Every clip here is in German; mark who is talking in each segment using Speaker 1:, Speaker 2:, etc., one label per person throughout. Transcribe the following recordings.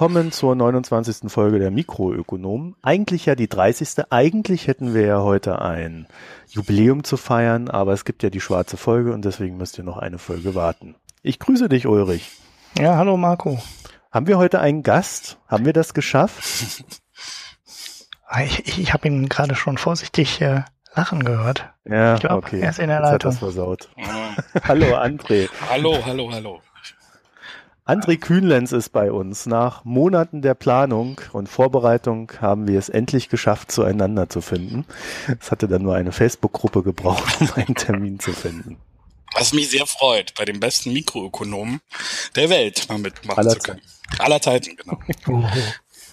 Speaker 1: willkommen zur 29. Folge der Mikroökonomen. Eigentlich ja die 30. Eigentlich hätten wir ja heute ein Jubiläum zu feiern, aber es gibt ja die schwarze Folge und deswegen müsst ihr noch eine Folge warten. Ich grüße dich, Ulrich.
Speaker 2: Ja, hallo Marco.
Speaker 1: Haben wir heute einen Gast? Haben wir das geschafft?
Speaker 2: Ich, ich habe ihn gerade schon vorsichtig äh, lachen gehört.
Speaker 1: Ja, ich glaub, okay.
Speaker 2: Er ist in der Leitung. Jetzt hat
Speaker 1: das versaut. hallo, André.
Speaker 3: Hallo, hallo, hallo.
Speaker 1: André Kühnlenz ist bei uns. Nach Monaten der Planung und Vorbereitung haben wir es endlich geschafft, zueinander zu finden. Es hatte dann nur eine Facebook-Gruppe gebraucht, um einen Termin zu finden.
Speaker 3: Was mich sehr freut, bei dem besten Mikroökonomen der Welt mal mitmachen Aller zu können. Zeiten. Aller Zeiten, genau.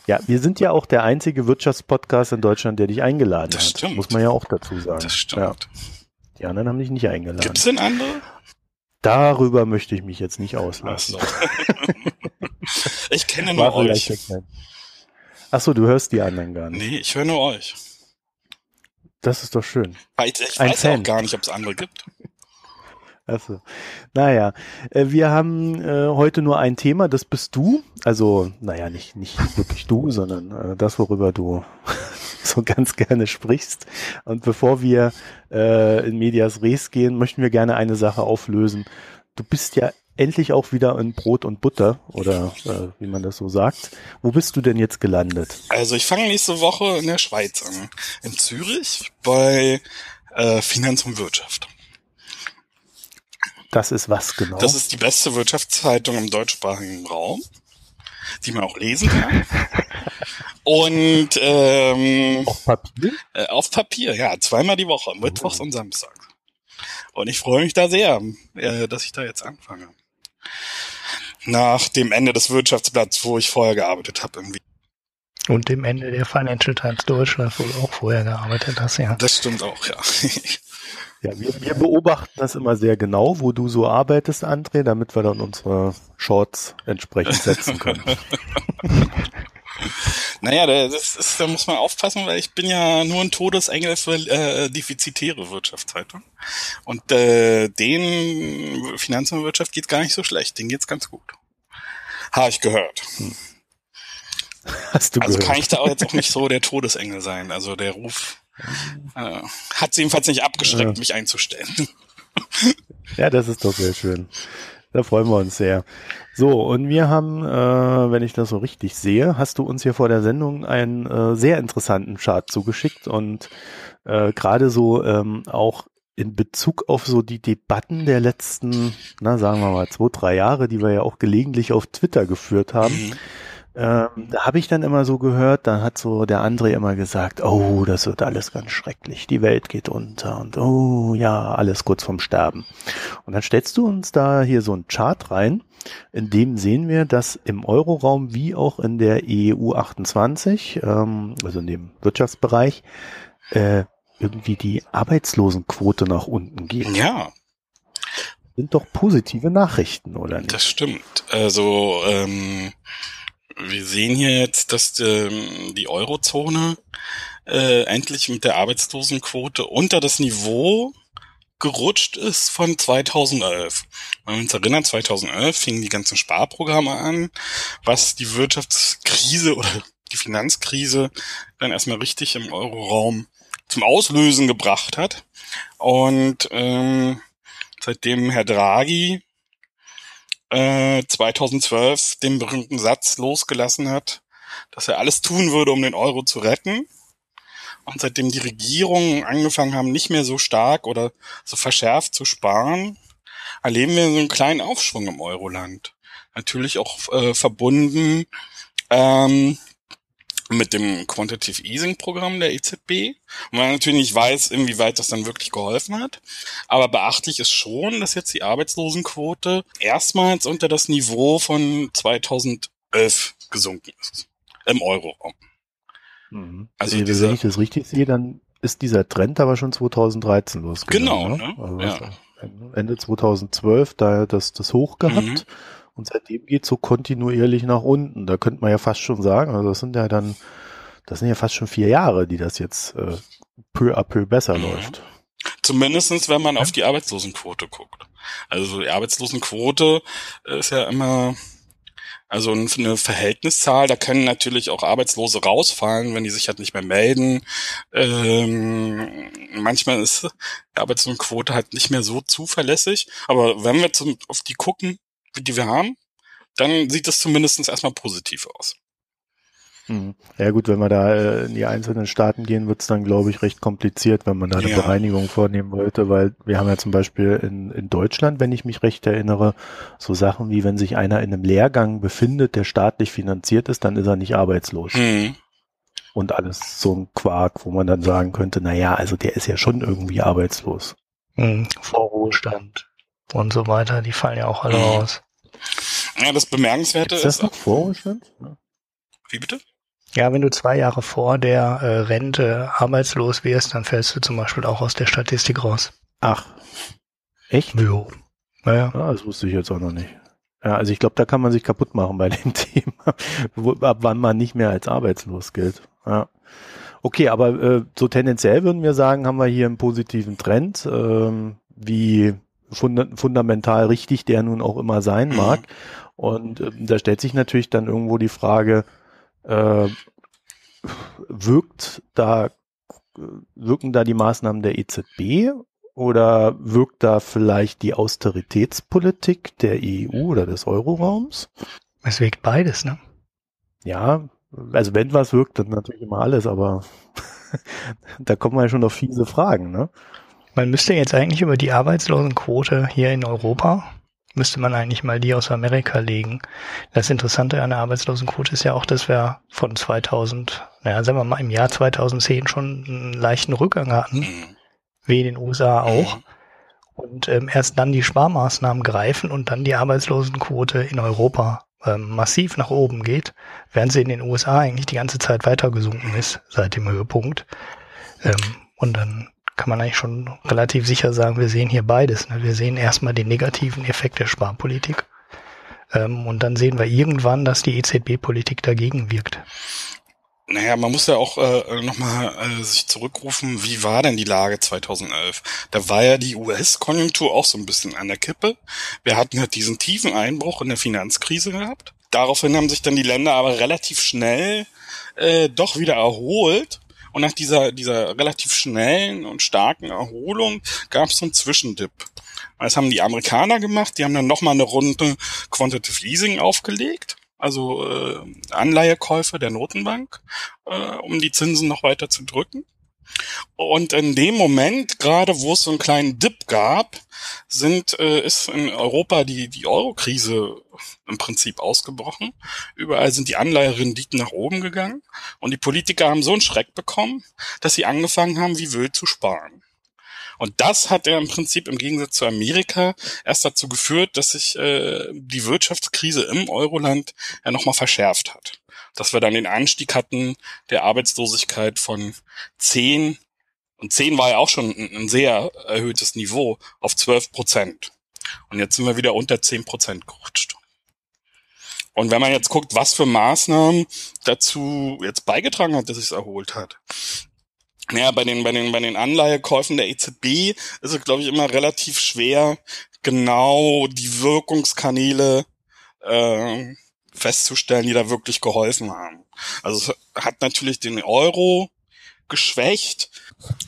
Speaker 1: Ja, wir sind ja auch der einzige Wirtschaftspodcast in Deutschland, der dich eingeladen das hat. Stimmt. Muss man ja auch dazu sagen.
Speaker 3: Das stimmt. Ja.
Speaker 1: Die anderen haben dich nicht eingeladen.
Speaker 3: Gibt es denn andere?
Speaker 1: Darüber möchte ich mich jetzt nicht auslassen.
Speaker 3: ich kenne nur euch.
Speaker 1: Achso, du hörst die anderen gar nicht.
Speaker 3: Nee, ich höre nur euch.
Speaker 1: Das ist doch schön.
Speaker 3: Ich, ich weiß Fan. auch gar nicht, ob es andere gibt.
Speaker 1: Achso. Naja, äh, wir haben äh, heute nur ein Thema, das bist du. Also, naja, nicht, nicht wirklich du, sondern äh, das, worüber du so ganz gerne sprichst. Und bevor wir in Medias Res gehen, möchten wir gerne eine Sache auflösen. Du bist ja endlich auch wieder in Brot und Butter oder äh, wie man das so sagt. Wo bist du denn jetzt gelandet?
Speaker 3: Also ich fange nächste Woche in der Schweiz an. In Zürich bei äh, Finanz und Wirtschaft.
Speaker 1: Das ist was genau?
Speaker 3: Das ist die beste Wirtschaftszeitung im deutschsprachigen Raum, die man auch lesen kann. Und ähm,
Speaker 1: auf Papier?
Speaker 3: Äh, auf Papier, ja, zweimal die Woche, Mittwochs oh. und Samstags. Und ich freue mich da sehr, äh, dass ich da jetzt anfange. Nach dem Ende des Wirtschaftsblatts, wo ich vorher gearbeitet habe irgendwie.
Speaker 2: Und dem Ende der Financial Times Deutschland, wo du auch vorher gearbeitet hast, ja.
Speaker 3: Das stimmt auch, ja.
Speaker 1: Ja, wir, wir beobachten das immer sehr genau, wo du so arbeitest, André, damit wir dann unsere Shorts entsprechend setzen können.
Speaker 3: naja, das ist, da muss man aufpassen, weil ich bin ja nur ein Todesengel für äh, defizitäre Wirtschaftszeitung. Und äh, den Finanz und Wirtschaft geht gar nicht so schlecht, denen geht's ganz gut. Habe ich gehört. Hm.
Speaker 1: Hast du
Speaker 3: also
Speaker 1: gehört?
Speaker 3: kann ich da auch jetzt auch nicht so der Todesengel sein. Also der Ruf äh, hat sie jedenfalls nicht abgeschreckt, ja. mich einzustellen.
Speaker 1: Ja, das ist doch sehr schön. Da freuen wir uns sehr. So, und wir haben, äh, wenn ich das so richtig sehe, hast du uns hier vor der Sendung einen äh, sehr interessanten Chart zugeschickt und äh, gerade so ähm, auch in Bezug auf so die Debatten der letzten, na sagen wir mal, zwei, drei Jahre, die wir ja auch gelegentlich auf Twitter geführt haben. Mhm ähm, da habe ich dann immer so gehört, dann hat so der André immer gesagt, oh, das wird alles ganz schrecklich, die Welt geht unter und oh ja, alles kurz vorm Sterben. Und dann stellst du uns da hier so einen Chart rein, in dem sehen wir, dass im Euroraum wie auch in der EU 28, ähm, also in dem Wirtschaftsbereich, äh, irgendwie die Arbeitslosenquote nach unten geht.
Speaker 3: Ja.
Speaker 1: Sind doch positive Nachrichten, oder nicht?
Speaker 3: Das stimmt. Also ähm, wir sehen hier jetzt, dass ähm, die Eurozone äh, endlich mit der Arbeitslosenquote unter das Niveau gerutscht ist von 2011. Wenn wir uns erinnern, 2011 fingen die ganzen Sparprogramme an, was die Wirtschaftskrise oder die Finanzkrise dann erstmal richtig im Euroraum zum Auslösen gebracht hat. Und ähm, seitdem Herr Draghi 2012 äh, den berühmten Satz losgelassen hat, dass er alles tun würde, um den Euro zu retten. Und seitdem die Regierungen angefangen haben, nicht mehr so stark oder so verschärft zu sparen, erleben wir so einen kleinen Aufschwung im Euroland. Natürlich auch äh, verbunden ähm, mit dem Quantitative Easing Programm der EZB. Und man natürlich nicht weiß, inwieweit das dann wirklich geholfen hat. Aber beachtlich ist schon, dass jetzt die Arbeitslosenquote erstmals unter das Niveau von 2011 gesunken ist. Im Euroraum.
Speaker 1: Mhm. Also, also wenn ich das richtig sehe, dann ist dieser Trend aber schon 2013
Speaker 3: losgegangen. Genau, ne?
Speaker 1: Also ja. Ende 2012 da das, das hoch gehabt. Mhm. Und seitdem geht so kontinuierlich nach unten. Da könnte man ja fast schon sagen, also das sind ja dann, das sind ja fast schon vier Jahre, die das jetzt äh, peu à peu besser mhm. läuft.
Speaker 3: Zumindestens, wenn man ja. auf die Arbeitslosenquote guckt. Also die Arbeitslosenquote ist ja immer Also eine Verhältniszahl, da können natürlich auch Arbeitslose rausfallen, wenn die sich halt nicht mehr melden. Ähm, manchmal ist die Arbeitslosenquote halt nicht mehr so zuverlässig. Aber wenn wir zum, auf die gucken, die wir haben, dann sieht es zumindest erstmal positiv aus.
Speaker 1: Hm. Ja gut, wenn wir da äh, in die einzelnen Staaten gehen, wird es dann, glaube ich, recht kompliziert, wenn man da eine ja. Bereinigung vornehmen wollte, weil wir haben ja zum Beispiel in, in Deutschland, wenn ich mich recht erinnere, so Sachen wie, wenn sich einer in einem Lehrgang befindet, der staatlich finanziert ist, dann ist er nicht arbeitslos. Mhm. Und alles so ein Quark, wo man dann sagen könnte, na ja, also der ist ja schon irgendwie arbeitslos.
Speaker 2: Mhm. Vorruhestand und so weiter, die fallen ja auch alle mhm. raus.
Speaker 3: Ja, das Bemerkenswerte
Speaker 1: ist. Ist das noch Vorruhestand?
Speaker 3: Wie bitte?
Speaker 2: Ja, wenn du zwei Jahre vor der äh, Rente arbeitslos wirst, dann fällst du zum Beispiel auch aus der Statistik raus.
Speaker 1: Ach, echt?
Speaker 2: Jo.
Speaker 1: Naja. Ja, das wusste ich jetzt auch noch nicht. Ja, also ich glaube, da kann man sich kaputt machen bei dem Thema, wo, ab wann man nicht mehr als arbeitslos gilt. Ja. Okay, aber äh, so tendenziell würden wir sagen, haben wir hier einen positiven Trend, ähm, wie funda fundamental richtig der nun auch immer sein mag. Und äh, da stellt sich natürlich dann irgendwo die Frage, äh, wirkt da, wirken da die Maßnahmen der EZB oder wirkt da vielleicht die Austeritätspolitik der EU oder des Euroraums?
Speaker 2: Es wirkt beides, ne?
Speaker 1: Ja, also wenn was wirkt, dann natürlich immer alles, aber da kommen wir ja schon auf fiese Fragen, ne?
Speaker 2: Man müsste jetzt eigentlich über die Arbeitslosenquote hier in Europa müsste man eigentlich mal die aus Amerika legen. Das Interessante an der Arbeitslosenquote ist ja auch, dass wir von 2000, naja, sagen wir mal im Jahr 2010 schon einen leichten Rückgang hatten, mhm. wie in den USA auch. Mhm. Und ähm, erst dann die Sparmaßnahmen greifen und dann die Arbeitslosenquote in Europa ähm, massiv nach oben geht, während sie in den USA eigentlich die ganze Zeit weiter gesunken ist seit dem Höhepunkt. Ähm, und dann kann man eigentlich schon relativ sicher sagen, wir sehen hier beides. Ne? Wir sehen erstmal den negativen Effekt der Sparpolitik ähm, und dann sehen wir irgendwann, dass die EZB-Politik dagegen wirkt.
Speaker 3: Naja, man muss ja auch äh, nochmal äh, sich zurückrufen, wie war denn die Lage 2011? Da war ja die US-Konjunktur auch so ein bisschen an der Kippe. Wir hatten halt diesen tiefen Einbruch in der Finanzkrise gehabt. Daraufhin haben sich dann die Länder aber relativ schnell äh, doch wieder erholt und nach dieser, dieser relativ schnellen und starken Erholung gab es so einen Zwischendip. Das haben die Amerikaner gemacht, die haben dann nochmal eine Runde Quantitative Easing aufgelegt, also äh, Anleihekäufe der Notenbank, äh, um die Zinsen noch weiter zu drücken. Und in dem Moment, gerade wo es so einen kleinen Dip gab, sind, äh, ist in Europa die, die Euro-Krise im Prinzip ausgebrochen. Überall sind die Anleiherenditen nach oben gegangen und die Politiker haben so einen Schreck bekommen, dass sie angefangen haben, wie wild zu sparen. Und das hat ja im Prinzip im Gegensatz zu Amerika erst dazu geführt, dass sich äh, die Wirtschaftskrise im Euroland ja nochmal verschärft hat dass wir dann den Anstieg hatten der Arbeitslosigkeit von 10 und 10 war ja auch schon ein, ein sehr erhöhtes Niveau auf 12 Prozent. Und jetzt sind wir wieder unter 10 Prozent gerutscht. Und wenn man jetzt guckt, was für Maßnahmen dazu jetzt beigetragen hat, dass es erholt hat. Ja, bei den, bei den, bei den Anleihekäufen der EZB ist es, glaube ich, immer relativ schwer, genau die Wirkungskanäle äh, festzustellen, die da wirklich geholfen haben. Also es hat natürlich den Euro geschwächt,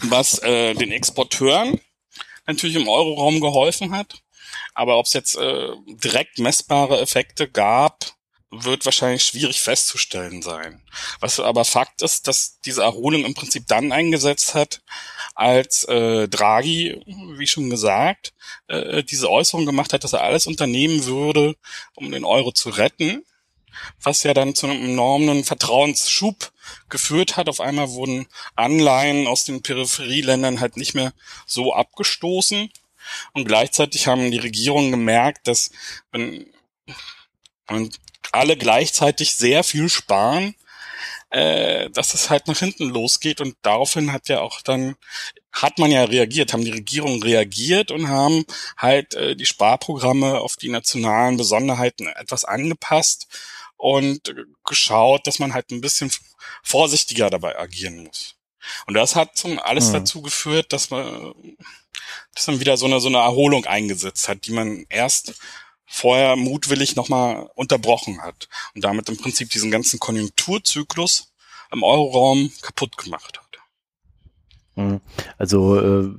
Speaker 3: was äh, den Exporteuren natürlich im Euroraum geholfen hat. Aber ob es jetzt äh, direkt messbare Effekte gab, wird wahrscheinlich schwierig festzustellen sein. Was aber Fakt ist, dass diese Erholung im Prinzip dann eingesetzt hat, als äh, Draghi, wie schon gesagt, äh, diese Äußerung gemacht hat, dass er alles unternehmen würde, um den Euro zu retten was ja dann zu einem enormen Vertrauensschub geführt hat. Auf einmal wurden Anleihen aus den Peripherieländern halt nicht mehr so abgestoßen. Und gleichzeitig haben die Regierungen gemerkt, dass wenn, wenn alle gleichzeitig sehr viel sparen, äh, dass es halt nach hinten losgeht. Und daraufhin hat ja auch dann hat man ja reagiert, haben die Regierungen reagiert und haben halt äh, die Sparprogramme auf die nationalen Besonderheiten etwas angepasst und geschaut, dass man halt ein bisschen vorsichtiger dabei agieren muss. Und das hat zum alles mhm. dazu geführt, dass man, dass man wieder so eine, so eine Erholung eingesetzt hat, die man erst vorher mutwillig nochmal unterbrochen hat und damit im Prinzip diesen ganzen Konjunkturzyklus im Euroraum kaputt gemacht hat.
Speaker 1: Hm. Also äh,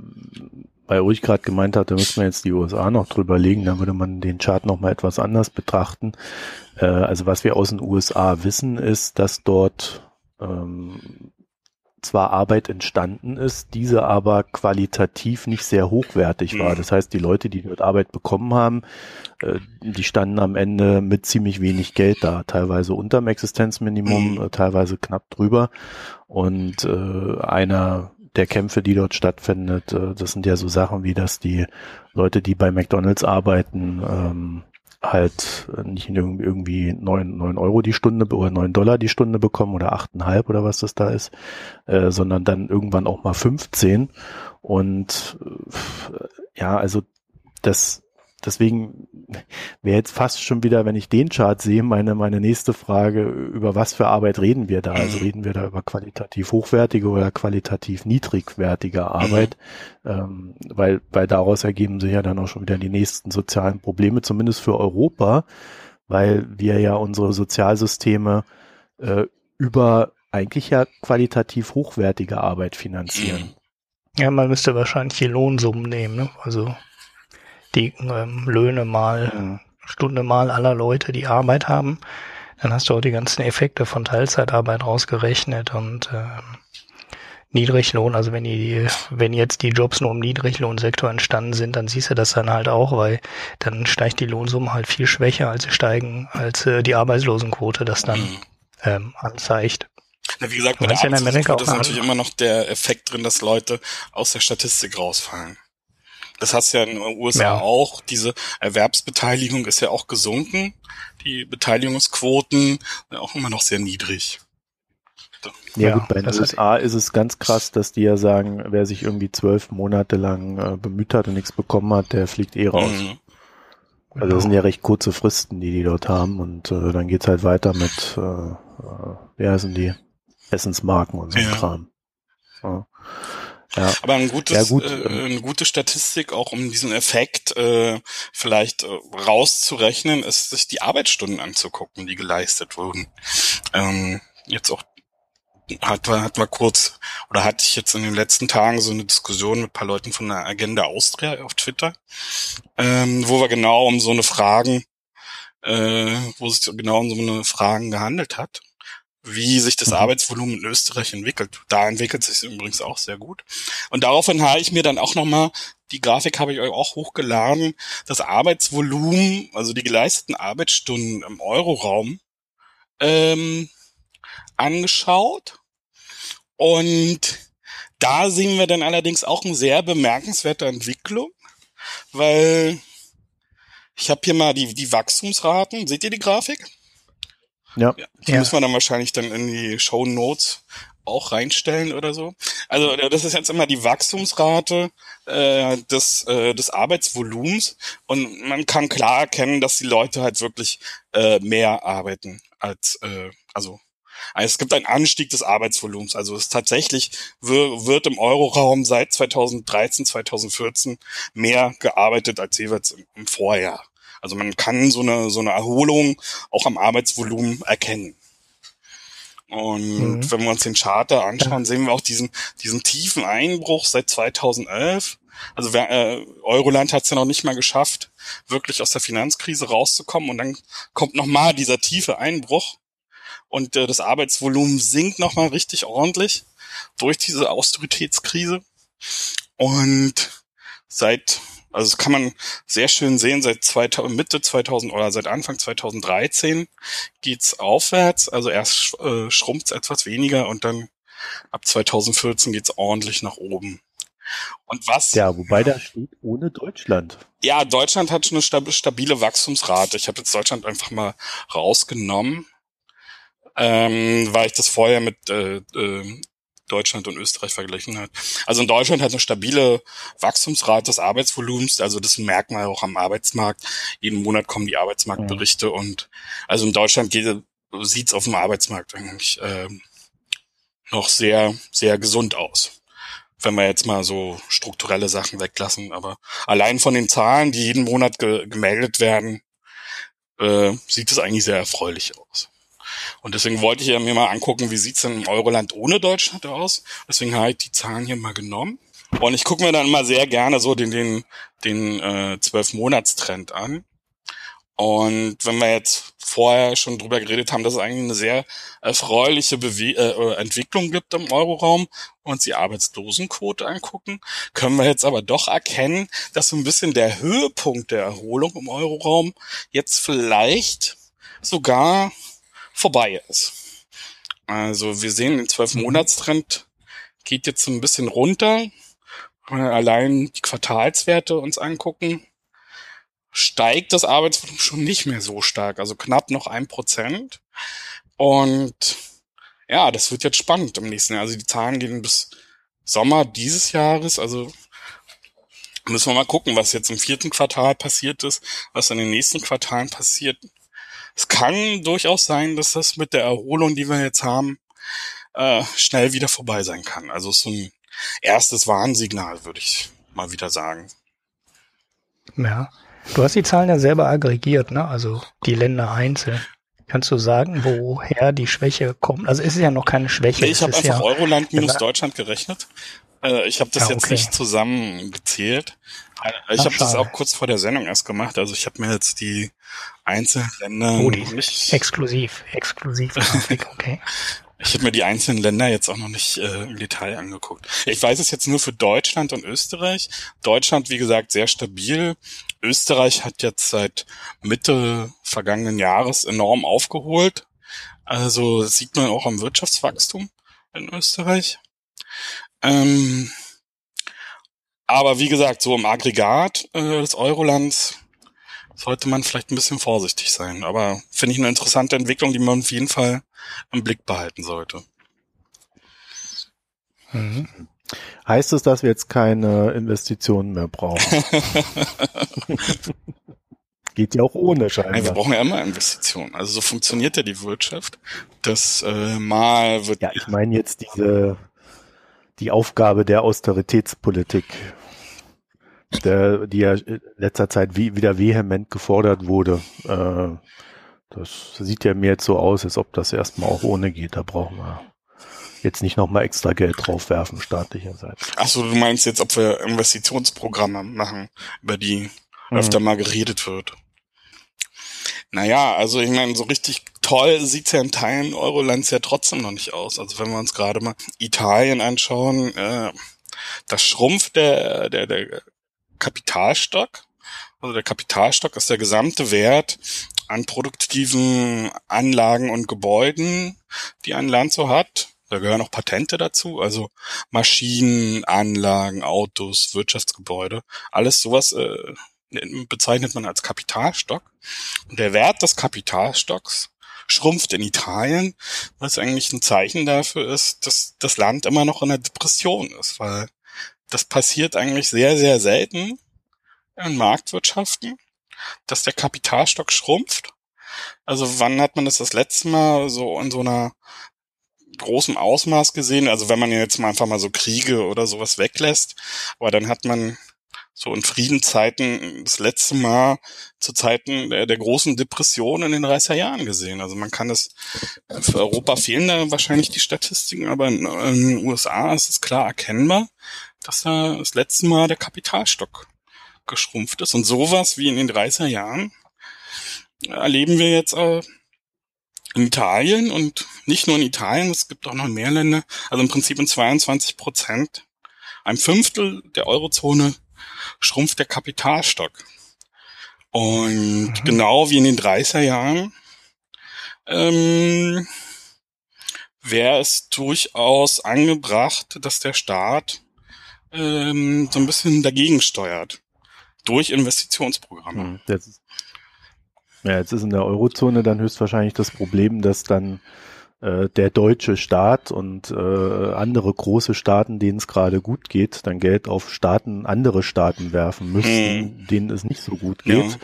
Speaker 1: weil Ulrich gerade gemeint hat, da müsste man jetzt die USA noch drüber legen, dann würde man den Chart nochmal etwas anders betrachten. Äh, also was wir aus den USA wissen, ist, dass dort ähm, zwar Arbeit entstanden ist, diese aber qualitativ nicht sehr hochwertig war. Mhm. Das heißt, die Leute, die dort Arbeit bekommen haben, die standen am Ende mit ziemlich wenig Geld da, teilweise unterm Existenzminimum. Äh, teilweise knapp drüber. Und äh, einer der Kämpfe, die dort stattfindet, äh, das sind ja so Sachen wie, dass die Leute, die bei McDonalds arbeiten, ähm, halt nicht irgendwie neun neun Euro die Stunde oder neun Dollar die Stunde bekommen oder achteinhalb oder was das da ist, äh, sondern dann irgendwann auch mal 15. Und äh, ja, also das deswegen wäre jetzt fast schon wieder, wenn ich den Chart sehe, meine, meine nächste Frage, über was für Arbeit reden wir da? Also reden wir da über qualitativ hochwertige oder qualitativ niedrigwertige Arbeit? Ähm, weil, weil daraus ergeben sich ja dann auch schon wieder die nächsten sozialen Probleme, zumindest für Europa, weil wir ja unsere Sozialsysteme äh, über eigentlich ja qualitativ hochwertige Arbeit finanzieren.
Speaker 2: Ja, man müsste wahrscheinlich die Lohnsummen nehmen, ne? Also die ähm, Löhne mal, mhm. Stunde mal aller Leute, die Arbeit haben. Dann hast du auch die ganzen Effekte von Teilzeitarbeit rausgerechnet und ähm, Niedriglohn, also wenn die, wenn jetzt die Jobs nur im Niedriglohnsektor entstanden sind, dann siehst du das dann halt auch, weil dann steigt die Lohnsumme halt viel schwächer, als sie steigen, als äh, die Arbeitslosenquote das dann mhm. ähm, anzeigt.
Speaker 3: Na, wie gesagt, bei der Arbeitslosenquote ist natürlich immer noch der Effekt drin, dass Leute aus der Statistik rausfallen. Das hast ja in den USA ja. auch. Diese Erwerbsbeteiligung ist ja auch gesunken. Die Beteiligungsquoten sind auch immer noch sehr niedrig.
Speaker 1: Ja, ja gut, bei den USA ist es ganz krass, dass die ja sagen, wer sich irgendwie zwölf Monate lang äh, bemüht hat und nichts bekommen hat, der fliegt eh raus. Mhm. Also das sind ja recht kurze Fristen, die die dort haben und äh, dann geht's halt weiter mit, äh, äh, wie heißen die, Essensmarken und so ja. Kram. Ja.
Speaker 3: Ja. Aber ein gutes, ja, gut. äh, eine gute Statistik, auch um diesen Effekt äh, vielleicht äh, rauszurechnen, ist, sich die Arbeitsstunden anzugucken, die geleistet wurden. Ähm, jetzt auch hat, hat mal kurz, oder hatte ich jetzt in den letzten Tagen so eine Diskussion mit ein paar Leuten von der Agenda Austria auf Twitter, ähm, wo wir genau um so eine Fragen, äh, wo es genau um so eine Fragen gehandelt hat wie sich das mhm. Arbeitsvolumen in Österreich entwickelt. Da entwickelt sich übrigens auch sehr gut. Und daraufhin habe ich mir dann auch nochmal, die Grafik habe ich euch auch hochgeladen, das Arbeitsvolumen, also die geleisteten Arbeitsstunden im Euroraum, ähm, angeschaut. Und da sehen wir dann allerdings auch eine sehr bemerkenswerte Entwicklung, weil ich habe hier mal die, die Wachstumsraten. Seht ihr die Grafik? Ja. Die ja. muss man dann wahrscheinlich dann in die Show Notes auch reinstellen oder so. Also das ist jetzt immer die Wachstumsrate äh, des, äh, des Arbeitsvolumens und man kann klar erkennen, dass die Leute halt wirklich äh, mehr arbeiten als äh, also es gibt einen Anstieg des Arbeitsvolumens. Also es tatsächlich wird im Euroraum seit 2013, 2014 mehr gearbeitet als jeweils im Vorjahr. Also man kann so eine, so eine Erholung auch am Arbeitsvolumen erkennen. Und mhm. wenn wir uns den Charter anschauen, sehen wir auch diesen, diesen tiefen Einbruch seit 2011. Also äh, Euroland hat es ja noch nicht mal geschafft, wirklich aus der Finanzkrise rauszukommen. Und dann kommt nochmal dieser tiefe Einbruch. Und äh, das Arbeitsvolumen sinkt nochmal richtig ordentlich durch diese Austeritätskrise. Und seit also das kann man sehr schön sehen, seit 2000, Mitte 2000 oder seit Anfang 2013 geht's aufwärts. Also erst äh, schrumpft es etwas weniger und dann ab 2014 geht's ordentlich nach oben. Und was?
Speaker 1: Ja, wobei da steht ohne Deutschland.
Speaker 3: Ja, Deutschland hat schon eine stabile Wachstumsrate. Ich habe jetzt Deutschland einfach mal rausgenommen, ähm, weil ich das vorher mit äh, äh, Deutschland und Österreich verglichen hat. Also in Deutschland hat eine stabile Wachstumsrate des Arbeitsvolumens, also das merkt man auch am Arbeitsmarkt. Jeden Monat kommen die Arbeitsmarktberichte ja. und also in Deutschland sieht es auf dem Arbeitsmarkt eigentlich äh, noch sehr, sehr gesund aus. Wenn wir jetzt mal so strukturelle Sachen weglassen, aber allein von den Zahlen, die jeden Monat ge gemeldet werden, äh, sieht es eigentlich sehr erfreulich aus. Und deswegen wollte ich ja mir mal angucken, wie sieht's denn im Euroland ohne Deutschland aus. Deswegen habe ich die Zahlen hier mal genommen. Und ich gucke mir dann mal sehr gerne so den den den äh, zwölf Monatstrend an. Und wenn wir jetzt vorher schon drüber geredet haben, dass es eigentlich eine sehr erfreuliche Bewe äh, Entwicklung gibt im Euroraum und die Arbeitslosenquote angucken, können wir jetzt aber doch erkennen, dass so ein bisschen der Höhepunkt der Erholung im Euroraum jetzt vielleicht sogar vorbei ist. Also wir sehen, den zwölf Monatstrend geht jetzt ein bisschen runter. Wenn wir allein die Quartalswerte uns angucken, steigt das Arbeitsvolumen schon nicht mehr so stark, also knapp noch ein Prozent. Und ja, das wird jetzt spannend im nächsten Jahr. Also die Zahlen gehen bis Sommer dieses Jahres, also müssen wir mal gucken, was jetzt im vierten Quartal passiert ist, was in den nächsten Quartalen passiert. Es kann durchaus sein, dass das mit der Erholung, die wir jetzt haben, äh, schnell wieder vorbei sein kann. Also so ein erstes Warnsignal, würde ich mal wieder sagen.
Speaker 2: Ja. Du hast die Zahlen ja selber aggregiert, ne? Also die Länder einzeln. Kannst du sagen, woher die Schwäche kommt? Also es ist ja noch keine Schwäche.
Speaker 3: Nee, ich habe einfach
Speaker 2: ja,
Speaker 3: Euroland minus Deutschland gerechnet. Äh, ich habe das
Speaker 2: Ah,
Speaker 3: jetzt
Speaker 2: okay.
Speaker 3: nicht zusammengezählt. Ich habe das auch kurz vor der Sendung erst gemacht. Also ich habe mir jetzt die einzelnen Länder
Speaker 2: Oh, die
Speaker 3: nicht,
Speaker 2: exklusiv, exklusiv okay.
Speaker 3: ich habe mir die einzelnen Länder jetzt auch noch nicht äh, im Detail angeguckt. Ich weiß es jetzt nur für Deutschland und Österreich. Deutschland, wie gesagt, sehr stabil. Österreich hat jetzt seit Mitte vergangenen Jahres enorm aufgeholt. Also sieht man auch am Wirtschaftswachstum in Österreich. Ähm, aber wie gesagt, so im Aggregat äh, des Eurolands sollte man vielleicht ein bisschen vorsichtig sein. Aber finde ich eine interessante Entwicklung, die man auf jeden Fall im Blick behalten sollte.
Speaker 2: Mhm.
Speaker 1: Heißt es, dass wir jetzt keine Investitionen mehr brauchen? Geht ja auch ohne
Speaker 3: Nein, wir
Speaker 1: scheinbar.
Speaker 3: brauchen ja immer Investitionen. Also so funktioniert ja die Wirtschaft. Das äh, mal wird
Speaker 1: Ja, ich meine jetzt diese, die Aufgabe der Austeritätspolitik, der, die ja in letzter Zeit wie, wieder vehement gefordert wurde. Äh, das sieht ja mir jetzt so aus, als ob das erstmal auch ohne geht. Da brauchen wir jetzt nicht nochmal extra Geld draufwerfen, staatlicherseits.
Speaker 3: Ach so, du meinst jetzt, ob wir Investitionsprogramme machen, über die
Speaker 1: Mhm.
Speaker 3: öfter mal geredet wird. Naja, also ich meine, so richtig toll sieht's ja in Teilen Eurolands ja trotzdem noch nicht aus. Also wenn wir uns gerade mal Italien anschauen, äh, das schrumpft der, der, der Kapitalstock. Also der Kapitalstock ist der gesamte Wert an produktiven Anlagen und Gebäuden, die ein Land so hat. Da gehören auch Patente dazu, also Maschinen, Anlagen, Autos, Wirtschaftsgebäude, alles sowas äh, bezeichnet man als Kapitalstock. Und der Wert des Kapitalstocks schrumpft in Italien, was eigentlich ein Zeichen dafür ist, dass das Land immer noch in der Depression ist, weil das passiert eigentlich sehr, sehr selten in Marktwirtschaften, dass der Kapitalstock schrumpft. Also wann hat man das das letzte Mal so in so einer großen Ausmaß gesehen? Also wenn man jetzt mal einfach mal so Kriege oder sowas weglässt, aber dann hat man so in Friedenszeiten das letzte Mal zu Zeiten der, der großen Depression in den 30er Jahren gesehen. Also man kann es, für Europa fehlen da wahrscheinlich die Statistiken, aber in, in den USA ist es klar erkennbar, dass da das letzte Mal der Kapitalstock geschrumpft ist. Und sowas wie in den 30er Jahren erleben wir jetzt äh, in Italien und nicht nur in Italien, es gibt auch noch mehr Länder, also im Prinzip in 22 Prozent, ein Fünftel der Eurozone schrumpft der Kapitalstock. Und
Speaker 2: Mhm.
Speaker 3: genau wie in den 30er Jahren ähm, wäre es durchaus angebracht, dass der Staat ähm, so ein bisschen dagegen steuert. Durch Investitionsprogramme.
Speaker 1: Jetzt, ist- ja, jetzt ist in der Eurozone dann höchstwahrscheinlich das Problem, dass dann äh, der deutsche Staat und äh, andere große Staaten, denen es gerade gut geht, dann Geld auf Staaten, andere Staaten werfen müssen, denen es nicht so gut geht
Speaker 3: Ja.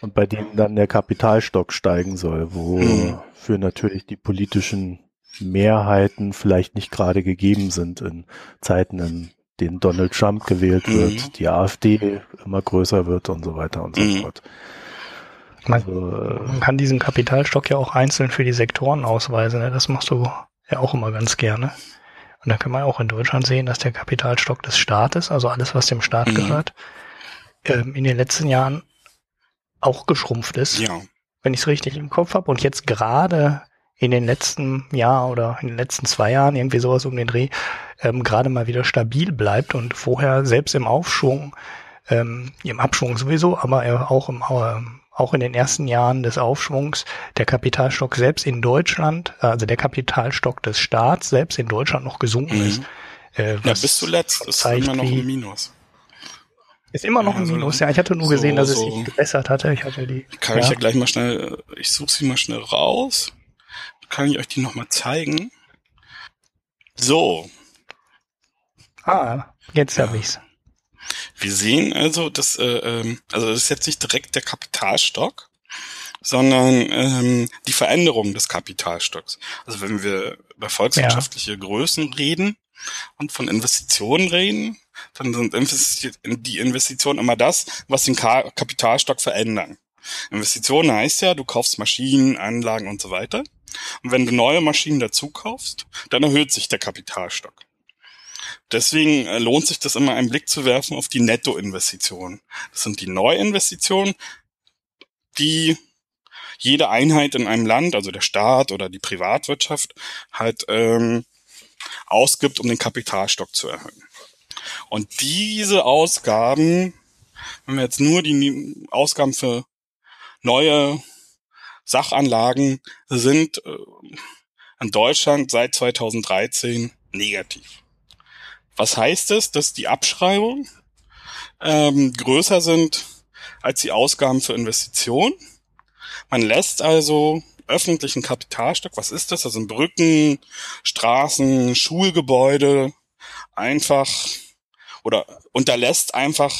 Speaker 1: und bei denen dann der Kapitalstock steigen soll, wo
Speaker 3: Mhm.
Speaker 1: für natürlich die politischen Mehrheiten vielleicht nicht gerade gegeben sind in Zeiten, in denen Donald Trump gewählt wird,
Speaker 3: Mhm.
Speaker 1: die AfD immer größer wird und so weiter und so
Speaker 3: Mhm.
Speaker 1: fort.
Speaker 2: Man, also, man kann diesen Kapitalstock ja auch einzeln für die Sektoren ausweisen. Ne? Das machst du ja auch immer ganz gerne. Und da kann man auch in Deutschland sehen, dass der Kapitalstock des Staates, also alles, was dem Staat mhm. gehört, ähm, in den letzten Jahren auch geschrumpft ist. Ja. Wenn ich es richtig im Kopf habe. Und jetzt gerade in den letzten Jahr oder in den letzten zwei Jahren, irgendwie sowas um den Dreh, ähm, gerade mal wieder stabil bleibt und vorher selbst im Aufschwung, ähm, im Abschwung sowieso, aber auch im, äh, auch in den ersten Jahren des Aufschwungs der Kapitalstock selbst in Deutschland, also der Kapitalstock des Staats selbst in Deutschland noch gesunken mhm. ist.
Speaker 3: Äh, ja, bis zuletzt ist immer noch ein Minus.
Speaker 2: Ist immer noch ja, ein Minus, ja. Ich hatte nur gesehen, so, dass es sich gebessert hatte. Ich hatte die.
Speaker 3: Kann ja. ich ja gleich mal schnell, ich suche sie mal schnell raus. Kann ich euch die nochmal zeigen? So.
Speaker 2: Ah, jetzt ja. habe ich's.
Speaker 3: Wir sehen also, dass, äh, ähm, also das ist jetzt nicht direkt der Kapitalstock, sondern ähm, die Veränderung des Kapitalstocks. Also wenn wir über volkswirtschaftliche ja. Größen reden und von Investitionen reden, dann sind die Investitionen immer das, was den Kapitalstock verändern. Investitionen heißt ja, du kaufst Maschinen, Anlagen und so weiter. Und wenn du neue Maschinen dazu kaufst, dann erhöht sich der Kapitalstock. Deswegen äh, lohnt sich das immer einen Blick zu werfen auf die Nettoinvestitionen. Das sind die Neuinvestitionen, die jede Einheit in einem Land, also der Staat oder die Privatwirtschaft, halt ähm, ausgibt, um den Kapitalstock zu erhöhen. Und diese Ausgaben, wenn wir jetzt nur die Ausgaben für neue Sachanlagen sind äh, in Deutschland seit 2013 negativ. Was heißt es, dass die Abschreibungen ähm, größer sind als die Ausgaben für Investitionen? Man lässt also öffentlichen Kapitalstock, was ist das? Das sind Brücken, Straßen, Schulgebäude, einfach oder unterlässt einfach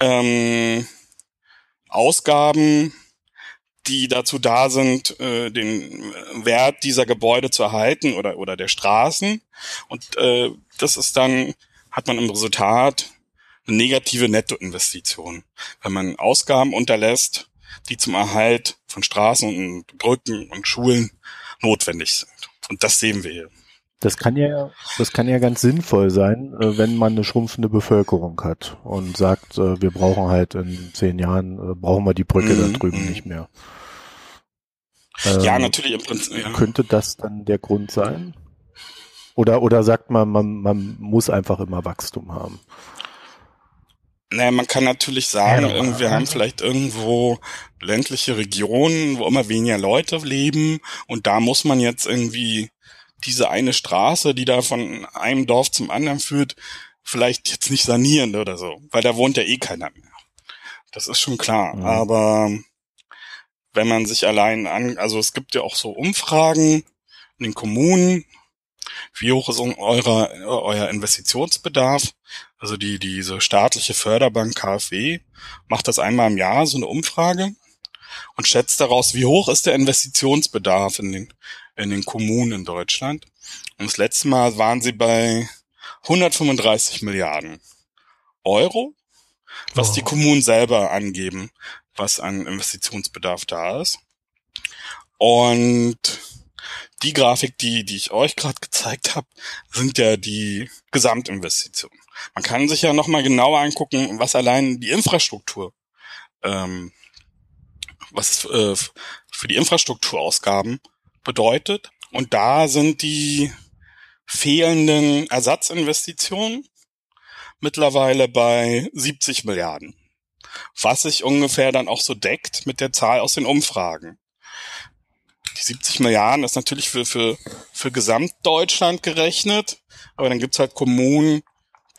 Speaker 3: ähm, Ausgaben, die dazu da sind, äh, den Wert dieser Gebäude zu erhalten oder, oder der Straßen. Und äh, das ist dann, hat man im Resultat eine negative Nettoinvestition, wenn man Ausgaben unterlässt, die zum Erhalt von Straßen und Brücken und Schulen notwendig sind. Und das sehen wir hier.
Speaker 1: Das kann ja, das kann ja ganz sinnvoll sein, äh, wenn man eine schrumpfende Bevölkerung hat und sagt, äh, wir brauchen halt in zehn Jahren, äh, brauchen wir die Brücke mm, da drüben mm. nicht mehr.
Speaker 3: ja, ähm, natürlich im Prinzip. Ja.
Speaker 1: Könnte das dann der Grund sein? Oder, oder sagt man, man, man muss einfach immer Wachstum haben?
Speaker 3: Naja, man kann natürlich sagen, ja, wir haben vielleicht irgendwo ländliche Regionen, wo immer weniger Leute leben und da muss man jetzt irgendwie diese eine Straße, die da von einem Dorf zum anderen führt, vielleicht jetzt nicht sanieren oder so, weil da wohnt ja eh keiner mehr. Das ist schon klar. Mhm. Aber wenn man sich allein an, also es gibt ja auch so Umfragen in den Kommunen, wie hoch ist euer, euer Investitionsbedarf? Also die, diese staatliche Förderbank KfW macht das einmal im Jahr, so eine Umfrage und schätzt daraus, wie hoch ist der Investitionsbedarf in den, in den Kommunen in Deutschland. Und das letzte Mal waren sie bei 135 Milliarden Euro, was oh. die Kommunen selber angeben, was an Investitionsbedarf da ist. Und die Grafik, die, die ich euch gerade gezeigt habe, sind ja die Gesamtinvestitionen. Man kann sich ja nochmal genauer angucken, was allein die Infrastruktur, ähm, was äh, für die Infrastrukturausgaben bedeutet. Und da sind die fehlenden Ersatzinvestitionen mittlerweile bei 70 Milliarden. Was sich ungefähr dann auch so deckt mit der Zahl aus den Umfragen. Die 70 Milliarden ist natürlich für, für, für Gesamtdeutschland gerechnet, aber dann gibt's halt Kommunen,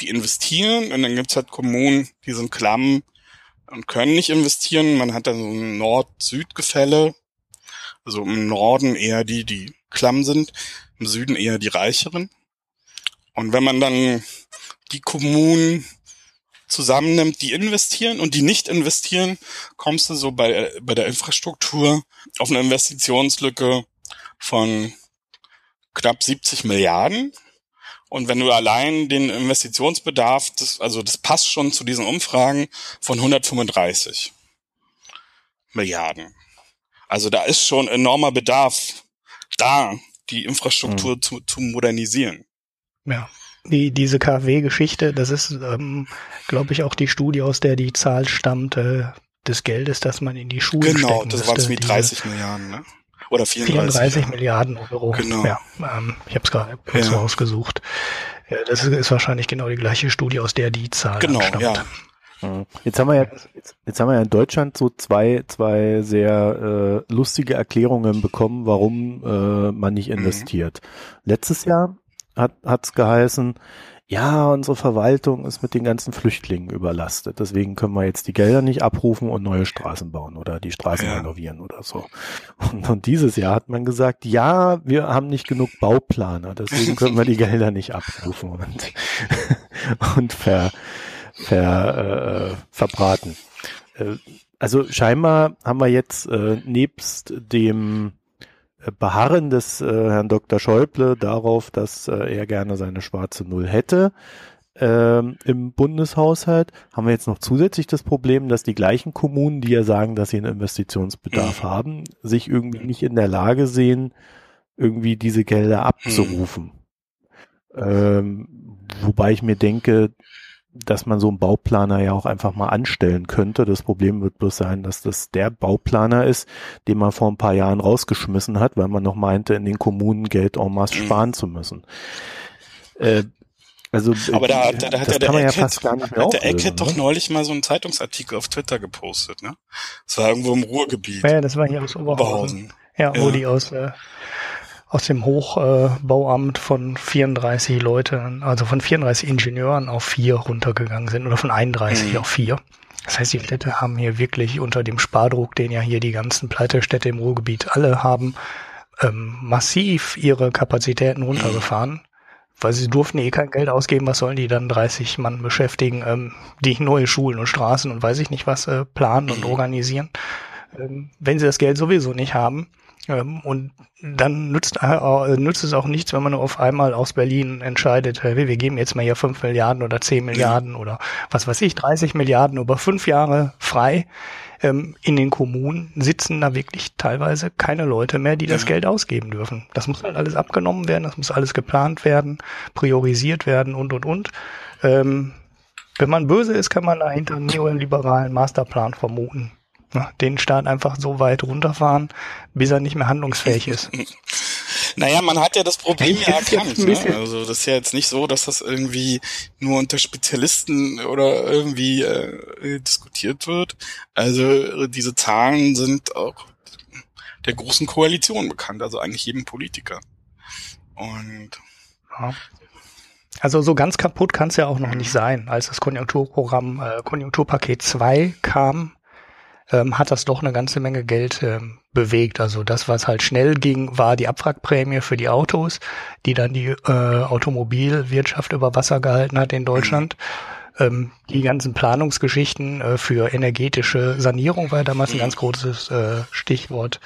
Speaker 3: die investieren und dann gibt's halt Kommunen, die sind klamm und können nicht investieren. Man hat dann so ein Nord-Süd-Gefälle. Also im Norden eher die, die klamm sind, im Süden eher die reicheren. Und wenn man dann die Kommunen zusammennimmt, die investieren und die nicht investieren, kommst du so bei, bei der Infrastruktur auf eine Investitionslücke von knapp 70 Milliarden. Und wenn du allein den Investitionsbedarf, das, also das passt schon zu diesen Umfragen, von 135 Milliarden. Also da ist schon enormer Bedarf da, die Infrastruktur mhm. zu, zu modernisieren.
Speaker 2: Ja. Die, diese KfW-Geschichte, das ist, ähm, glaube ich, auch die Studie, aus der die Zahl stammt, äh, des Geldes, das man in die Schulen
Speaker 3: Genau, stecken das waren es wie 30 Milliarden, ne? Oder 34,
Speaker 2: 34 Milliarden Euro.
Speaker 3: Genau.
Speaker 2: Ja, ähm, ich habe es gerade kurz ja. rausgesucht. Ja, das ist, ist wahrscheinlich genau die gleiche Studie, aus der die Zahl
Speaker 3: genau, stammt. Ja.
Speaker 1: Jetzt haben wir ja, jetzt, jetzt, haben wir ja in Deutschland so zwei, zwei sehr äh, lustige Erklärungen bekommen, warum äh, man nicht mhm. investiert. Mhm. Letztes Jahr hat es geheißen, ja, unsere Verwaltung ist mit den ganzen Flüchtlingen überlastet. Deswegen können wir jetzt die Gelder nicht abrufen und neue Straßen bauen oder die Straßen ja. renovieren oder so. Und, und, dieses Jahr hat man gesagt, ja, wir haben nicht genug Bauplaner, deswegen können wir die Gelder nicht abrufen und, und ver, ver, äh, verbraten. Äh, also scheinbar haben wir jetzt äh, nebst dem Beharren des äh, Herrn Dr. Schäuble darauf, dass äh, er gerne seine schwarze Null hätte ähm, im Bundeshaushalt, haben wir jetzt noch zusätzlich das Problem, dass die gleichen Kommunen, die ja sagen, dass sie einen Investitionsbedarf mhm. haben, sich irgendwie nicht in der Lage sehen, irgendwie diese Gelder abzurufen. Mhm. Ähm, wobei ich mir denke, dass man so einen Bauplaner ja auch einfach mal anstellen könnte. Das Problem wird bloß sein, dass das der Bauplaner ist, den man vor ein paar Jahren rausgeschmissen hat, weil man noch meinte, in den Kommunen Geld en masse mhm. sparen zu müssen. Äh, also,
Speaker 3: aber da, da, da hat ja der Eckhead, ja fast gar nicht mehr hat der Eckhead doch neulich mal so einen Zeitungsartikel auf Twitter gepostet, ne? Das war irgendwo im Ruhrgebiet.
Speaker 2: Ja, das war hier aus Oberhausen. Ja, wo ja. die aus äh, aus dem Hochbauamt von 34 Leuten, also von 34 Ingenieuren auf vier runtergegangen sind oder von 31 mhm. auf vier. Das heißt, die Städte haben hier wirklich unter dem Spardruck, den ja hier die ganzen Pleitestädte im Ruhrgebiet alle haben, ähm, massiv ihre Kapazitäten runtergefahren, weil sie durften eh kein Geld ausgeben. Was sollen die dann 30 Mann beschäftigen, ähm, die neue Schulen und Straßen und weiß ich nicht was äh, planen und mhm. organisieren, ähm, wenn sie das Geld sowieso nicht haben? Ähm, und dann nützt, äh, nützt es auch nichts, wenn man auf einmal aus Berlin entscheidet, hey, wir geben jetzt mal hier fünf Milliarden oder zehn Milliarden oder was weiß ich, 30 Milliarden über fünf Jahre frei. Ähm, in den Kommunen sitzen da wirklich teilweise keine Leute mehr, die das ja. Geld ausgeben dürfen. Das muss halt alles abgenommen werden, das muss alles geplant werden, priorisiert werden und, und, und. Ähm, wenn man böse ist, kann man dahinter einen neoliberalen Masterplan vermuten. Ne, den Staat einfach so weit runterfahren, bis er nicht mehr handlungsfähig ist.
Speaker 3: Naja, man hat ja das Problem ja erkannt. Ne? Also das ist ja jetzt nicht so, dass das irgendwie nur unter Spezialisten oder irgendwie äh, diskutiert wird. Also diese Zahlen sind auch der großen Koalition bekannt, also eigentlich jedem Politiker. Und
Speaker 2: ja. Also so ganz kaputt kann es ja auch noch nicht sein. Als das Konjunkturprogramm, äh, Konjunkturpaket 2 kam, ähm, hat das doch eine ganze Menge Geld ähm, bewegt. Also das, was halt schnell ging, war die Abwrackprämie für die Autos, die dann die äh, Automobilwirtschaft über Wasser gehalten hat in Deutschland. Ähm, die ganzen Planungsgeschichten äh, für energetische Sanierung war damals ein ganz großes äh, Stichwort.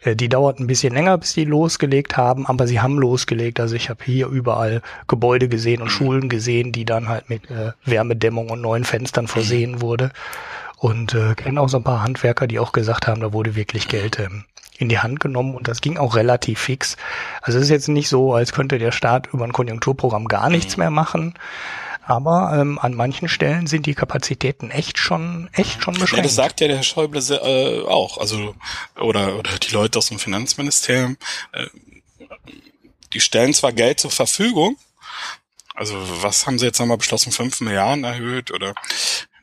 Speaker 2: Äh, die dauert ein bisschen länger, bis die losgelegt haben, aber sie haben losgelegt. Also ich habe hier überall Gebäude gesehen und Schulen gesehen, die dann halt mit äh, Wärmedämmung und neuen Fenstern versehen wurde. Und äh, kenne auch so ein paar Handwerker, die auch gesagt haben, da wurde wirklich Geld ähm, in die Hand genommen und das ging auch relativ fix. Also es ist jetzt nicht so, als könnte der Staat über ein Konjunkturprogramm gar nichts mehr machen. Aber ähm, an manchen Stellen sind die Kapazitäten echt schon, echt schon beschränkt. Ja,
Speaker 3: das sagt ja der Herr Schäuble äh, auch. Also oder oder die Leute aus dem Finanzministerium. Äh, die stellen zwar Geld zur Verfügung, also was haben sie jetzt nochmal beschlossen? Fünf Milliarden erhöht oder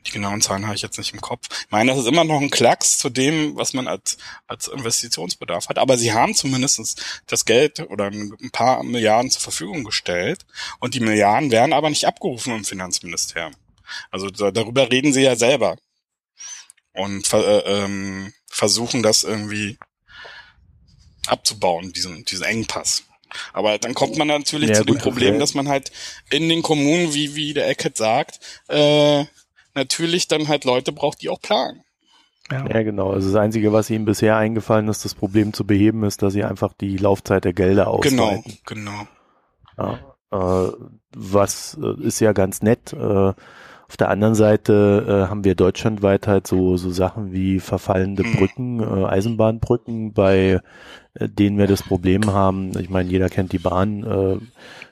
Speaker 3: die genauen Zahlen habe ich jetzt nicht im Kopf. Ich meine, das ist immer noch ein Klacks zu dem, was man als, als Investitionsbedarf hat. Aber sie haben zumindest das Geld oder ein paar Milliarden zur Verfügung gestellt. Und die Milliarden werden aber nicht abgerufen im Finanzministerium. Also da, darüber reden sie ja selber. Und äh, ähm, versuchen das irgendwie abzubauen, diesen, diesen Engpass. Aber dann kommt man natürlich ja, zu dem Problem, dass man halt in den Kommunen, wie, wie der Eckert sagt, äh, natürlich dann halt Leute braucht, die auch planen.
Speaker 1: Ja. ja, genau. Also das Einzige, was ihnen bisher eingefallen ist, das Problem zu beheben, ist, dass sie einfach die Laufzeit der Gelder ausweiten.
Speaker 3: Genau, genau.
Speaker 1: Ja, äh, was äh, ist ja ganz nett. Äh, Auf der anderen Seite äh, haben wir deutschlandweit halt so, so Sachen wie verfallende mhm. Brücken, äh, Eisenbahnbrücken, bei äh, denen wir das Problem haben. Ich meine, jeder kennt die Bahn. Äh,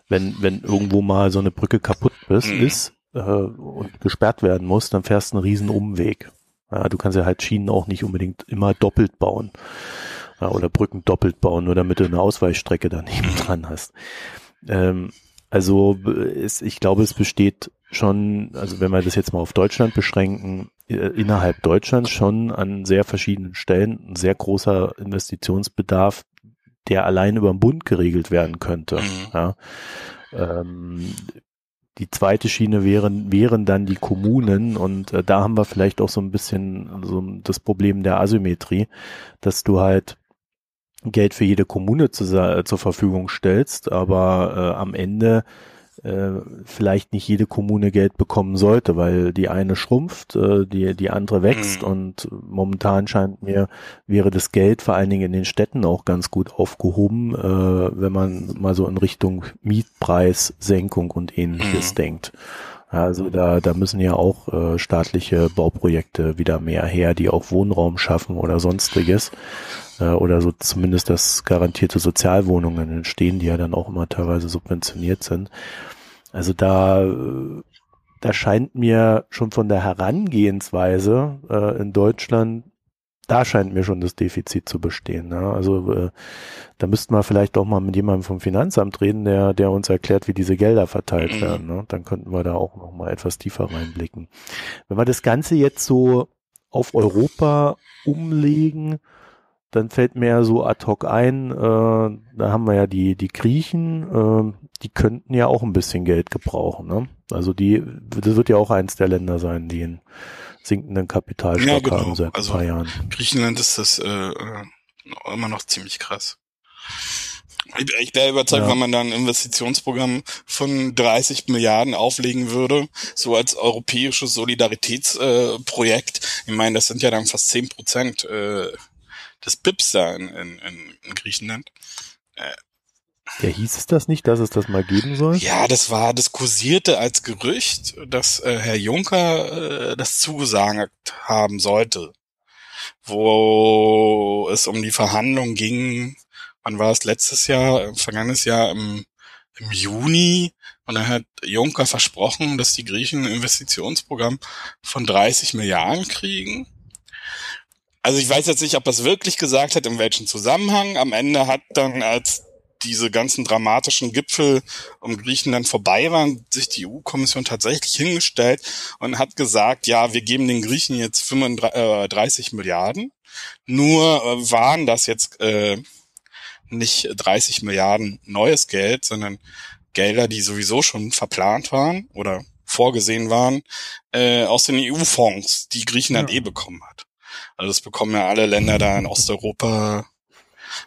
Speaker 1: wenn, wenn irgendwo mal so eine Brücke kaputt ist, mhm. ist äh, und gesperrt werden muss, dann fährst du einen riesen Umweg. Ja, du kannst ja halt Schienen auch nicht unbedingt immer doppelt bauen. Ja, oder Brücken doppelt bauen, nur damit du eine Ausweichstrecke daneben dran hast. Ähm, also es, ich glaube, es besteht schon, also wenn wir das jetzt mal auf Deutschland beschränken, äh, innerhalb Deutschlands schon an sehr verschiedenen Stellen ein sehr großer Investitionsbedarf, der allein über den Bund geregelt werden könnte. Mhm. Ja. Ähm, die zweite Schiene wären, wären dann die Kommunen. Und äh, da haben wir vielleicht auch so ein bisschen so das Problem der Asymmetrie, dass du halt Geld für jede Kommune zu, zur Verfügung stellst, aber äh, am Ende äh, vielleicht nicht jede Kommune Geld bekommen sollte, weil die eine schrumpft, äh, die, die andere wächst mhm. und momentan scheint mir, wäre das Geld vor allen Dingen in den Städten auch ganz gut aufgehoben, äh, wenn man mal so in Richtung Mietpreissenkung und ähnliches mhm. denkt. Also da, da müssen ja auch äh, staatliche Bauprojekte wieder mehr her, die auch Wohnraum schaffen oder sonstiges äh, oder so zumindest das garantierte Sozialwohnungen entstehen, die ja dann auch immer teilweise subventioniert sind. Also da, da scheint mir schon von der Herangehensweise äh, in Deutschland, da scheint mir schon das Defizit zu bestehen. Ne? Also äh, da müssten wir vielleicht auch mal mit jemandem vom Finanzamt reden, der, der uns erklärt, wie diese Gelder verteilt mhm. werden. Ne? Dann könnten wir da auch noch mal etwas tiefer reinblicken. Wenn wir das Ganze jetzt so auf Europa umlegen, dann fällt mir ja so ad hoc ein, äh, da haben wir ja die, die Griechen, äh, die könnten ja auch ein bisschen Geld gebrauchen. Ne? Also die, das wird ja auch eins der Länder sein, die einen sinkenden Kapitalstock ja, genau. haben seit also ein paar Jahren.
Speaker 3: Griechenland ist das äh, äh immer noch ziemlich krass. Ich, ich wäre überzeugt, ja. wenn man da ein Investitionsprogramm von 30 Milliarden auflegen würde, so als europäisches Solidaritätsprojekt. Äh, ich meine, das sind ja dann fast 10 Prozent äh, des BIPs da in, in, in Griechenland.
Speaker 1: Äh, ja, hieß es das nicht, dass es das mal geben soll?
Speaker 3: Ja, das war, das kursierte als Gerücht, dass äh, Herr Juncker äh, das zugesagt haben sollte. Wo es um die Verhandlungen ging, wann war es letztes Jahr, äh, vergangenes Jahr im, im Juni, und dann hat Juncker versprochen, dass die Griechen ein Investitionsprogramm von 30 Milliarden kriegen. Also ich weiß jetzt nicht, ob er es wirklich gesagt hat, in welchem Zusammenhang. Am Ende hat dann, als diese ganzen dramatischen Gipfel um Griechenland vorbei waren, sich die EU-Kommission tatsächlich hingestellt und hat gesagt, ja, wir geben den Griechen jetzt 35 äh, Milliarden. Nur äh, waren das jetzt äh, nicht 30 Milliarden neues Geld, sondern Gelder, die sowieso schon verplant waren oder vorgesehen waren, äh, aus den EU-Fonds, die Griechenland ja. eh bekommen hat. Also das bekommen ja alle Länder da in Osteuropa,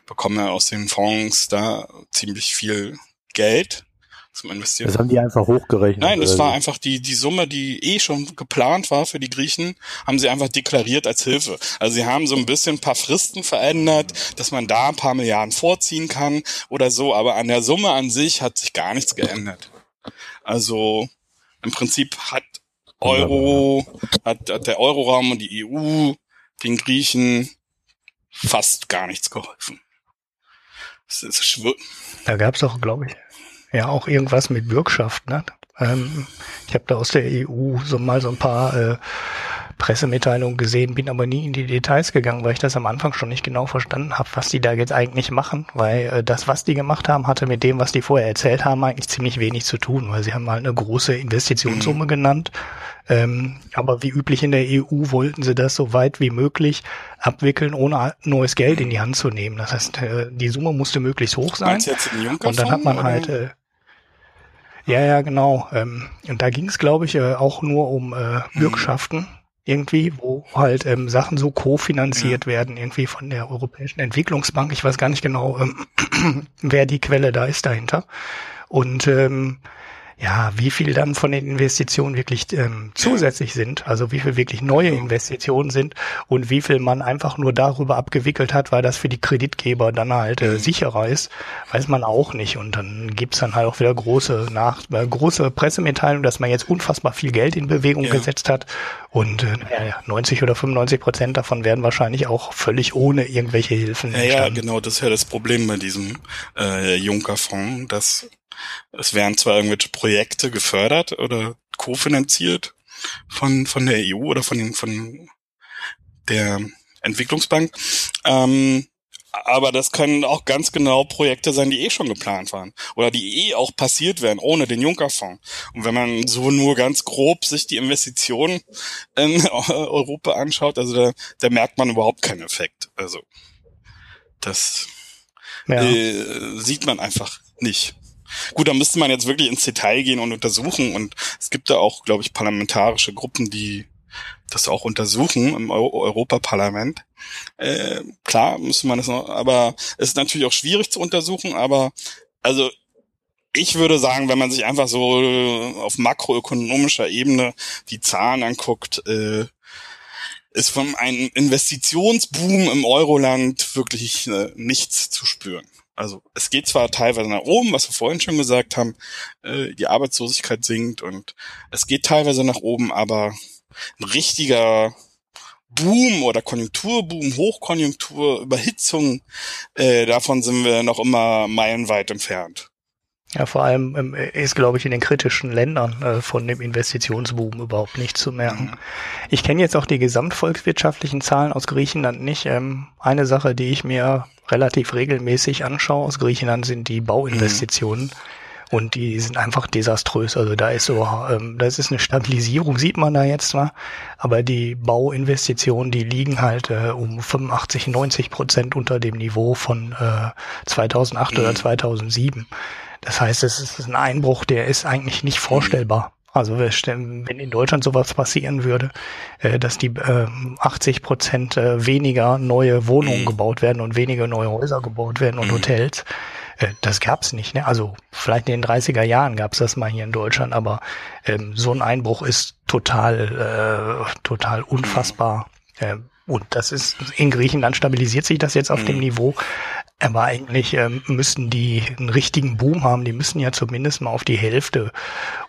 Speaker 3: bekommen ja aus den Fonds da ziemlich viel Geld zum Investieren.
Speaker 1: Das haben die einfach hochgerechnet.
Speaker 3: Nein, das war einfach die, die Summe, die eh schon geplant war für die Griechen, haben sie einfach deklariert als Hilfe. Also sie haben so ein bisschen ein paar Fristen verändert, dass man da ein paar Milliarden vorziehen kann oder so, aber an der Summe an sich hat sich gar nichts geändert. Also im Prinzip hat Euro, hat, hat der Euroraum und die EU den Griechen fast gar nichts geholfen.
Speaker 2: Das ist schwör da gab es auch, glaube ich, ja auch irgendwas mit Bürgschaft. Ne? Ähm, ich habe da aus der EU so mal so ein paar äh, Pressemitteilungen gesehen, bin aber nie in die Details gegangen, weil ich das am Anfang schon nicht genau verstanden habe, was die da jetzt eigentlich machen, weil äh, das, was die gemacht haben, hatte mit dem, was die vorher erzählt haben, eigentlich ziemlich wenig zu tun, weil sie haben halt eine große Investitionssumme mhm. genannt, ähm, aber wie üblich in der EU wollten sie das so weit wie möglich abwickeln, ohne neues Geld in die Hand zu nehmen. Das heißt, äh, die Summe musste möglichst hoch sein. Und dann hat man halt äh, ja, ja, genau. Ähm, und da ging es, glaube ich, äh, auch nur um äh, Bürgschaften irgendwie, wo halt ähm, Sachen so kofinanziert ja. werden, irgendwie von der Europäischen Entwicklungsbank. Ich weiß gar nicht genau, ähm, wer die Quelle da ist dahinter. Und ähm, ja, wie viel dann von den Investitionen wirklich ähm, zusätzlich sind, also wie viel wirklich neue Investitionen sind und wie viel man einfach nur darüber abgewickelt hat, weil das für die Kreditgeber dann halt äh, sicherer ist, weiß man auch nicht. Und dann gibt's dann halt auch wieder große nach äh, große Pressemitteilungen, dass man jetzt unfassbar viel Geld in Bewegung ja. gesetzt hat. Und äh, ja, 90 oder 95 Prozent davon werden wahrscheinlich auch völlig ohne irgendwelche Hilfen.
Speaker 3: Ja, ja genau, das ist ja das Problem bei diesem äh, Juncker-Fonds, dass es werden zwar irgendwelche Projekte gefördert oder kofinanziert von, von der EU oder von, den, von der Entwicklungsbank, ähm, aber das können auch ganz genau Projekte sein, die eh schon geplant waren oder die eh auch passiert werden ohne den Juncker-Fonds. Und wenn man so nur ganz grob sich die Investitionen in Europa anschaut, also da, da merkt man überhaupt keinen Effekt. Also das ja. äh, sieht man einfach nicht. Gut, da müsste man jetzt wirklich ins Detail gehen und untersuchen und es gibt da auch, glaube ich, parlamentarische Gruppen, die das auch untersuchen im Euro Europaparlament. Äh, klar müsste man das noch, aber es ist natürlich auch schwierig zu untersuchen, aber also ich würde sagen, wenn man sich einfach so auf makroökonomischer Ebene die Zahlen anguckt, äh, ist von einem Investitionsboom im Euroland wirklich äh, nichts zu spüren. Also es geht zwar teilweise nach oben, was wir vorhin schon gesagt haben, äh, die Arbeitslosigkeit sinkt und es geht teilweise nach oben, aber ein richtiger Boom oder Konjunkturboom, Hochkonjunktur, Überhitzung, äh, davon sind wir noch immer meilenweit entfernt.
Speaker 2: Ja, vor allem ähm, ist, glaube ich, in den kritischen Ländern äh, von dem Investitionsboom überhaupt nicht zu merken. Mhm. Ich kenne jetzt auch die gesamtvolkswirtschaftlichen Zahlen aus Griechenland nicht. Ähm, eine Sache, die ich mir relativ regelmäßig anschaue aus Griechenland, sind die Bauinvestitionen. Mhm. Und die sind einfach desaströs. Also da ist so, ähm, das ist eine Stabilisierung, sieht man da jetzt mal. Aber die Bauinvestitionen, die liegen halt äh, um 85, 90 Prozent unter dem Niveau von äh, 2008 mhm. oder 2007. Das heißt, es ist ein Einbruch, der ist eigentlich nicht vorstellbar. Also wenn in Deutschland sowas passieren würde, äh, dass die 80 ähm, Prozent äh, weniger neue Wohnungen gebaut werden und weniger neue Häuser gebaut werden und mhm. Hotels, äh, das gab's nicht. Ne? Also vielleicht in den 30er Jahren gab's das mal hier in Deutschland, aber ähm, so ein Einbruch ist total, total unfassbar. Mhm. Und das ist, in Griechenland stabilisiert sich das jetzt auf mhm. dem Niveau. Aber eigentlich ähm, müssen die einen richtigen Boom haben. Die müssen ja zumindest mal auf die Hälfte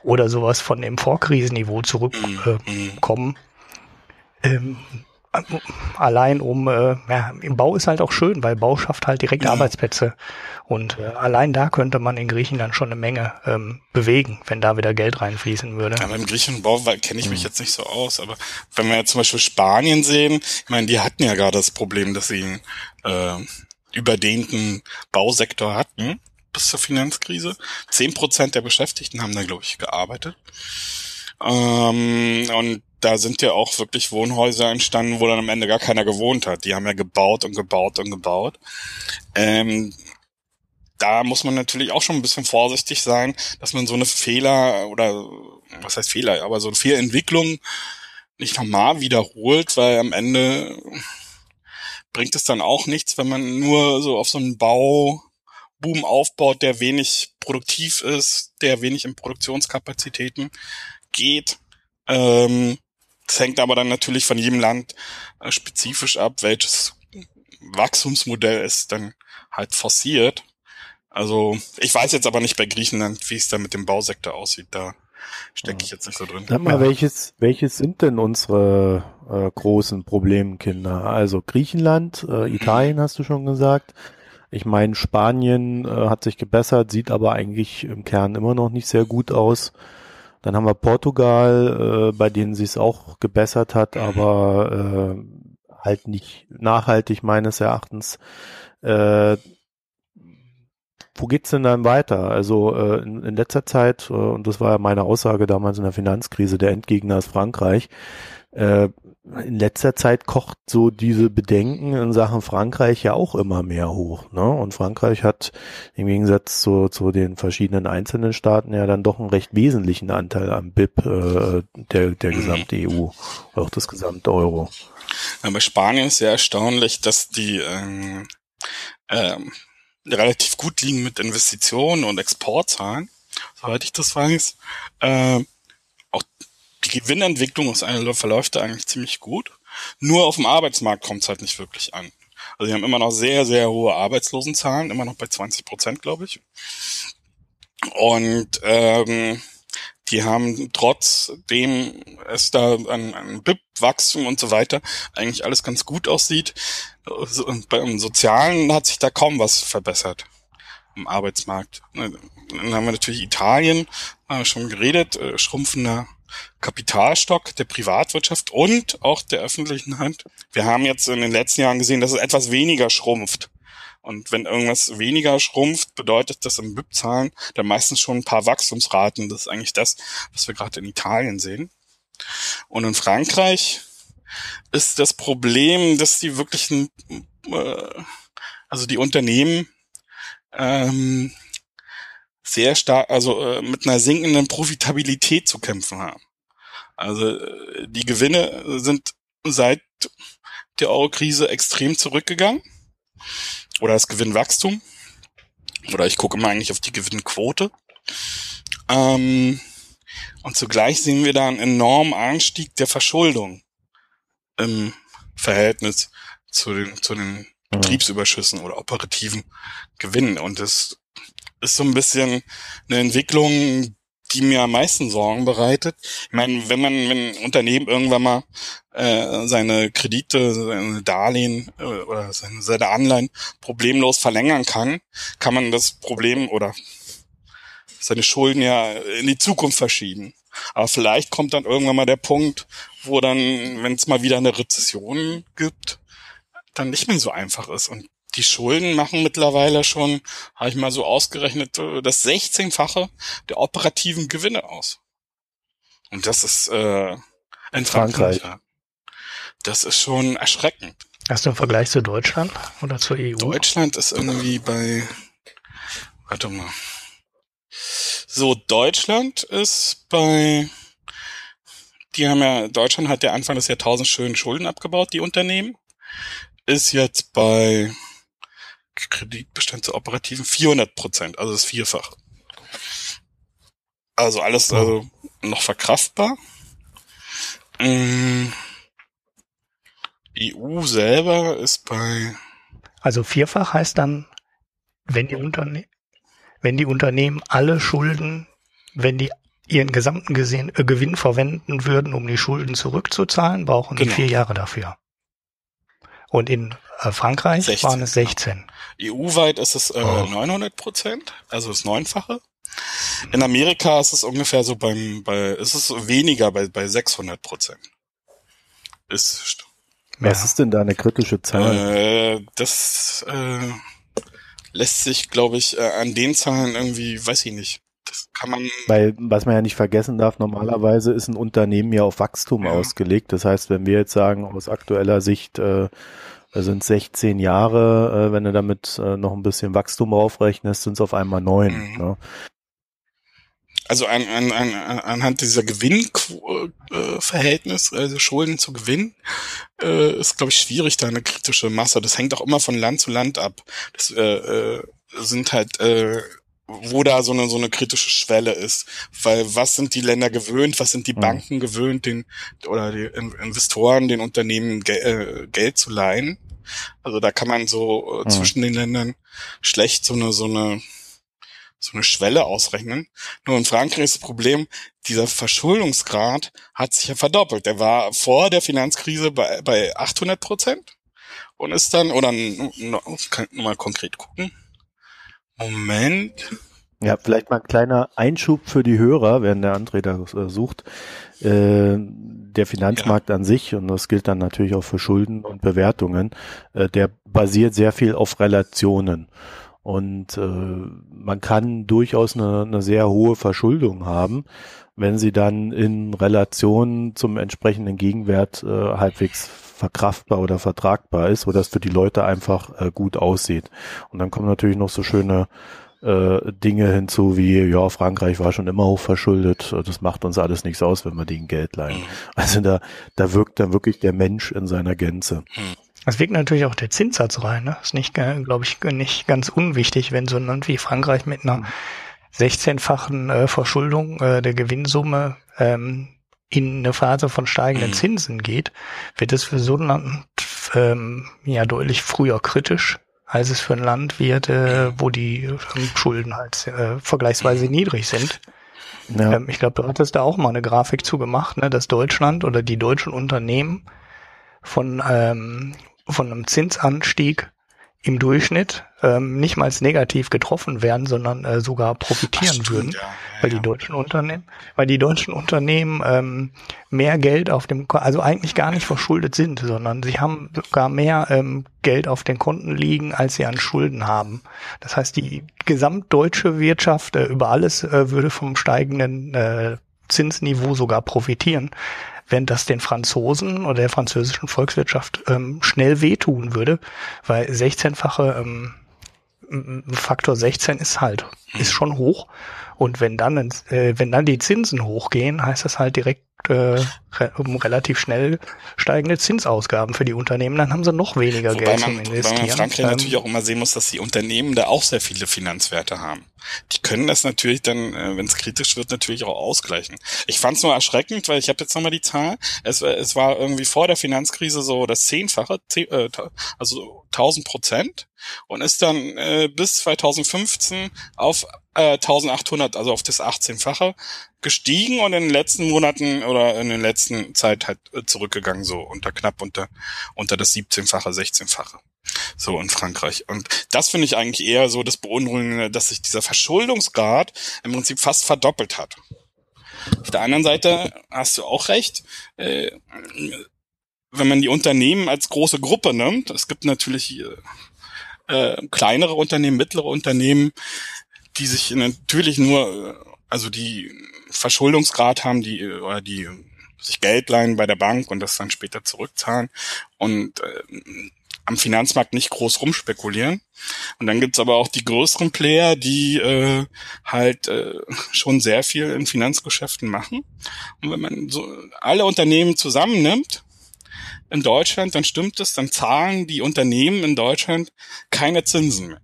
Speaker 2: oder sowas von dem Vorkrisenniveau zurückkommen. Äh, ähm, allein um, äh, ja, im Bau ist halt auch schön, weil Bau schafft halt direkt ja. Arbeitsplätze. Und äh, allein da könnte man in Griechenland schon eine Menge ähm, bewegen, wenn da wieder Geld reinfließen würde.
Speaker 3: Ja, beim griechischen Bau kenne ich mich mhm. jetzt nicht so aus, aber wenn wir jetzt zum Beispiel Spanien sehen, ich meine, die hatten ja gerade das Problem, dass sie äh, überdehnten Bausektor hatten bis zur Finanzkrise. Zehn Prozent der Beschäftigten haben da, glaube ich, gearbeitet. Ähm, und da sind ja auch wirklich Wohnhäuser entstanden, wo dann am Ende gar keiner gewohnt hat. Die haben ja gebaut und gebaut und gebaut. Ähm, da muss man natürlich auch schon ein bisschen vorsichtig sein, dass man so eine Fehler oder was heißt Fehler, aber so eine Fehlentwicklung nicht nochmal wiederholt, weil am Ende bringt es dann auch nichts, wenn man nur so auf so einen Bauboom aufbaut, der wenig produktiv ist, der wenig in Produktionskapazitäten geht. Ähm, das hängt aber dann natürlich von jedem Land äh, spezifisch ab, welches Wachstumsmodell es dann halt forciert. Also ich weiß jetzt aber nicht bei Griechenland, wie es da mit dem Bausektor aussieht. Da stecke ich jetzt nicht so drin.
Speaker 1: Sag mal, welches, welches sind denn unsere äh, großen Problemkinder? Also Griechenland, äh, Italien hast du schon gesagt. Ich meine, Spanien äh, hat sich gebessert, sieht aber eigentlich im Kern immer noch nicht sehr gut aus. Dann haben wir Portugal, äh, bei denen sich es auch gebessert hat, aber äh, halt nicht nachhaltig meines Erachtens. Äh, wo geht's denn dann weiter? Also äh, in, in letzter Zeit, äh, und das war ja meine Aussage damals in der Finanzkrise, der Endgegner ist Frankreich. Äh, in letzter Zeit kocht so diese Bedenken in Sachen Frankreich ja auch immer mehr hoch. Ne? Und Frankreich hat im Gegensatz zu, zu den verschiedenen einzelnen Staaten ja dann doch einen recht wesentlichen Anteil am BIP äh, der, der gesamten mhm. EU, auch das gesamte Euro.
Speaker 3: Ja, bei Spanien ist sehr erstaunlich, dass die ähm, ähm, relativ gut liegen mit Investitionen und Exportzahlen. soweit ich das weiß. Äh, auch die Gewinnentwicklung ist eine, verläuft da eigentlich ziemlich gut. Nur auf dem Arbeitsmarkt kommt es halt nicht wirklich an. Also sie haben immer noch sehr, sehr hohe Arbeitslosenzahlen, immer noch bei 20 Prozent, glaube ich. Und ähm, die haben trotzdem es da an, an BIP-Wachstum und so weiter eigentlich alles ganz gut aussieht. Und beim Sozialen hat sich da kaum was verbessert im Arbeitsmarkt. Dann haben wir natürlich Italien, schon geredet, äh, schrumpfender Kapitalstock der Privatwirtschaft und auch der öffentlichen Hand. Wir haben jetzt in den letzten Jahren gesehen, dass es etwas weniger schrumpft. Und wenn irgendwas weniger schrumpft, bedeutet das im BIP-Zahlen dann meistens schon ein paar Wachstumsraten. Das ist eigentlich das, was wir gerade in Italien sehen. Und in Frankreich ist das Problem, dass die wirklichen, äh, also die Unternehmen ähm, sehr stark, also äh, mit einer sinkenden Profitabilität zu kämpfen haben. Also äh, die Gewinne sind seit der Euro-Krise extrem zurückgegangen. Oder das Gewinnwachstum. Oder ich gucke immer eigentlich auf die Gewinnquote. Ähm, und zugleich sehen wir da einen enormen Anstieg der Verschuldung im Verhältnis zu den, zu den Betriebsüberschüssen oder operativen Gewinnen. Und das ist so ein bisschen eine Entwicklung, die mir am meisten Sorgen bereitet. Ich meine, wenn man, wenn ein Unternehmen irgendwann mal äh, seine Kredite, seine Darlehen äh, oder seine, seine Anleihen problemlos verlängern kann, kann man das Problem oder seine Schulden ja in die Zukunft verschieben. Aber vielleicht kommt dann irgendwann mal der Punkt, wo dann, wenn es mal wieder eine Rezession gibt, dann nicht mehr so einfach ist. Und die Schulden machen mittlerweile schon, habe ich mal so ausgerechnet, äh, das 16-fache der operativen Gewinne aus. Und das ist äh, in Frankreich. Frankreich. Das ist schon erschreckend.
Speaker 2: Hast du einen Vergleich zu Deutschland oder zur EU?
Speaker 3: Deutschland ist irgendwie bei, warte mal. So, Deutschland ist bei, die haben ja, Deutschland hat ja Anfang des Jahrtausends schön Schulden abgebaut, die Unternehmen. Ist jetzt bei Kreditbestand zur operativen 400 Prozent, also das Vierfache. Also alles also noch verkraftbar. Ähm, EU selber ist bei.
Speaker 2: Also vierfach heißt dann, wenn die Unternehmen, wenn die Unternehmen alle Schulden, wenn die ihren gesamten Gesehen, äh, Gewinn verwenden würden, um die Schulden zurückzuzahlen, brauchen genau. die vier Jahre dafür. Und in äh, Frankreich 16, waren es 16.
Speaker 3: Genau. EU-weit ist es äh, oh. 900 Prozent, also das Neunfache. In Amerika ist es ungefähr so beim, bei, ist es weniger bei, bei 600 Prozent. Ist,
Speaker 1: Was ja. ist denn da eine kritische Zahl?
Speaker 3: Äh, das äh, lässt sich, glaube ich, äh, an den Zahlen irgendwie, weiß ich nicht. Das kann man.
Speaker 1: Weil, was man ja nicht vergessen darf, normalerweise ist ein Unternehmen ja auf Wachstum ja. ausgelegt. Das heißt, wenn wir jetzt sagen, aus aktueller Sicht äh, sind 16 Jahre, äh, wenn du damit äh, noch ein bisschen Wachstum aufrechnest, sind es auf einmal neun. Mhm. Ne?
Speaker 3: Also an, an, an, anhand dieser Gewinnverhältnis, also Schulden zu Gewinn, äh, ist, glaube ich, schwierig, da eine kritische Masse. Das hängt auch immer von Land zu Land ab. Das äh, äh, sind halt äh, wo da so eine, so eine kritische Schwelle ist. Weil was sind die Länder gewöhnt, was sind die mhm. Banken gewöhnt, den, oder die Investoren, den Unternehmen Gel äh, Geld zu leihen. Also da kann man so äh, mhm. zwischen den Ländern schlecht so eine, so eine, so eine Schwelle ausrechnen. Nur in Frankreich ist das Problem, dieser Verschuldungsgrad hat sich ja verdoppelt. Der war vor der Finanzkrise bei, bei 800 Prozent und ist dann, oder kann ich mal konkret gucken, Moment.
Speaker 1: Ja, vielleicht mal ein kleiner Einschub für die Hörer, während der André da äh, sucht. Äh, der Finanzmarkt ja. an sich, und das gilt dann natürlich auch für Schulden und Bewertungen, äh, der basiert sehr viel auf Relationen. Und äh, man kann durchaus eine, eine sehr hohe Verschuldung haben, wenn sie dann in Relation zum entsprechenden Gegenwert äh, halbwegs verkraftbar oder vertragbar ist, wo das für die Leute einfach äh, gut aussieht. Und dann kommen natürlich noch so schöne äh, Dinge hinzu wie, ja, Frankreich war schon immer hoch verschuldet, das macht uns alles nichts aus, wenn wir denen Geld leihen. Mhm. Also da, da wirkt dann wirklich der Mensch in seiner Gänze.
Speaker 2: Mhm. Das wirkt natürlich auch der Zinssatz rein. Ne? Ist nicht, glaube ich, nicht ganz unwichtig, wenn so ein Land wie Frankreich mit einer 16-fachen äh, Verschuldung äh, der Gewinnsumme ähm, in eine Phase von steigenden mhm. Zinsen geht, wird es für so ein Land ähm, ja deutlich früher kritisch, als es für ein Land wird, äh, wo die äh, Schulden halt äh, vergleichsweise niedrig sind. Ja. Ähm, ich glaube, du hattest da auch mal eine Grafik zu gemacht, ne, dass Deutschland oder die deutschen Unternehmen von, ähm, von einem Zinsanstieg im Durchschnitt ähm, nicht mal negativ getroffen werden, sondern äh, sogar profitieren Ach, würden, ja, ja, weil die deutschen Unternehmen, weil die deutschen Unternehmen ähm, mehr Geld auf dem, also eigentlich gar nicht verschuldet sind, sondern sie haben sogar mehr ähm, Geld auf den Konten liegen, als sie an Schulden haben. Das heißt, die gesamtdeutsche Wirtschaft äh, über alles äh, würde vom steigenden äh, Zinsniveau sogar profitieren während das den Franzosen oder der französischen Volkswirtschaft ähm, schnell wehtun würde, weil 16-fache ähm, Faktor 16 ist halt, ist schon hoch. Und wenn dann, äh, wenn dann die Zinsen hochgehen, heißt das halt direkt äh, um relativ schnell steigende Zinsausgaben für die Unternehmen, dann haben sie noch weniger wobei Geld man, zum Investieren. Wobei man in
Speaker 3: Frankreich ähm, natürlich auch immer sehen muss, dass die Unternehmen da auch sehr viele Finanzwerte haben. Die können das natürlich dann, äh, wenn es kritisch wird, natürlich auch ausgleichen. Ich fand es nur erschreckend, weil ich habe jetzt nochmal die Zahl. Es, es war irgendwie vor der Finanzkrise so das Zehnfache, äh, also 1000 Prozent und ist dann äh, bis 2015 auf äh, 1800, also auf das 18-fache gestiegen und in den letzten Monaten oder in den letzten Zeit halt äh, zurückgegangen, so unter knapp unter, unter das 17-fache, 16-fache. So in Frankreich. Und das finde ich eigentlich eher so das Beunruhigende, dass sich dieser Verschuldungsgrad im Prinzip fast verdoppelt hat. Auf der anderen Seite hast du auch recht, äh, wenn man die Unternehmen als große Gruppe nimmt, es gibt natürlich äh, äh kleinere Unternehmen, mittlere Unternehmen, die sich natürlich nur, also die Verschuldungsgrad haben, die oder die sich Geld leihen bei der Bank und das dann später zurückzahlen und äh, am Finanzmarkt nicht groß rumspekulieren. Und dann gibt's aber auch die größeren Player, die äh, halt äh, schon sehr viel in Finanzgeschäften machen. Und wenn man so alle Unternehmen zusammennimmt in Deutschland, dann stimmt es, dann zahlen die Unternehmen in Deutschland keine Zinsen mehr.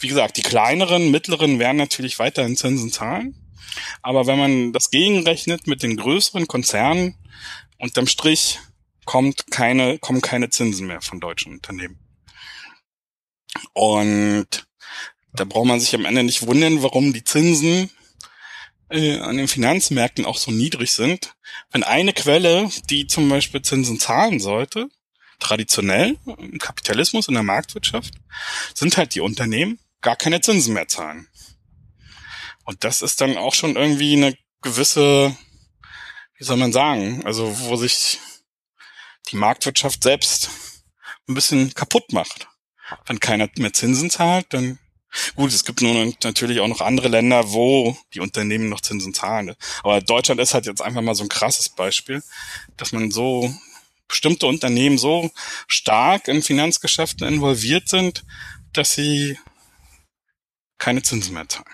Speaker 3: Wie gesagt, die kleineren, mittleren werden natürlich weiterhin Zinsen zahlen. Aber wenn man das gegenrechnet mit den größeren Konzernen, unterm Strich kommt keine, kommen keine Zinsen mehr von deutschen Unternehmen. Und da braucht man sich am Ende nicht wundern, warum die Zinsen äh, an den Finanzmärkten auch so niedrig sind. Wenn eine Quelle, die zum Beispiel Zinsen zahlen sollte, traditionell im Kapitalismus, in der Marktwirtschaft, sind halt die Unternehmen, gar keine Zinsen mehr zahlen. Und das ist dann auch schon irgendwie eine gewisse, wie soll man sagen, also wo sich die Marktwirtschaft selbst ein bisschen kaputt macht. Wenn keiner mehr Zinsen zahlt, dann gut, es gibt nun natürlich auch noch andere Länder, wo die Unternehmen noch Zinsen zahlen. Aber Deutschland ist halt jetzt einfach mal so ein krasses Beispiel, dass man so bestimmte Unternehmen so stark in Finanzgeschäften involviert sind, dass sie keine Zinsen mehr zahlen.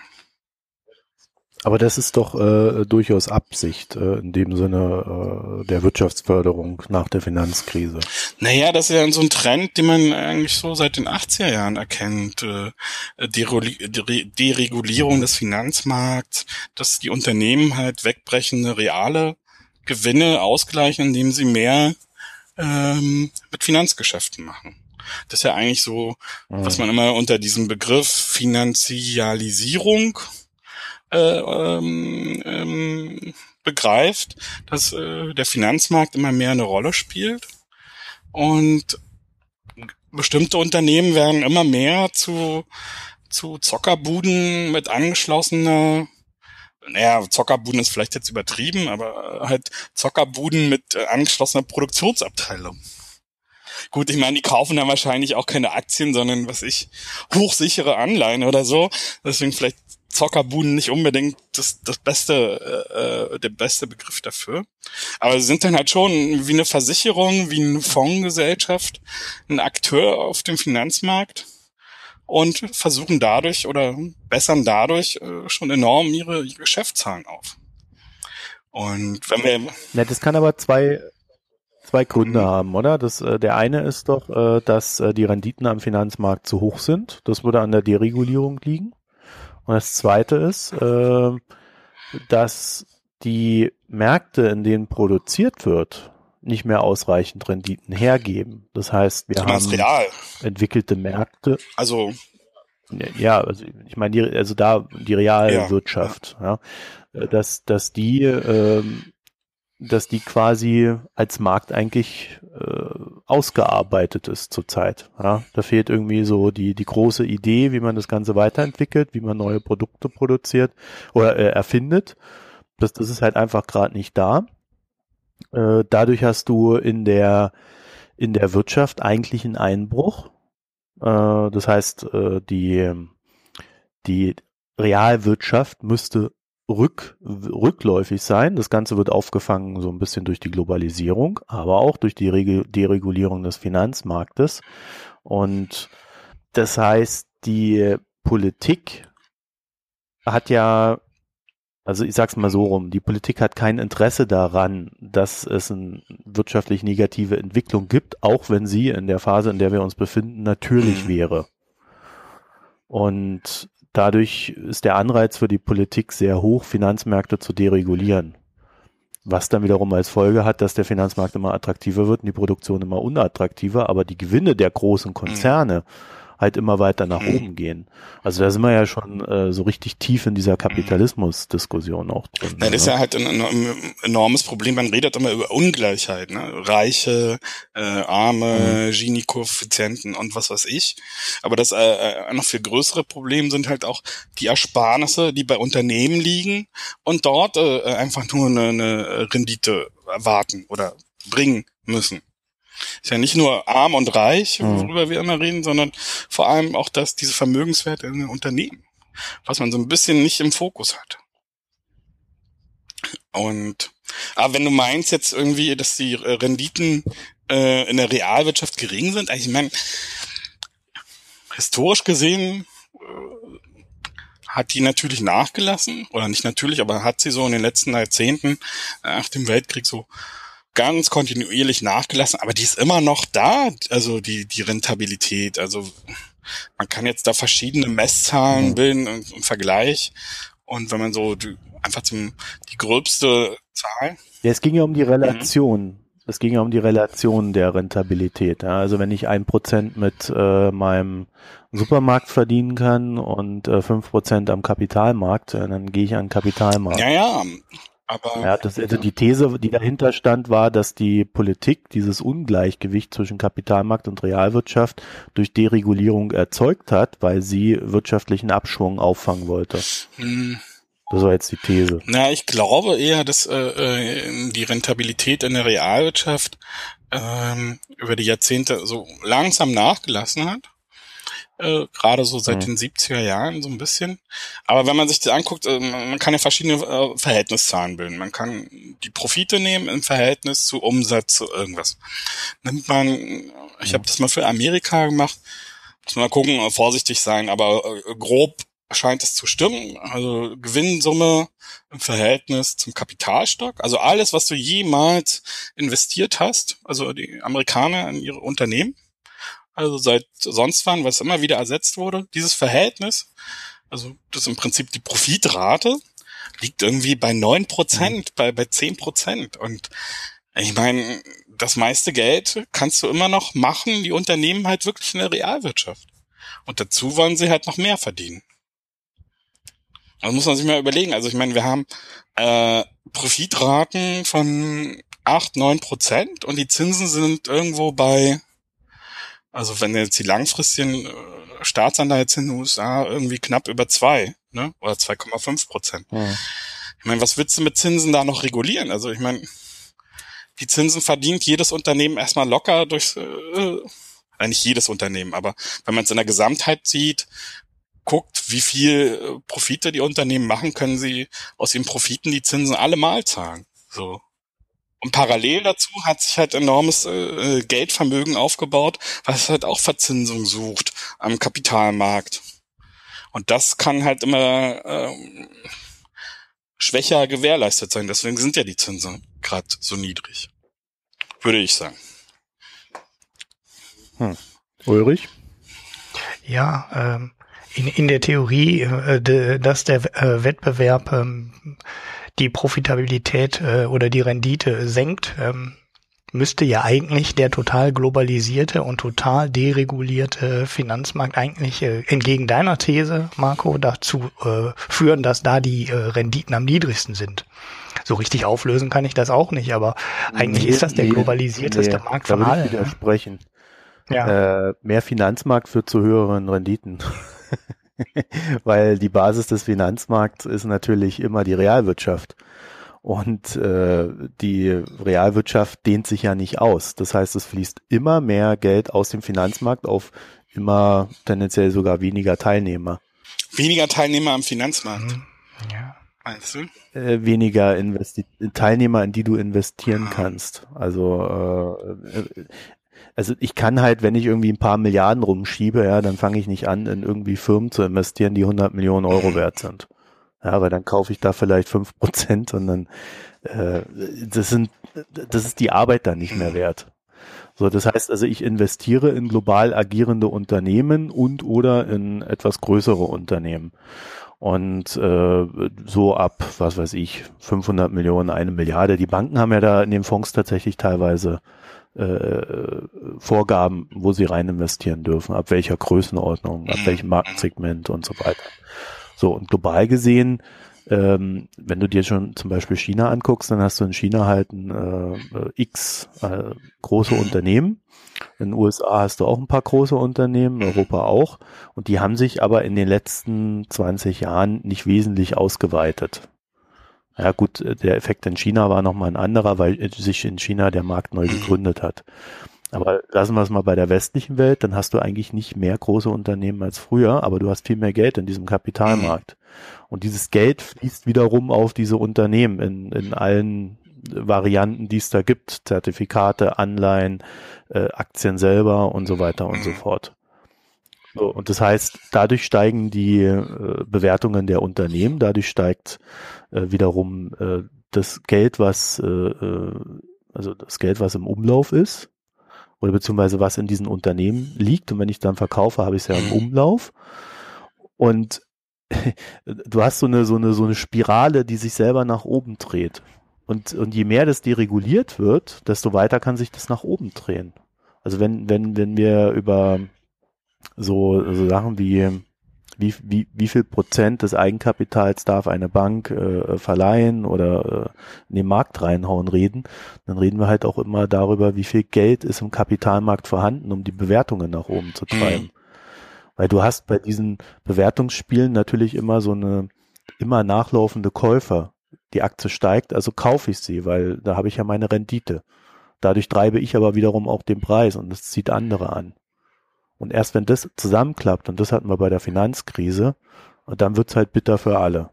Speaker 1: Aber das ist doch äh, durchaus Absicht äh, in dem Sinne äh, der Wirtschaftsförderung nach der Finanzkrise.
Speaker 3: Naja, das ist ja so ein Trend, den man eigentlich so seit den 80er Jahren erkennt. Äh, Deregulierung des Finanzmarkts, dass die Unternehmen halt wegbrechende reale Gewinne ausgleichen, indem sie mehr ähm, mit Finanzgeschäften machen. Das ist ja eigentlich so, mhm. was man immer unter diesem Begriff Finanzialisierung äh, ähm, ähm, begreift, dass äh, der Finanzmarkt immer mehr eine Rolle spielt und bestimmte Unternehmen werden immer mehr zu zu Zockerbuden mit angeschlossener naja, Zockerbuden ist vielleicht jetzt übertrieben, aber halt Zockerbuden mit äh, angeschlossener Produktionsabteilung. Gut, ich meine, die kaufen dann wahrscheinlich auch keine Aktien, sondern was ich, hochsichere Anleihen oder so. Deswegen vielleicht Zockerbuden nicht unbedingt das, das beste, äh, der beste Begriff dafür. Aber sie sind dann halt schon wie eine Versicherung, wie eine Fondsgesellschaft, ein Akteur auf dem Finanzmarkt und versuchen dadurch oder bessern dadurch äh, schon enorm ihre, ihre Geschäftszahlen auf. Und wenn wir.
Speaker 1: Ja, das kann aber zwei, zwei Gründe mhm. haben, oder? Das, äh, der eine ist doch, äh, dass äh, die Renditen am Finanzmarkt zu hoch sind. Das würde an der Deregulierung liegen. Und das zweite ist, äh, dass die Märkte, in denen produziert wird, nicht mehr ausreichend Renditen hergeben. Das heißt, wir haben
Speaker 3: real.
Speaker 1: entwickelte Märkte.
Speaker 3: Also
Speaker 1: ja, also ich meine, die, also da die Realwirtschaft, ja, ja, dass dass die ähm, dass die quasi als Markt eigentlich äh, ausgearbeitet ist zurzeit. Ja? Da fehlt irgendwie so die, die große Idee, wie man das Ganze weiterentwickelt, wie man neue Produkte produziert oder äh, erfindet. Das, das ist halt einfach gerade nicht da. Äh, dadurch hast du in der, in der Wirtschaft eigentlich einen Einbruch. Äh, das heißt, äh, die, die Realwirtschaft müsste rück, rückläufig sein. Das Ganze wird aufgefangen so ein bisschen durch die Globalisierung, aber auch durch die Reg Deregulierung des Finanzmarktes. Und das heißt, die Politik hat ja, also ich sag's mal so rum, die Politik hat kein Interesse daran, dass es eine wirtschaftlich negative Entwicklung gibt, auch wenn sie in der Phase, in der wir uns befinden, natürlich wäre. Und Dadurch ist der Anreiz für die Politik sehr hoch, Finanzmärkte zu deregulieren. Was dann wiederum als Folge hat, dass der Finanzmarkt immer attraktiver wird und die Produktion immer unattraktiver, aber die Gewinne der großen Konzerne mhm halt immer weiter nach mhm. oben gehen. Also da sind wir ja schon äh, so richtig tief in dieser Kapitalismus-Diskussion auch drin.
Speaker 3: Ja, das ist ja halt ein, ein, enormes Problem. Man redet immer über Ungleichheit, ne? Reiche, äh, Arme, mhm. Gini-Koeffizienten und was weiß ich. Aber das äh, äh, noch viel größere Problem sind halt auch die Ersparnisse, die bei Unternehmen liegen und dort äh, einfach nur eine, eine Rendite erwarten oder bringen müssen. Ist ja nicht nur arm und reich, mhm. worüber wir immer reden, sondern vor allem auch dass diese Vermögenswerte in den Unternehmen, was man so ein bisschen nicht im Fokus hat. Und aber wenn du meinst jetzt irgendwie, dass die Renditen äh, in der Realwirtschaft gering sind, also ich meine, historisch gesehen äh, hat die natürlich nachgelassen, oder nicht natürlich, aber hat sie so in den letzten Jahrzehnten nach dem Weltkrieg so ganz kontinuierlich nachgelassen, aber die ist immer noch da, also die, die Rentabilität. Also man kann jetzt da verschiedene Messzahlen mhm. bilden im, im Vergleich. Und wenn man so die, einfach zum die gröbste Zahl.
Speaker 1: Ja, es ging ja um die Relation. Mhm. Es ging ja um die Relation der Rentabilität. Ja. Also wenn ich ein Prozent mit äh, meinem Supermarkt verdienen kann und äh, fünf äh, Prozent am Kapitalmarkt, dann gehe ich an den Kapitalmarkt.
Speaker 3: Ja, ja. Aber
Speaker 1: ja, das, also die These, die dahinter stand, war, dass die Politik dieses Ungleichgewicht zwischen Kapitalmarkt und Realwirtschaft durch Deregulierung erzeugt hat, weil sie wirtschaftlichen Abschwung auffangen wollte. Hm. Das war jetzt die These.
Speaker 3: Na, ich glaube eher, dass äh, äh die Rentabilität in der Realwirtschaft ähm, über die Jahrzehnte so langsam nachgelassen hat äh, gerade so seit mhm. den 70er Jahren so ein bisschen. Aber wenn man sich das anguckt, äh, man kann ja verschiedene äh, Verhältniszahlen bilden. Man kann die Profite nehmen im Verhältnis zu Umsatz zu irgendwas. Nimmt man, ich habe das mal für Amerika gemacht, muss man mal gucken, äh, vorsichtig sein, aber äh, grob scheint es zu stimmen. Also Gewinnsumme im Verhältnis zum Kapitalstock. Also alles, was du jemals investiert hast, also die Amerikaner in ihre Unternehmen, also seit sonst wann, was immer wieder ersetzt wurde. Dieses Verhältnis, also das ist im Prinzip die Profitrate, liegt irgendwie bei neun Prozent, mhm. bei, bei zehn Prozent. Und ich meine, das meiste Geld kannst du immer noch machen, die Unternehmen halt wirklich in der Realwirtschaft. Und dazu wollen sie halt noch mehr verdienen. Das muss man sich mal überlegen. Also ich meine, wir haben äh, Profitraten von acht neun Prozent und die Zinsen sind irgendwo bei also wenn jetzt die langfristigen äh, Staatsanleihen in den USA irgendwie knapp über zwei, ne? Oder 2,5 Prozent. Ja. Ich meine, was willst du mit Zinsen da noch regulieren? Also ich meine, die Zinsen verdient jedes Unternehmen erstmal locker durch, äh, äh, nicht jedes Unternehmen, aber wenn man es in der Gesamtheit sieht, guckt, wie viel äh, Profite die Unternehmen machen, können sie aus ihren Profiten die Zinsen allemal zahlen. So. Und parallel dazu hat sich halt enormes äh, Geldvermögen aufgebaut, was halt auch Verzinsung sucht am Kapitalmarkt. Und das kann halt immer äh, schwächer gewährleistet sein. Deswegen sind ja die Zinsen gerade so niedrig. Würde ich sagen.
Speaker 1: Hm. Ulrich?
Speaker 2: Ja, ähm, in, in der Theorie, äh, dass der äh, Wettbewerb ähm, die Profitabilität äh, oder die Rendite senkt, ähm, müsste ja eigentlich der total globalisierte und total deregulierte Finanzmarkt eigentlich äh, entgegen deiner These, Marco, dazu äh, führen, dass da die äh, Renditen am niedrigsten sind. So richtig auflösen kann ich das auch nicht, aber eigentlich nee, ist das der nee, globalisierteste nee, Markt von allen.
Speaker 1: Ich ne? widersprechen. Ja. Äh, mehr Finanzmarkt führt zu höheren Renditen. Weil die Basis des Finanzmarkts ist natürlich immer die Realwirtschaft. Und äh, die Realwirtschaft dehnt sich ja nicht aus. Das heißt, es fließt immer mehr Geld aus dem Finanzmarkt auf immer tendenziell sogar weniger Teilnehmer.
Speaker 3: Weniger Teilnehmer am Finanzmarkt. Mhm.
Speaker 1: Ja. Meinst du? Äh, weniger Investi Teilnehmer, in die du investieren ah. kannst. Also äh, also ich kann halt, wenn ich irgendwie ein paar Milliarden rumschiebe, ja, dann fange ich nicht an, in irgendwie Firmen zu investieren, die 100 Millionen Euro wert sind. Ja, weil dann kaufe ich da vielleicht fünf Prozent und dann äh, das sind das ist die Arbeit dann nicht mehr wert. So, das heißt also, ich investiere in global agierende Unternehmen und oder in etwas größere Unternehmen. Und äh, so ab, was weiß ich, 500 Millionen, eine Milliarde. Die Banken haben ja da in den Fonds tatsächlich teilweise äh, Vorgaben, wo sie rein investieren dürfen, ab welcher Größenordnung, ab welchem Marktsegment und so weiter. So, und global gesehen, ähm, wenn du dir schon zum Beispiel China anguckst, dann hast du in China halt ein äh, X äh, große Unternehmen. In den USA hast du auch ein paar große Unternehmen, Europa auch. Und die haben sich aber in den letzten 20 Jahren nicht wesentlich ausgeweitet. Ja gut, der Effekt in China war nochmal ein anderer, weil sich in China der Markt neu gegründet hat. Aber lassen wir es mal bei der westlichen Welt, dann hast du eigentlich nicht mehr große Unternehmen als früher, aber du hast viel mehr Geld in diesem Kapitalmarkt. Und dieses Geld fließt wiederum auf diese Unternehmen in, in allen Varianten, die es da gibt, Zertifikate, Anleihen, äh, Aktien selber und so weiter und so fort. So, und das heißt, dadurch steigen die äh, Bewertungen der Unternehmen, dadurch steigt äh, wiederum äh, das Geld, was äh, äh also das Geld, was im Umlauf ist, oder beziehungsweise was in diesen Unternehmen liegt. Und wenn ich dann verkaufe, habe ich es ja im Umlauf. Und du hast so eine, so eine, so eine Spirale, die sich selber nach oben dreht. Und, und je mehr das dereguliert wird, desto weiter kann sich das nach oben drehen. Also wenn, wenn, wenn wir über so, so Sachen wie, wie, wie, wie viel Prozent des Eigenkapitals darf eine Bank äh, verleihen oder äh, in den Markt reinhauen reden, dann reden wir halt auch immer darüber, wie viel Geld ist im Kapitalmarkt vorhanden, um die Bewertungen nach oben zu treiben. Mhm. Weil du hast bei diesen Bewertungsspielen natürlich immer so eine immer nachlaufende Käufer. Die Aktie steigt, also kaufe ich sie, weil da habe ich ja meine Rendite. Dadurch treibe ich aber wiederum auch den Preis und das zieht andere an. Und erst wenn das zusammenklappt, und das hatten wir bei der Finanzkrise, und dann wird's halt bitter für alle.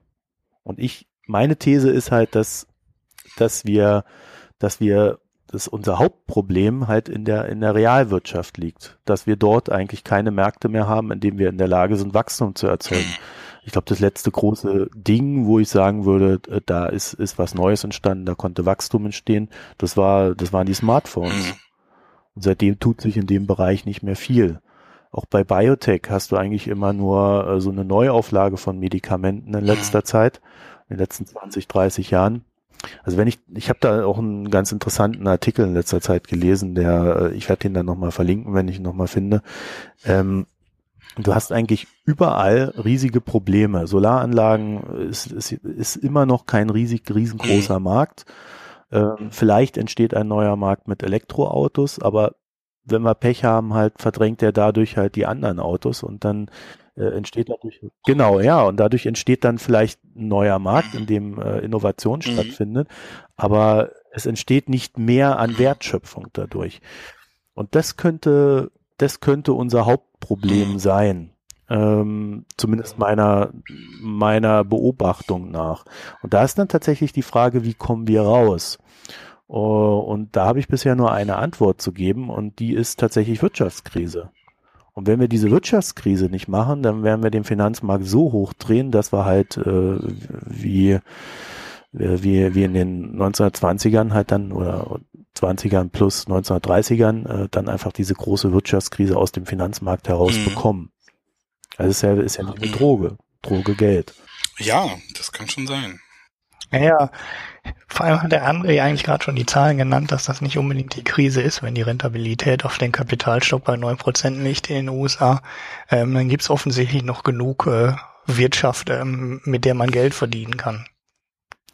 Speaker 1: Und ich, meine These ist halt, dass, dass wir, dass wir, dass unser Hauptproblem halt in der, in der Realwirtschaft liegt. Dass wir dort eigentlich keine Märkte mehr haben, in denen wir in der Lage sind, Wachstum zu erzeugen. Ich glaube, das letzte große Ding, wo ich sagen würde, äh, da ist, ist was Neues entstanden, da konnte Wachstum entstehen, das war, das waren die Smartphones. Und seitdem tut sich in dem Bereich nicht mehr viel. Auch bei Biotech hast du eigentlich immer nur äh, so eine Neuauflage von Medikamenten in letzter mhm. Zeit, in den letzten 20, 30 Jahren. Also wenn ich, ich habe da auch einen ganz interessanten Artikel in letzter Zeit gelesen, der, äh, ich werde den dann nochmal verlinken, wenn ich ihn nochmal finde. Ähm, du hast eigentlich überall riesige Probleme. Solaranlagen ist, ist, ist immer noch kein riesig, riesengroßer. Markt. Ähm, vielleicht entsteht ein neuer Markt mit Elektroautos, aber wenn wir Pech haben, halt verdrängt er dadurch halt die anderen Autos und dann äh, entsteht dadurch genau ja und dadurch entsteht dann vielleicht ein neuer Markt, in dem äh, Innovation mhm. stattfindet, aber es entsteht nicht mehr an Wertschöpfung dadurch und das könnte das könnte unser Hauptproblem sein. Ähm, zumindest meiner meiner Beobachtung nach. Und da ist dann tatsächlich die Frage, wie kommen wir raus? Oh, und da habe ich bisher nur eine Antwort zu geben und die ist tatsächlich Wirtschaftskrise. Und wenn wir diese Wirtschaftskrise nicht machen, dann werden wir den Finanzmarkt so hochdrehen, dass wir halt äh, wie, wie, wie in den 1920ern halt dann oder 20ern plus 1930ern äh, dann einfach diese große Wirtschaftskrise aus dem Finanzmarkt heraus mhm. bekommen. Also ist ja, ist ja eine Droge. Droge Geld.
Speaker 3: Ja, das kann schon sein.
Speaker 2: Naja, vor allem hat der André eigentlich gerade schon die Zahlen genannt, dass das nicht unbedingt die Krise ist, wenn die Rentabilität auf den Kapitalstock bei neun Prozent liegt in den USA. Ähm, dann gibt's offensichtlich noch genug äh, Wirtschaft, ähm, mit der man Geld verdienen kann.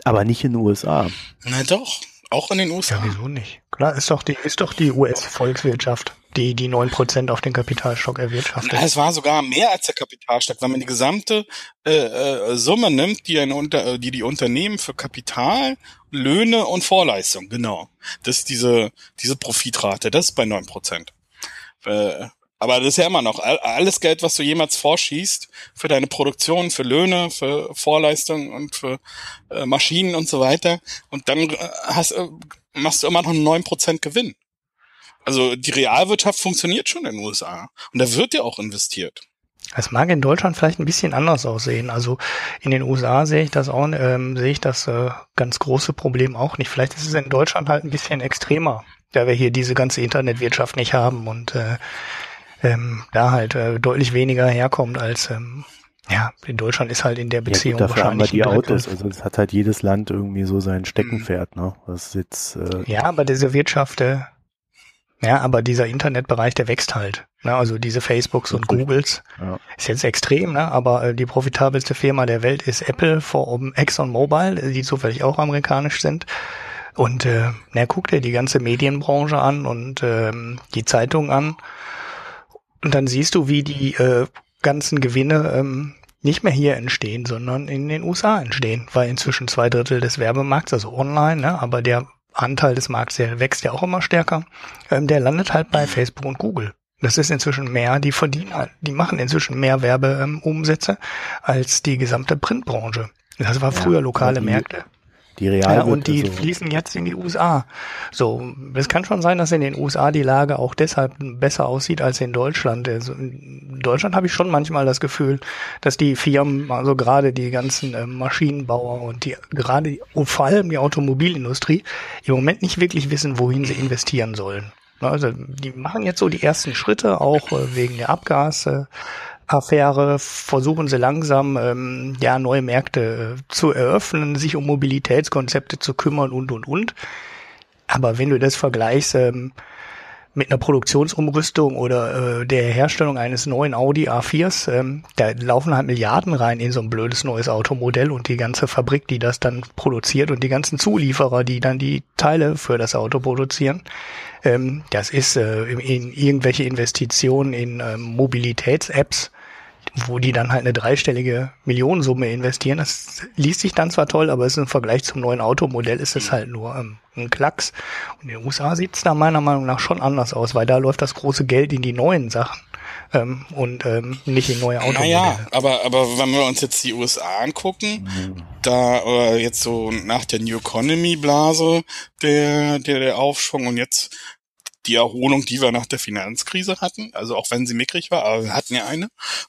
Speaker 1: Aber nicht in den USA.
Speaker 3: Na doch, auch in den USA.
Speaker 2: Ja, wieso nicht? Klar, ist doch die, ist doch die US-Volkswirtschaft, die die neun Prozent auf den Kapitalstock erwirtschaftet.
Speaker 3: Es war sogar mehr als der Kapitalstock, wenn man die gesamte äh, äh, Summe nimmt, die, ein Unter, die die Unternehmen für Kapital, Löhne und Vorleistung, genau. Das ist diese, diese Profitrate, das ist bei neun Prozent. Äh, aber das ist ja immer noch alles Geld, was du jemals vorschießt für deine Produktion, für Löhne, für Vorleistungen und für äh, Maschinen und so weiter. Und dann äh, hast, äh, machst du immer noch einen neun Prozent Gewinn. Also die Realwirtschaft funktioniert schon in den USA. Und da wird ja auch investiert.
Speaker 2: Es mag in Deutschland vielleicht ein bisschen anders aussehen. Also in den USA sehe ich das auch, ähm, sehe ich das äh, ganz große Problem auch nicht. Vielleicht ist es in Deutschland halt ein bisschen extremer, da wir hier diese ganze Internetwirtschaft nicht haben und äh, ähm, da halt äh, deutlich weniger herkommt als ähm, ja, in Deutschland ist halt in der Beziehung
Speaker 1: ja, gut, dafür
Speaker 2: wahrscheinlich
Speaker 1: haben wir die Autos. Also es hat halt jedes Land irgendwie so sein Steckenpferd, ne? Ist jetzt äh,
Speaker 2: ja, aber diese Wirtschaft, äh, ja, aber dieser Internetbereich, der wächst halt. Ne? Also diese Facebooks und Googles ja. ist jetzt extrem, ne? aber äh, die profitabelste Firma der Welt ist Apple vor um ExxonMobil, die zufällig auch amerikanisch sind. Und äh, na, guck dir die ganze Medienbranche an und ähm, die Zeitung an und dann siehst du, wie die äh, ganzen Gewinne ähm, nicht mehr hier entstehen, sondern in den USA entstehen, weil inzwischen zwei Drittel des Werbemarkts, also online, ne, aber der Anteil des Markts, der wächst ja auch immer stärker, ähm, der landet halt bei Facebook und Google. Das ist inzwischen mehr, die verdienen halt, die machen inzwischen mehr Werbeumsätze als die gesamte Printbranche. Das war früher ja, lokale Märkte.
Speaker 1: Die Real
Speaker 2: ja, und die so. fließen jetzt in die USA. So, es kann schon sein, dass in den USA die Lage auch deshalb besser aussieht als in Deutschland. Also in Deutschland habe ich schon manchmal das Gefühl, dass die Firmen, also gerade die ganzen äh, Maschinenbauer und die gerade vor allem die Automobilindustrie im Moment nicht wirklich wissen, wohin sie investieren sollen. Also die machen jetzt so die ersten Schritte, auch äh, wegen der Abgase. Affäre versuchen sie langsam ähm, ja neue Märkte äh, zu eröffnen, sich um Mobilitätskonzepte zu kümmern und und und. Aber wenn du das vergleichst ähm, mit einer Produktionsumrüstung oder äh, der Herstellung eines neuen Audi A4s, ähm, da laufen halt Milliarden rein in so ein blödes neues Automodell und die ganze Fabrik, die das dann produziert und die ganzen Zulieferer, die dann die Teile für das Auto produzieren. Ähm, das ist äh, in, in irgendwelche Investitionen in ähm, Mobilitäts-Apps wo die dann halt eine dreistellige Millionensumme investieren. Das liest sich dann zwar toll, aber es ist im Vergleich zum neuen Automodell ist es halt nur ähm, ein Klacks. Und in den USA sieht es da meiner Meinung nach schon anders aus, weil da läuft das große Geld in die neuen Sachen ähm, und ähm, nicht in neue Automodelle.
Speaker 3: Naja, aber, aber wenn wir uns jetzt die USA angucken, mhm. da äh, jetzt so nach der New Economy Blase der, der, der Aufschwung und jetzt die Erholung, die wir nach der Finanzkrise hatten, also auch wenn sie mickrig war, aber wir hatten ja eine,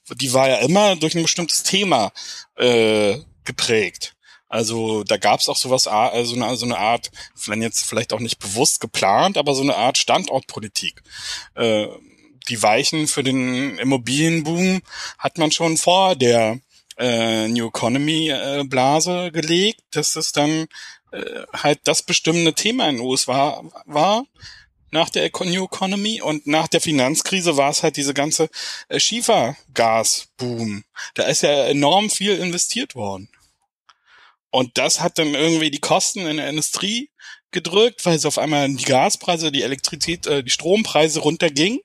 Speaker 3: die war ja immer durch ein bestimmtes Thema äh, geprägt. Also da gab es auch sowas, also eine, so eine Art, wenn jetzt vielleicht auch nicht bewusst geplant, aber so eine Art Standortpolitik. Äh, die Weichen für den Immobilienboom hat man schon vor der äh, New Economy äh, Blase gelegt, dass es dann äh, halt das bestimmende Thema in den USA war nach der New Economy und nach der Finanzkrise war es halt diese ganze äh, Schiefergas-Boom. Da ist ja enorm viel investiert worden. Und das hat dann irgendwie die Kosten in der Industrie gedrückt, weil es auf einmal die Gaspreise, die Elektrizität, äh, die Strompreise runtergingen.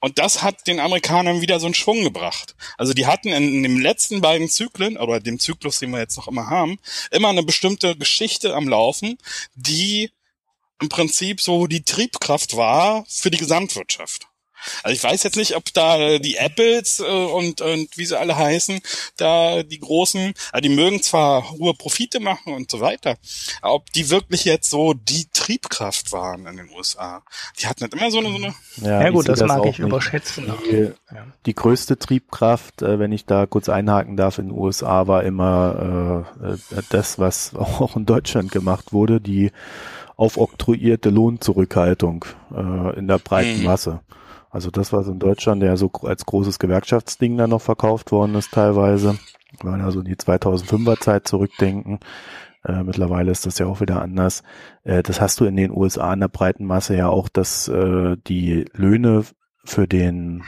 Speaker 3: Und das hat den Amerikanern wieder so einen Schwung gebracht. Also die hatten in, in den letzten beiden Zyklen, oder dem Zyklus, den wir jetzt noch immer haben, immer eine bestimmte Geschichte am Laufen, die im Prinzip so die Triebkraft war für die Gesamtwirtschaft. Also ich weiß jetzt nicht, ob da die Apples äh, und, und wie sie alle heißen, da die großen, also die mögen zwar hohe Profite machen und so weiter, aber ob die wirklich jetzt so die Triebkraft waren in den USA. Die hatten nicht immer so eine, so eine
Speaker 2: Ja, ja gut, das, das mag ich nicht. überschätzen.
Speaker 1: Die, die größte Triebkraft, äh, wenn ich da kurz einhaken darf, in den USA war immer äh, äh, das, was auch in Deutschland gemacht wurde, die aufoktroyierte Lohnzurückhaltung äh, in der breiten mhm. Masse. Also das, was in Deutschland ja so als großes Gewerkschaftsding dann noch verkauft worden ist teilweise, wenn wir also in die 2005er Zeit zurückdenken, äh, mittlerweile ist das ja auch wieder anders. Äh, das hast du in den USA in der breiten Masse ja auch, dass äh, die Löhne für den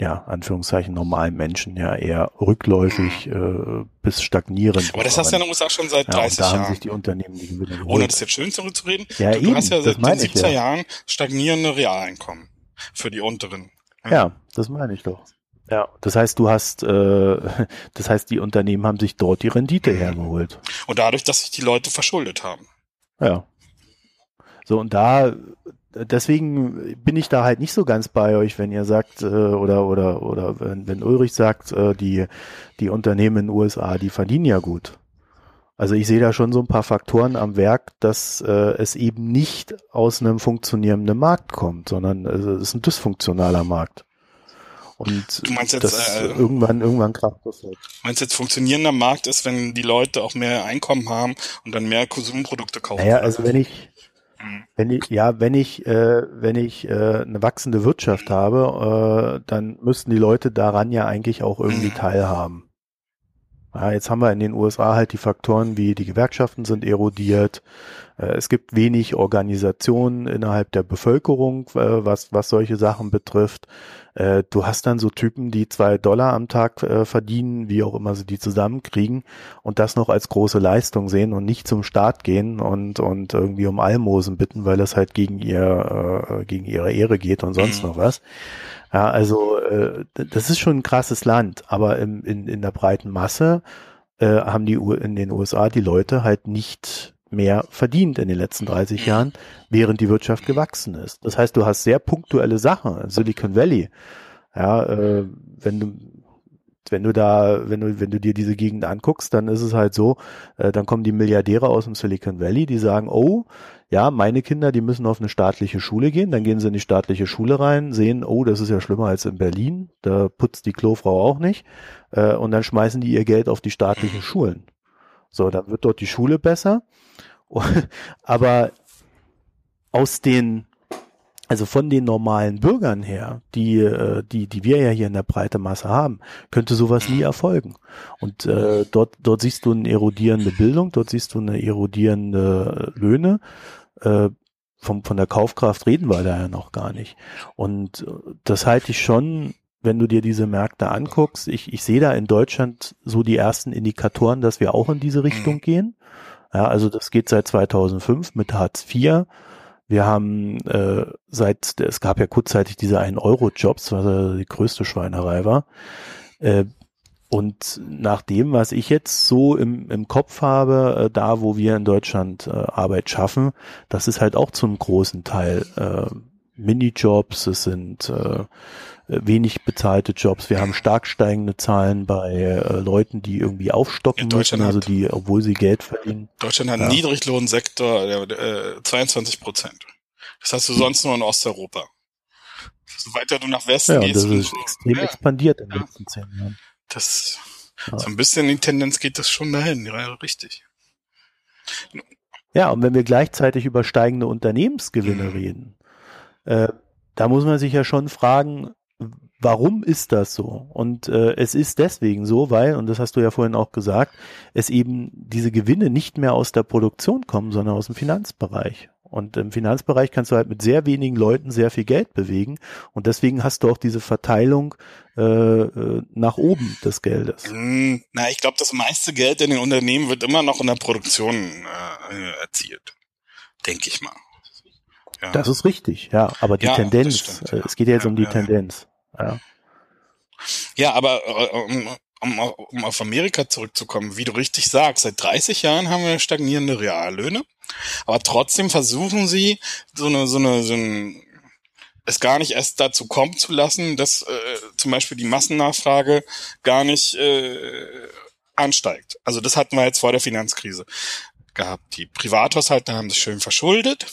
Speaker 1: ja, Anführungszeichen normalen Menschen ja eher rückläufig äh, bis stagnierend.
Speaker 3: Aber das hast du ja in den USA schon seit 30 ja, da
Speaker 1: Jahren.
Speaker 3: haben
Speaker 1: sich die Unternehmen die Gewinne
Speaker 3: Ohne das jetzt schön zurückzureden.
Speaker 1: Ja,
Speaker 3: du,
Speaker 1: eben,
Speaker 3: du hast ja seit den 70er
Speaker 1: ja.
Speaker 3: Jahren stagnierende Realeinkommen für die unteren.
Speaker 1: Ja, das meine ich doch. Ja, das heißt, du hast, äh, das heißt, die Unternehmen haben sich dort die Rendite hergeholt.
Speaker 3: Und dadurch, dass sich die Leute verschuldet haben.
Speaker 1: Ja. So, und da, deswegen bin ich da halt nicht so ganz bei euch, wenn ihr sagt, äh, oder, oder, oder wenn, wenn Ulrich sagt, äh, die, die Unternehmen in den USA, die verdienen ja gut. Also ich sehe da schon so ein paar Faktoren am Werk, dass äh, es eben nicht aus einem funktionierenden Markt kommt, sondern äh, es ist ein dysfunktionaler Markt. Und
Speaker 3: Du meinst jetzt,
Speaker 1: das
Speaker 3: äh,
Speaker 1: irgendwann, irgendwann kracht das halt.
Speaker 3: Meinst jetzt funktionierender Markt ist, wenn die Leute auch mehr Einkommen haben und dann mehr Konsumprodukte kaufen?
Speaker 1: Naja, also wenn ich. Wenn ich, ja, wenn ich, äh, wenn ich äh, eine wachsende Wirtschaft habe, äh, dann müssten die Leute daran ja eigentlich auch irgendwie
Speaker 3: Mhm.
Speaker 1: teilhaben. Ja, jetzt haben wir in den USA halt die Faktoren wie die Gewerkschaften sind erodiert, äh, es gibt wenig Organisationen innerhalb der Bevölkerung, äh, was, was solche Sachen betrifft. Äh, du hast dann so Typen, die zwei Dollar am Tag verdienen, wie auch immer sie die zusammenkriegen und das noch als große Leistung sehen und nicht zum Staat gehen und, und irgendwie um Almosen bitten, weil das halt gegen ihr, gegen ihre Ehre geht und sonst
Speaker 3: Mhm.
Speaker 1: noch was. Ja, also äh, das ist schon ein krasses Land, aber im, in, in der breiten Masse äh, haben die U in den USA die Leute halt nicht mehr verdient in den letzten 30
Speaker 3: Mhm.
Speaker 1: Jahren, während die Wirtschaft gewachsen ist. Das heißt, du hast sehr punktuelle Sachen. Silicon Valley, ja, äh, wenn du wenn du da, wenn du, wenn du dir diese Gegend anguckst, dann ist es halt so, äh, dann kommen die Milliardäre aus dem Silicon Valley, die sagen, oh, ja, meine Kinder, die müssen auf eine staatliche Schule gehen, dann gehen sie in die staatliche Schule rein, sehen, oh, das ist ja schlimmer als in Berlin, da putzt die Klofrau auch nicht, äh, und dann schmeißen die ihr Geld auf die staatlichen Schulen. So, dann wird dort die Schule besser, aber aus den also von den normalen Bürgern her, die, äh, die, die wir ja hier in der breite Masse haben, könnte sowas nie erfolgen. Und äh, dort, dort siehst du eine erodierende Bildung, dort siehst du eine erodierende Löhne. Äh, vom, von der Kaufkraft reden wir da ja noch gar nicht. Und äh, das halte ich schon, wenn du dir diese Märkte anguckst, ich, ich sehe da in Deutschland so die ersten Indikatoren, dass wir auch in diese Richtung gehen. Ja, also das geht seit 2005 mit Hartz IV. Wir haben äh, seit, es gab ja kurzzeitig diese 1-Euro-Jobs, was ja die größte Schweinerei war. Äh, und nach dem, was ich jetzt so im, im Kopf habe, äh, da wo wir in Deutschland äh, Arbeit schaffen, das ist halt auch zum großen Teil äh, Minijobs, es sind äh, wenig bezahlte Jobs. Wir haben stark steigende Zahlen bei äh, Leuten, die irgendwie aufstocken
Speaker 3: In
Speaker 1: müssen, also die, obwohl sie Geld verdienen.
Speaker 3: Deutschland hat
Speaker 1: Ja.
Speaker 3: einen Niedriglohnsektor, äh, 22 Prozent. Das hast du sonst nur in Osteuropa. So weiter du nach Westen
Speaker 1: Ja,
Speaker 3: gehst,
Speaker 1: das ist
Speaker 3: so,
Speaker 1: extrem
Speaker 3: ja,
Speaker 1: expandiert in den
Speaker 3: Ja.
Speaker 1: letzten zehn Jahren.
Speaker 3: das
Speaker 1: Ja.
Speaker 3: so ein bisschen in die Tendenz geht das schon dahin, ja, richtig.
Speaker 1: Ja, und wenn wir gleichzeitig über steigende Unternehmensgewinne
Speaker 3: Mhm.
Speaker 1: reden, äh, da muss man sich ja schon fragen, warum ist das so? Und äh, es ist deswegen so, weil, und das hast du ja vorhin auch gesagt, es eben diese Gewinne nicht mehr aus der Produktion kommen, sondern aus dem Finanzbereich. Und im Finanzbereich kannst du halt mit sehr wenigen Leuten sehr viel Geld bewegen. Und deswegen hast du auch diese Verteilung äh, äh, nach oben des Geldes.
Speaker 3: Hm, Na, ich glaube, das meiste Geld in den Unternehmen wird immer noch in der Produktion äh, erzielt. Denke ich mal. Ja.
Speaker 1: Das ist richtig, ja. Aber die
Speaker 3: Ja,
Speaker 1: Tendenz,
Speaker 3: stimmt,
Speaker 1: äh,
Speaker 3: ja.
Speaker 1: es geht ja jetzt um die. Tendenz. Ja.
Speaker 3: Ja, aber äh, um, um, um auf Amerika zurückzukommen, wie du richtig sagst, seit 30 Jahren haben wir stagnierende Reallöhne, aber trotzdem versuchen sie, so eine, so eine, so ein, es gar nicht erst dazu kommen zu lassen, dass äh, zum Beispiel die Massennachfrage gar nicht äh, ansteigt. Also das hatten wir jetzt vor der Finanzkrise gehabt. Die Privathaushalte haben sich schön verschuldet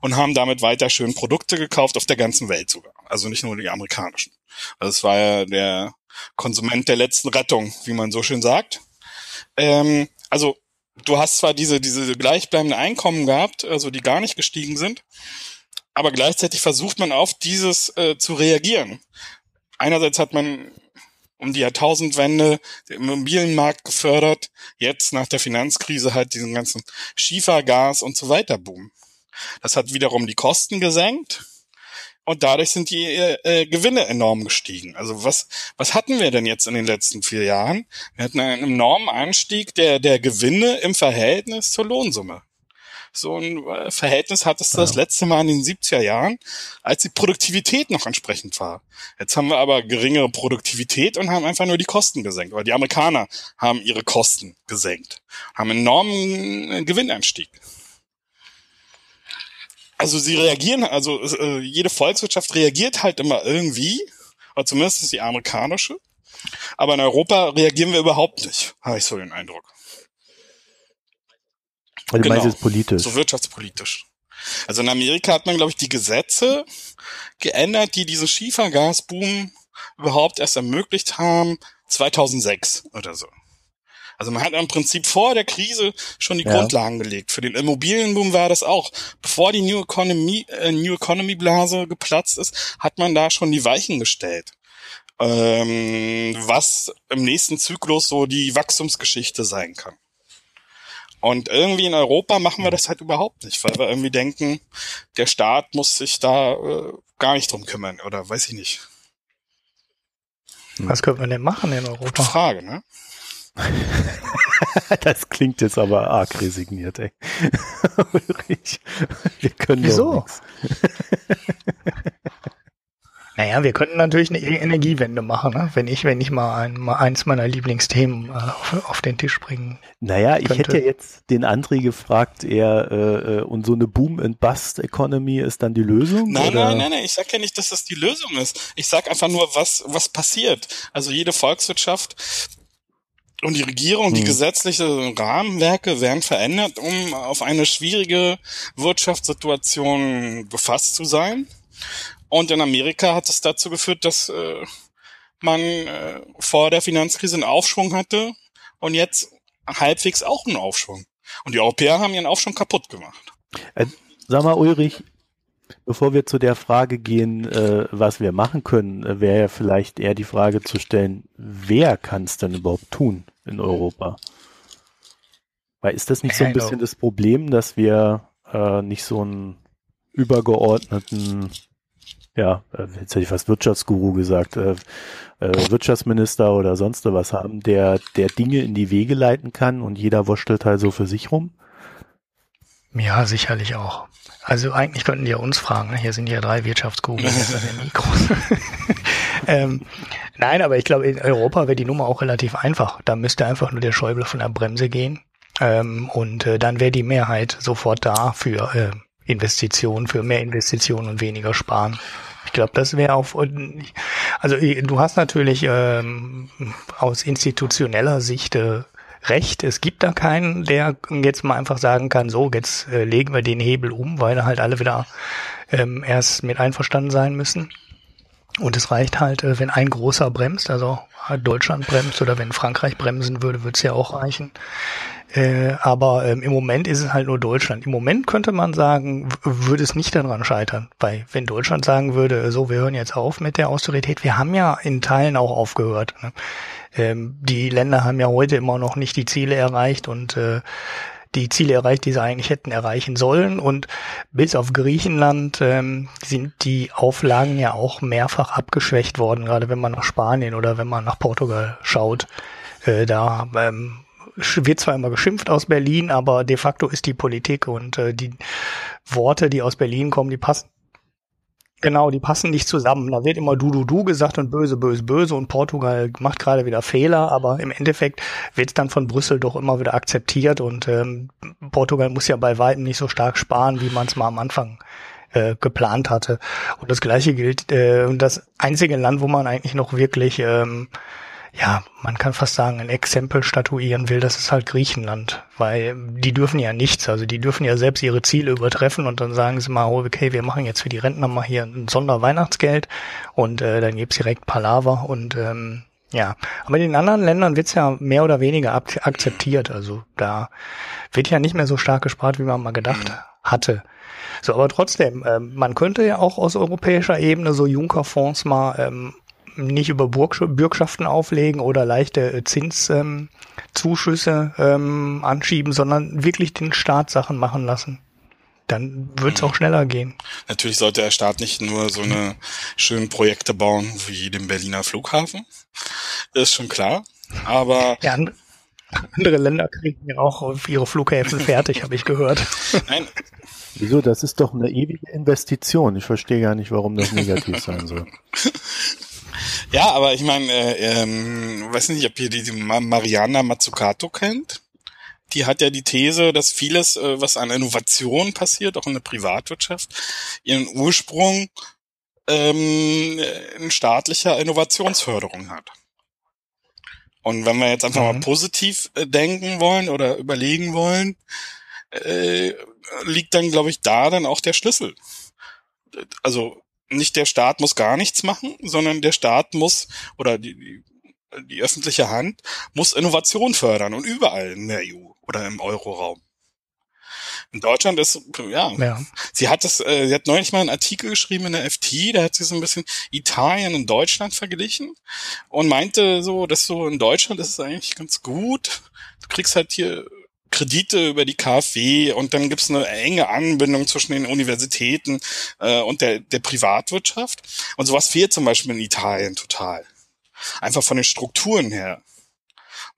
Speaker 3: und haben damit weiter schön Produkte gekauft auf der ganzen Welt sogar. Also nicht nur die amerikanischen. Also es war ja der Konsument der letzten Rettung, wie man so schön sagt. Ähm, also du hast zwar diese, diese gleichbleibende Einkommen gehabt, also die gar nicht gestiegen sind, aber gleichzeitig versucht man auf dieses äh, zu reagieren. Einerseits hat man um die Jahrtausendwende den Immobilienmarkt gefördert, jetzt nach der Finanzkrise halt diesen ganzen Schiefergas und so weiter Boom. Das hat wiederum die Kosten gesenkt und dadurch sind die äh, äh, Gewinne enorm gestiegen. Also was, was hatten wir denn jetzt in den letzten vier Jahren? Wir hatten einen enormen Anstieg der, der Gewinne im Verhältnis zur Lohnsumme. So ein äh, Verhältnis hattest du ja. das letzte Mal in den 70er Jahren, als die Produktivität noch entsprechend war. Jetzt haben wir aber geringere Produktivität und haben einfach nur die Kosten gesenkt. Weil die Amerikaner haben ihre Kosten gesenkt, haben enormen äh, Gewinnanstieg. Also sie reagieren, also äh, jede Volkswirtschaft reagiert halt immer irgendwie, oder zumindest die amerikanische. Aber in Europa reagieren wir überhaupt nicht, habe ich so den Eindruck.
Speaker 1: Also genau, meinst politisch.
Speaker 3: So wirtschaftspolitisch. Also in Amerika hat man, glaube ich, die Gesetze geändert, die diesen Schiefergasboom überhaupt erst ermöglicht haben, 2006 oder so. Also man hat im Prinzip vor der Krise schon die ja. Grundlagen gelegt. Für den Immobilienboom war das auch. Bevor die New Economy, äh, New Economy Blase geplatzt ist, hat man da schon die Weichen gestellt. Ähm, was im nächsten Zyklus so die Wachstumsgeschichte sein kann. Und irgendwie in Europa machen wir das halt überhaupt nicht, weil wir irgendwie denken, der Staat muss sich da äh, gar nicht drum kümmern oder weiß ich nicht.
Speaker 2: Was könnte man denn machen in Europa?
Speaker 3: Gute Frage, ne?
Speaker 1: das klingt jetzt aber arg resigniert, ey. Ulrich, wir können
Speaker 2: Wieso? Naja, wir könnten natürlich eine e- Energiewende machen, ne? wenn ich, wenn ich mal, ein, mal eins meiner Lieblingsthemen äh, auf, auf, den Tisch bringen.
Speaker 1: Naja, könnte. ich hätte ja jetzt den André gefragt, eher äh, äh, und so eine Boom-and-Bust-Economy ist dann die Lösung?
Speaker 3: Nein, oder? nein, nein, nein, ich sag ja nicht, dass das die Lösung ist. Ich sag einfach nur, was, was passiert. Also jede Volkswirtschaft und die Regierung, die hm. gesetzliche Rahmenwerke werden verändert, um auf eine schwierige Wirtschaftssituation gefasst zu sein. Und in Amerika hat es dazu geführt, dass äh, man äh, vor der Finanzkrise einen Aufschwung hatte und jetzt halbwegs auch einen Aufschwung. Und die Europäer haben ihren Aufschwung kaputt gemacht.
Speaker 1: Äh, sag mal, Ulrich, bevor wir zu der Frage gehen, äh, was wir machen können, äh, wäre ja vielleicht eher die Frage zu stellen, wer kann es denn überhaupt tun in Europa? Weil ist das nicht so ein bisschen das Problem, dass wir äh, nicht so einen übergeordneten ja, äh, jetzt hätte ich fast Wirtschaftsguru gesagt, äh, äh, Wirtschaftsminister oder sonst was haben, der, der Dinge in die Wege leiten kann und jeder wurschtelt halt so für sich rum?
Speaker 2: Ja, sicherlich auch. Also eigentlich könnten die ja uns fragen, ne? hier sind ja drei Wirtschaftsgurus, das ist ja nie groß. ähm, nein, aber ich glaube, in Europa wäre die Nummer auch relativ einfach. Da müsste einfach nur der Schäuble von der Bremse gehen. Ähm, und äh, dann wäre die Mehrheit sofort da für äh, Investitionen, für mehr Investitionen und weniger Sparen. Ich glaube, das wäre auf, also du hast natürlich ähm, aus institutioneller Sicht äh, recht. Es gibt da keinen, der jetzt mal einfach sagen kann, so, jetzt äh, legen wir den Hebel um, weil halt alle wieder ähm, erst mit einverstanden sein müssen. Und es reicht halt, äh, wenn ein großer bremst, also Deutschland bremst oder wenn Frankreich bremsen würde, würde es ja auch reichen. Äh, aber ähm, im Moment ist es halt nur Deutschland. Im Moment könnte man sagen, würde es nicht daran scheitern. Weil wenn Deutschland sagen würde, so, wir hören jetzt auf mit der Austerität, wir haben ja in Teilen auch aufgehört. Ne? Ähm, die Länder haben ja heute immer noch nicht die Ziele erreicht und äh, die Ziele erreicht, die sie eigentlich hätten erreichen sollen. Und bis auf Griechenland ähm, sind die Auflagen ja auch mehrfach abgeschwächt worden, gerade wenn man nach Spanien oder wenn man nach Portugal schaut. Äh, da ähm, wird zwar immer geschimpft aus Berlin, aber de facto ist die Politik und äh, die Worte, die aus Berlin kommen, die passen. Genau, die passen nicht zusammen. Da wird immer du, du, du gesagt und böse, böse, böse und Portugal macht gerade wieder Fehler, aber im Endeffekt wird es dann von Brüssel doch immer wieder akzeptiert und ähm, Portugal muss ja bei weitem nicht so stark sparen, wie man es mal am Anfang äh, geplant hatte. Und das gleiche gilt, äh, das einzige Land, wo man eigentlich noch wirklich ähm, ja, man kann fast sagen, ein Exempel statuieren will, das ist halt Griechenland, weil die dürfen ja nichts, also die dürfen ja selbst ihre Ziele übertreffen und dann sagen sie mal, okay, wir machen jetzt für die Rentner mal hier ein Sonderweihnachtsgeld und äh, dann gibt's direkt Palaver und ähm, ja, aber in den anderen Ländern wird's ja mehr oder weniger akzeptiert, also da wird ja nicht mehr so stark gespart, wie man mal gedacht mhm. hatte. So, aber trotzdem, ähm, man könnte ja auch aus europäischer Ebene so Juncker-Fonds mal ähm, nicht über Burg Bürgschaften auflegen oder leichte äh, Zinszuschüsse ähm, anschieben, sondern wirklich den Staat Sachen machen lassen. Dann wird es auch schneller gehen.
Speaker 3: Natürlich sollte der Staat nicht nur so eine schönen Projekte bauen wie den Berliner Flughafen. Das ist schon klar. Aber
Speaker 2: ja, andere Länder kriegen ja auch ihre Flughäfen fertig, habe ich gehört. Nein.
Speaker 1: Wieso? Das ist doch eine ewige Investition. Ich verstehe gar nicht, warum das negativ sein soll.
Speaker 3: Ja, aber ich meine, äh, ähm, weiß nicht, ob ihr die Mariana Mazzucato kennt. Die hat ja die These, dass vieles, äh, was an Innovation passiert, auch in der Privatwirtschaft, ihren Ursprung ähm, in staatlicher Innovationsförderung hat. Und wenn wir jetzt einfach mhm. mal positiv äh, denken wollen oder überlegen wollen, äh, liegt dann, glaube ich, da dann auch der Schlüssel. Also nicht der Staat muss gar nichts machen, sondern der Staat muss oder die, die, die öffentliche Hand muss Innovation fördern und überall in der EU oder im Euroraum. In Deutschland ist, ja, ja. sie hat das, äh, sie hat neulich mal einen Artikel geschrieben in der FT, da hat sie so ein bisschen Italien und Deutschland verglichen und meinte so, dass so in Deutschland ist es eigentlich ganz gut. Du kriegst halt hier Kredite über die KfW und dann gibt's eine enge Anbindung zwischen den Universitäten äh, und der, der Privatwirtschaft. Und sowas fehlt zum Beispiel in Italien total. Einfach von den Strukturen her.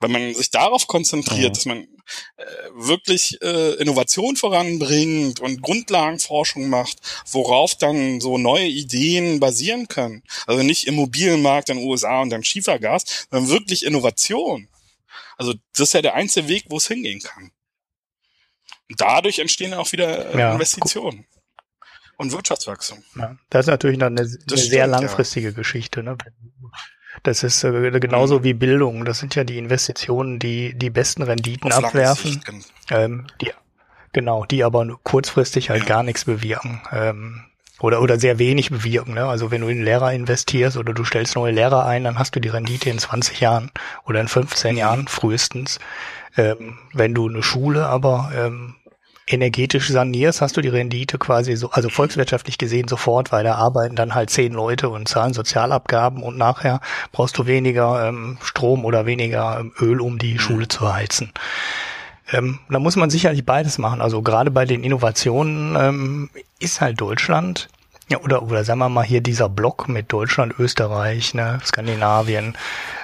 Speaker 3: Wenn man sich darauf konzentriert, ja. dass man äh, wirklich äh, Innovation voranbringt und Grundlagenforschung macht, worauf dann so neue Ideen basieren können. Also nicht Immobilienmarkt in den USA und dann Schiefergas, sondern wirklich Innovation. Also das ist ja der einzige Weg, wo es hingehen kann. Und dadurch entstehen auch wieder äh, ja, Investitionen und Wirtschaftswachstum.
Speaker 2: Ja, das ist natürlich eine, eine stimmt, sehr langfristige ja. Geschichte. Ne? Das ist äh, genauso mhm. wie Bildung. Das sind ja die Investitionen, die die besten Renditen Auf abwerfen. Ähm, die, genau, die aber kurzfristig halt ja. gar nichts bewirken. Ähm, oder, oder sehr wenig bewirken. Ne? Also wenn du in Lehrer investierst oder du stellst neue Lehrer ein, dann hast du die Rendite in 20 Jahren oder in 15 mhm. Jahren frühestens. Ähm, wenn du eine Schule aber ähm, energetisch sanierst, hast du die Rendite quasi so, also volkswirtschaftlich gesehen sofort, weil da arbeiten dann halt zehn Leute und zahlen Sozialabgaben und nachher brauchst du weniger ähm, Strom oder weniger ähm, Öl, um die mhm. Schule zu heizen. Ähm, da muss man sicherlich beides machen. Also gerade bei den Innovationen ähm, ist halt Deutschland, ja, oder, oder sagen wir mal hier dieser Block mit Deutschland, Österreich, ne, Skandinavien,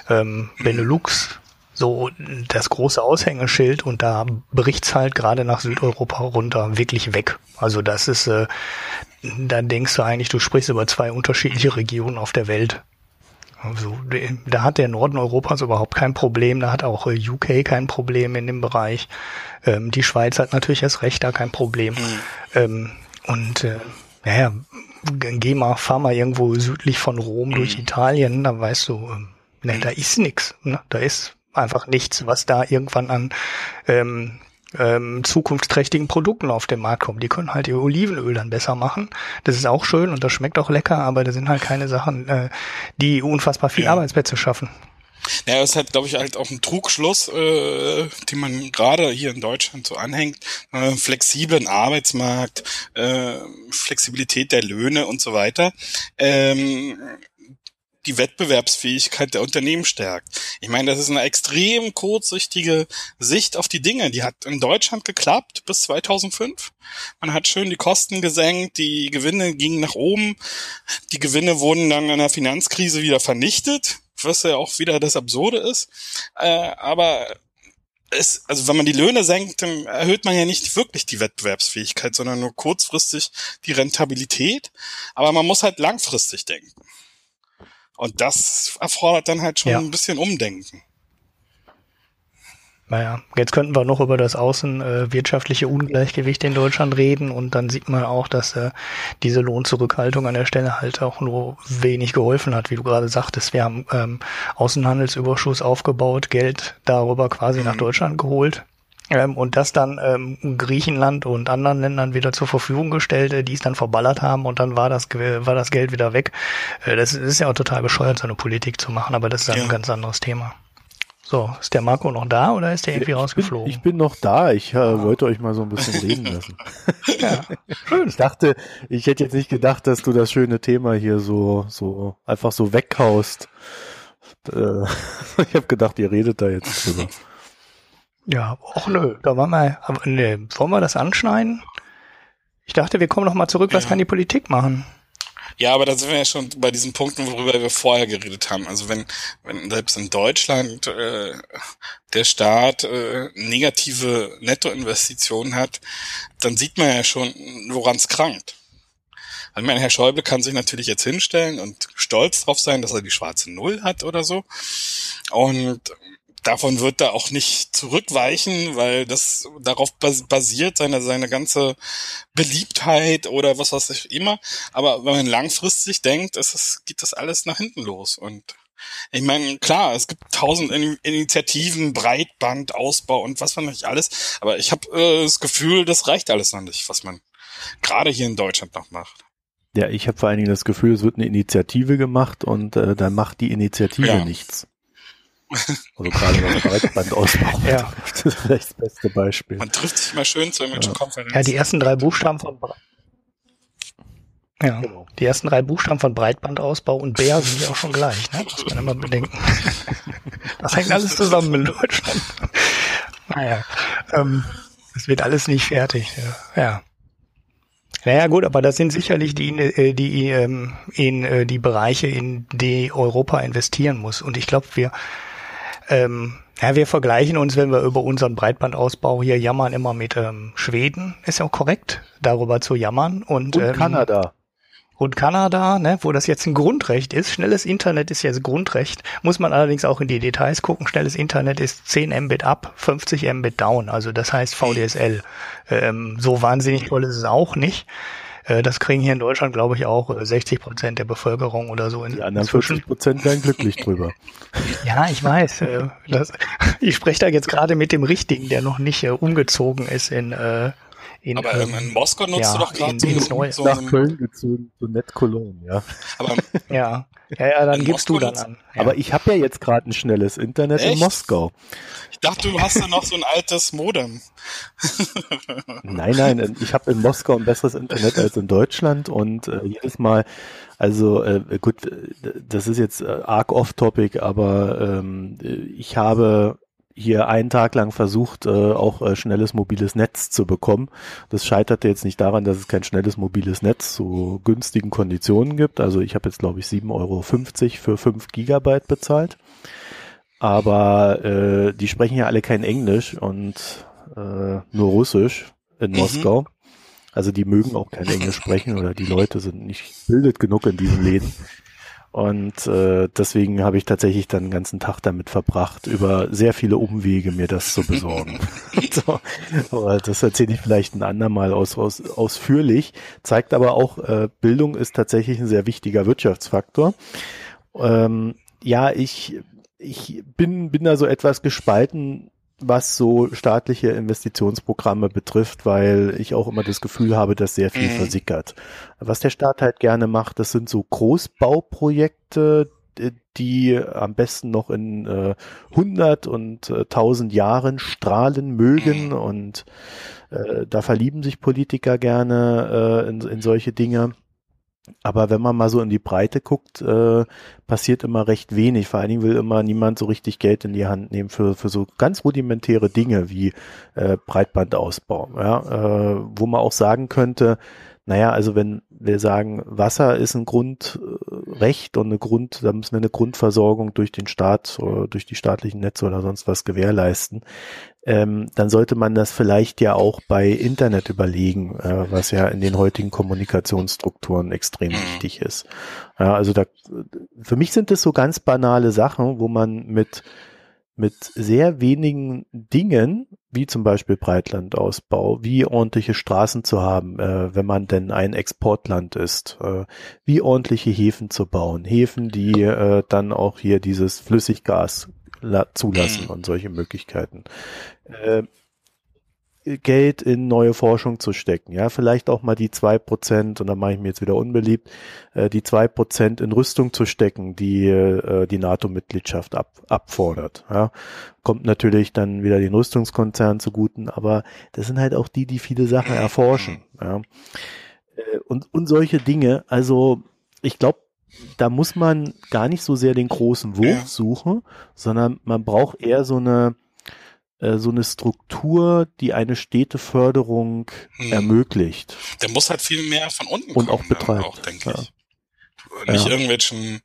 Speaker 2: ähm, Benelux, so das große Aushängeschild und da bricht's halt gerade nach Südeuropa runter wirklich weg. Also das ist, äh, da denkst du eigentlich, du sprichst über zwei unterschiedliche Regionen auf der Welt. Also da hat der Norden Europas überhaupt kein Problem, da hat auch äh, UK kein Problem in dem Bereich. Ähm, die Schweiz hat natürlich erst recht da kein Problem. Mhm. Ähm, und äh, naja, geh mal, fahr mal irgendwo südlich von Rom mhm. durch Italien, da weißt du, ähm, ne, da ist nix. Ne? Da ist einfach nichts, was da irgendwann an ähm, ähm, zukunftsträchtigen Produkten auf den Markt kommen. Die können halt ihr Olivenöl dann besser machen. Das ist auch schön und das schmeckt auch lecker, aber das sind halt keine Sachen, äh, die unfassbar viel ja. Arbeitsplätze schaffen.
Speaker 3: Ja, das ist halt, glaube ich, halt auch ein Trugschluss, äh, den man gerade hier in Deutschland so anhängt. Äh, flexiblen Arbeitsmarkt, äh, Flexibilität der Löhne und so weiter. Ähm, die Wettbewerbsfähigkeit der Unternehmen stärkt. Ich meine, das ist eine extrem kurzsichtige Sicht auf die Dinge. Die hat in Deutschland geklappt bis 2005. Man hat schön die Kosten gesenkt, die Gewinne gingen nach oben, die Gewinne wurden dann in der Finanzkrise wieder vernichtet, was ja auch wieder das Absurde ist. Äh, aber es, also wenn man die Löhne senkt, dann erhöht man ja nicht wirklich die Wettbewerbsfähigkeit, sondern nur kurzfristig die Rentabilität. Aber man muss halt langfristig denken. Und das erfordert dann halt schon ja. ein bisschen Umdenken.
Speaker 2: Naja, jetzt könnten wir noch über das außenwirtschaftliche äh, Ungleichgewicht in Deutschland reden und dann sieht man auch, dass äh, diese Lohnzurückhaltung an der Stelle halt auch nur wenig geholfen hat, wie du gerade sagtest. Wir haben ähm, Außenhandelsüberschuss aufgebaut, Geld darüber quasi mhm. nach Deutschland geholt ähm, und das dann ähm, Griechenland und anderen Ländern wieder zur Verfügung gestellt, äh, die es dann verballert haben und dann war das, war das Geld wieder weg. Äh, das ist ja auch total bescheuert, so eine Politik zu machen, aber das ist ja. ein ganz anderes Thema. So, ist der Marco noch da oder ist der irgendwie
Speaker 1: ich
Speaker 2: rausgeflogen?
Speaker 1: Bin, ich bin noch da. Ich äh, wollte euch mal so ein bisschen reden lassen. ja, schön. Ich dachte, ich hätte jetzt nicht gedacht, dass du das schöne Thema hier so, so einfach so weghaust. Äh, ich habe gedacht, ihr redet da jetzt drüber.
Speaker 2: Ja, och nö, da waren wir, aber nee, wollen wir das anschneiden? Ich dachte, wir kommen noch mal zurück, was
Speaker 3: Ja.
Speaker 2: kann die Politik machen?
Speaker 3: Ja, aber da sind wir ja schon bei diesen Punkten, worüber wir vorher geredet haben. Also wenn, wenn selbst in Deutschland äh, der Staat äh, negative Nettoinvestitionen hat, dann sieht man ja schon, woran es krankt. Also Ich meine, Herr Schäuble kann sich natürlich jetzt hinstellen und stolz drauf sein, dass er die schwarze Null hat oder so. Und davon wird er auch nicht zurückweichen, weil das darauf bas- basiert seine, seine ganze Beliebtheit oder was weiß ich immer. Aber wenn man langfristig denkt, ist es, geht das alles nach hinten los. Und ich meine, klar, es gibt tausend In Initiativen, Breitbandausbau und was man nicht alles. Aber ich habe äh, das Gefühl, das reicht alles noch nicht, was man gerade hier in Deutschland noch macht.
Speaker 1: Ja, ich habe vor allen Dingen das Gefühl, es wird eine Initiative gemacht und äh, dann macht die Initiative
Speaker 3: Ja.
Speaker 1: nichts. Also gerade was Breitbandausbau
Speaker 2: Ja.
Speaker 1: betrifft. Das ist vielleicht das beste Beispiel.
Speaker 3: Man trifft sich mal schön zu irgendwelchen Konferenzen.
Speaker 2: Ja, die ersten drei Buchstaben von Bre ja,
Speaker 1: Genau.
Speaker 2: die ersten drei Buchstaben von Breitbandausbau und Bär sind ja auch schon gleich, ne? Muss man immer bedenken. Das hängt alles zusammen in Deutschland. Naja, ähm, es wird alles nicht fertig. Ja. ja. Naja gut, aber das sind sicherlich die, äh, die, ähm, in äh, die Bereiche, in die Europa investieren muss. Und ich glaube, wir, ähm, ja, wir vergleichen uns, wenn wir über unseren Breitbandausbau hier jammern, immer mit ähm, Schweden. Ist ja auch korrekt, darüber zu jammern. Und,
Speaker 1: Und
Speaker 2: ähm,
Speaker 1: Kanada.
Speaker 2: und Kanada, ne, wo das jetzt ein Grundrecht ist. Schnelles Internet ist jetzt Grundrecht. Muss man allerdings auch in die Details gucken. Schnelles Internet ist 10 Mbit up, 50 Mbit down. Also das heißt VDSL. Ähm, so wahnsinnig toll ist es auch nicht. Äh, das kriegen hier in Deutschland, glaube ich, auch äh, 60 Prozent der Bevölkerung oder so in,
Speaker 1: Die anderen
Speaker 2: inzwischen.
Speaker 1: 40 Prozent wären glücklich drüber.
Speaker 2: Ja, ich weiß. Äh, das, ich spreche da jetzt gerade mit dem Richtigen, der noch nicht äh, umgezogen ist in, äh, in,
Speaker 3: aber ähm, in Moskau nutzt
Speaker 2: ja,
Speaker 3: du doch gerade
Speaker 2: in-
Speaker 3: so, eine- so
Speaker 1: Nach Köln gezogen zu Net Cologne, ja.
Speaker 3: aber
Speaker 2: ja, ja, ja, dann
Speaker 3: In
Speaker 2: gibst du
Speaker 3: Moskau
Speaker 2: dann
Speaker 3: nutzt-
Speaker 2: an. Ja.
Speaker 1: Aber ich habe ja jetzt gerade ein schnelles Internet in
Speaker 3: Echt?
Speaker 1: Moskau.
Speaker 3: ich dachte, du hast ja noch so ein altes Modem.
Speaker 1: Nein, nein, ich habe in Moskau ein besseres Internet als in Deutschland und äh, jedes Mal, also äh, gut, das ist jetzt äh, arg off-topic, aber ähm, äh, ich habe hier einen Tag lang versucht, äh, auch äh, schnelles mobiles Netz zu bekommen. Das scheiterte jetzt nicht daran, dass es kein schnelles mobiles Netz zu günstigen Konditionen gibt. Also ich habe jetzt, glaube ich, 7,50 Euro für 5 Gigabyte bezahlt. Aber äh, die sprechen ja alle kein Englisch und äh, nur Russisch in
Speaker 3: Mhm.
Speaker 1: Moskau. Also die mögen auch kein Englisch sprechen oder die Leute sind nicht bildet genug in diesen Läden. Und äh, deswegen habe ich tatsächlich dann den ganzen Tag damit verbracht, über sehr viele Umwege mir das zu besorgen. so, aber das erzähle ich vielleicht ein andermal aus, aus, ausführlich. Zeigt aber auch, äh, Bildung ist tatsächlich ein sehr wichtiger Wirtschaftsfaktor. Ähm, ja, ich, ich bin, bin da so etwas gespalten, was so staatliche Investitionsprogramme betrifft, weil ich auch immer das Gefühl habe, dass sehr viel
Speaker 3: Mhm.
Speaker 1: versickert. Was der Staat halt gerne macht, das sind so Großbauprojekte, die am besten noch in äh, 100 und äh, 1000 Jahren strahlen mögen
Speaker 3: Mhm.
Speaker 1: und äh, da verlieben sich Politiker gerne äh, in, in solche Dinge. Aber wenn man mal so in die Breite guckt, äh, passiert immer recht wenig. Vor allen Dingen will immer niemand so richtig Geld in die Hand nehmen für, für so ganz rudimentäre Dinge wie äh, Breitbandausbau. Ja? Äh, wo man auch sagen könnte, naja, also wenn wir sagen, Wasser ist ein Grundrecht und eine Grund, da müssen wir eine Grundversorgung durch den Staat oder durch die staatlichen Netze oder sonst was gewährleisten, ähm, dann sollte man das vielleicht ja auch bei Internet überlegen, äh, was ja in den heutigen Kommunikationsstrukturen extrem wichtig ist. Ja, also da, für mich sind es so ganz banale Sachen, wo man mit mit sehr wenigen Dingen, wie zum Beispiel Breitlandausbau, wie ordentliche Straßen zu haben, äh, wenn man denn ein Exportland ist, äh, wie ordentliche Häfen zu bauen, Häfen, die äh, dann auch hier dieses Flüssiggas la- zulassen
Speaker 3: Mhm.
Speaker 1: und solche Möglichkeiten. Geld in neue Forschung zu stecken. Ja, vielleicht auch mal die zwei Prozent, und da mache ich mir jetzt wieder unbeliebt, äh, die zwei Prozent in Rüstung zu stecken, die äh, die NATO-Mitgliedschaft ab, abfordert. Ja, kommt natürlich dann wieder den Rüstungskonzernen zuguten, aber das sind halt auch die, die viele Sachen erforschen. Ja. Äh, und, und solche Dinge, also ich glaube, da muss man gar nicht so sehr den großen Wurf suchen, sondern man braucht eher so eine so eine Struktur, die eine Städteförderung hm. ermöglicht.
Speaker 3: Der muss halt viel mehr von unten
Speaker 1: und kommen, auch betreibt, auch,
Speaker 3: denke ja. ich. Nicht ja. irgendwelchen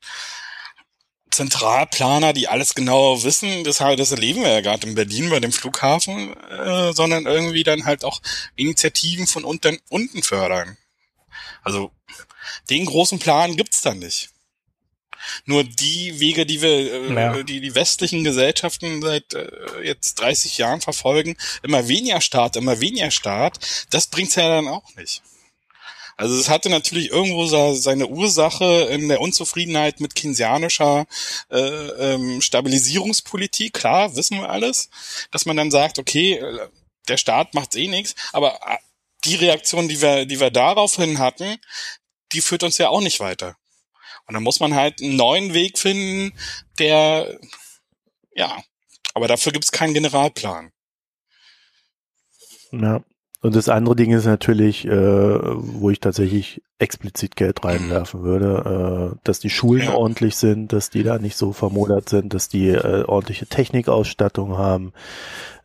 Speaker 3: Zentralplaner, die alles genau wissen, das, das erleben wir ja gerade in Berlin bei dem Flughafen, äh, sondern irgendwie dann halt auch Initiativen von unten, unten fördern. Also den großen Plan gibt's da nicht. Nur die Wege, die wir, äh, ja. die die westlichen Gesellschaften seit äh, jetzt 30 Jahren verfolgen, immer weniger Staat, immer weniger Staat, das bringt's ja dann auch nicht. Also es hatte natürlich irgendwo seine Ursache in der Unzufriedenheit mit keynesianischer äh, ähm, Stabilisierungspolitik. Klar, wissen wir alles, dass man dann sagt, okay, äh, der Staat macht eh nichts, aber äh, die Reaktion, die wir, die wir daraufhin hatten, die führt uns ja auch nicht weiter. Und dann muss man halt einen neuen Weg finden, der, ja, aber dafür gibt es keinen Generalplan.
Speaker 1: Ja. Und das andere Ding ist natürlich, äh, wo ich tatsächlich explizit Geld reinwerfen würde, äh, dass die Schulen ja. ordentlich sind, dass die da nicht so vermodert sind, dass die äh, ordentliche Technikausstattung haben,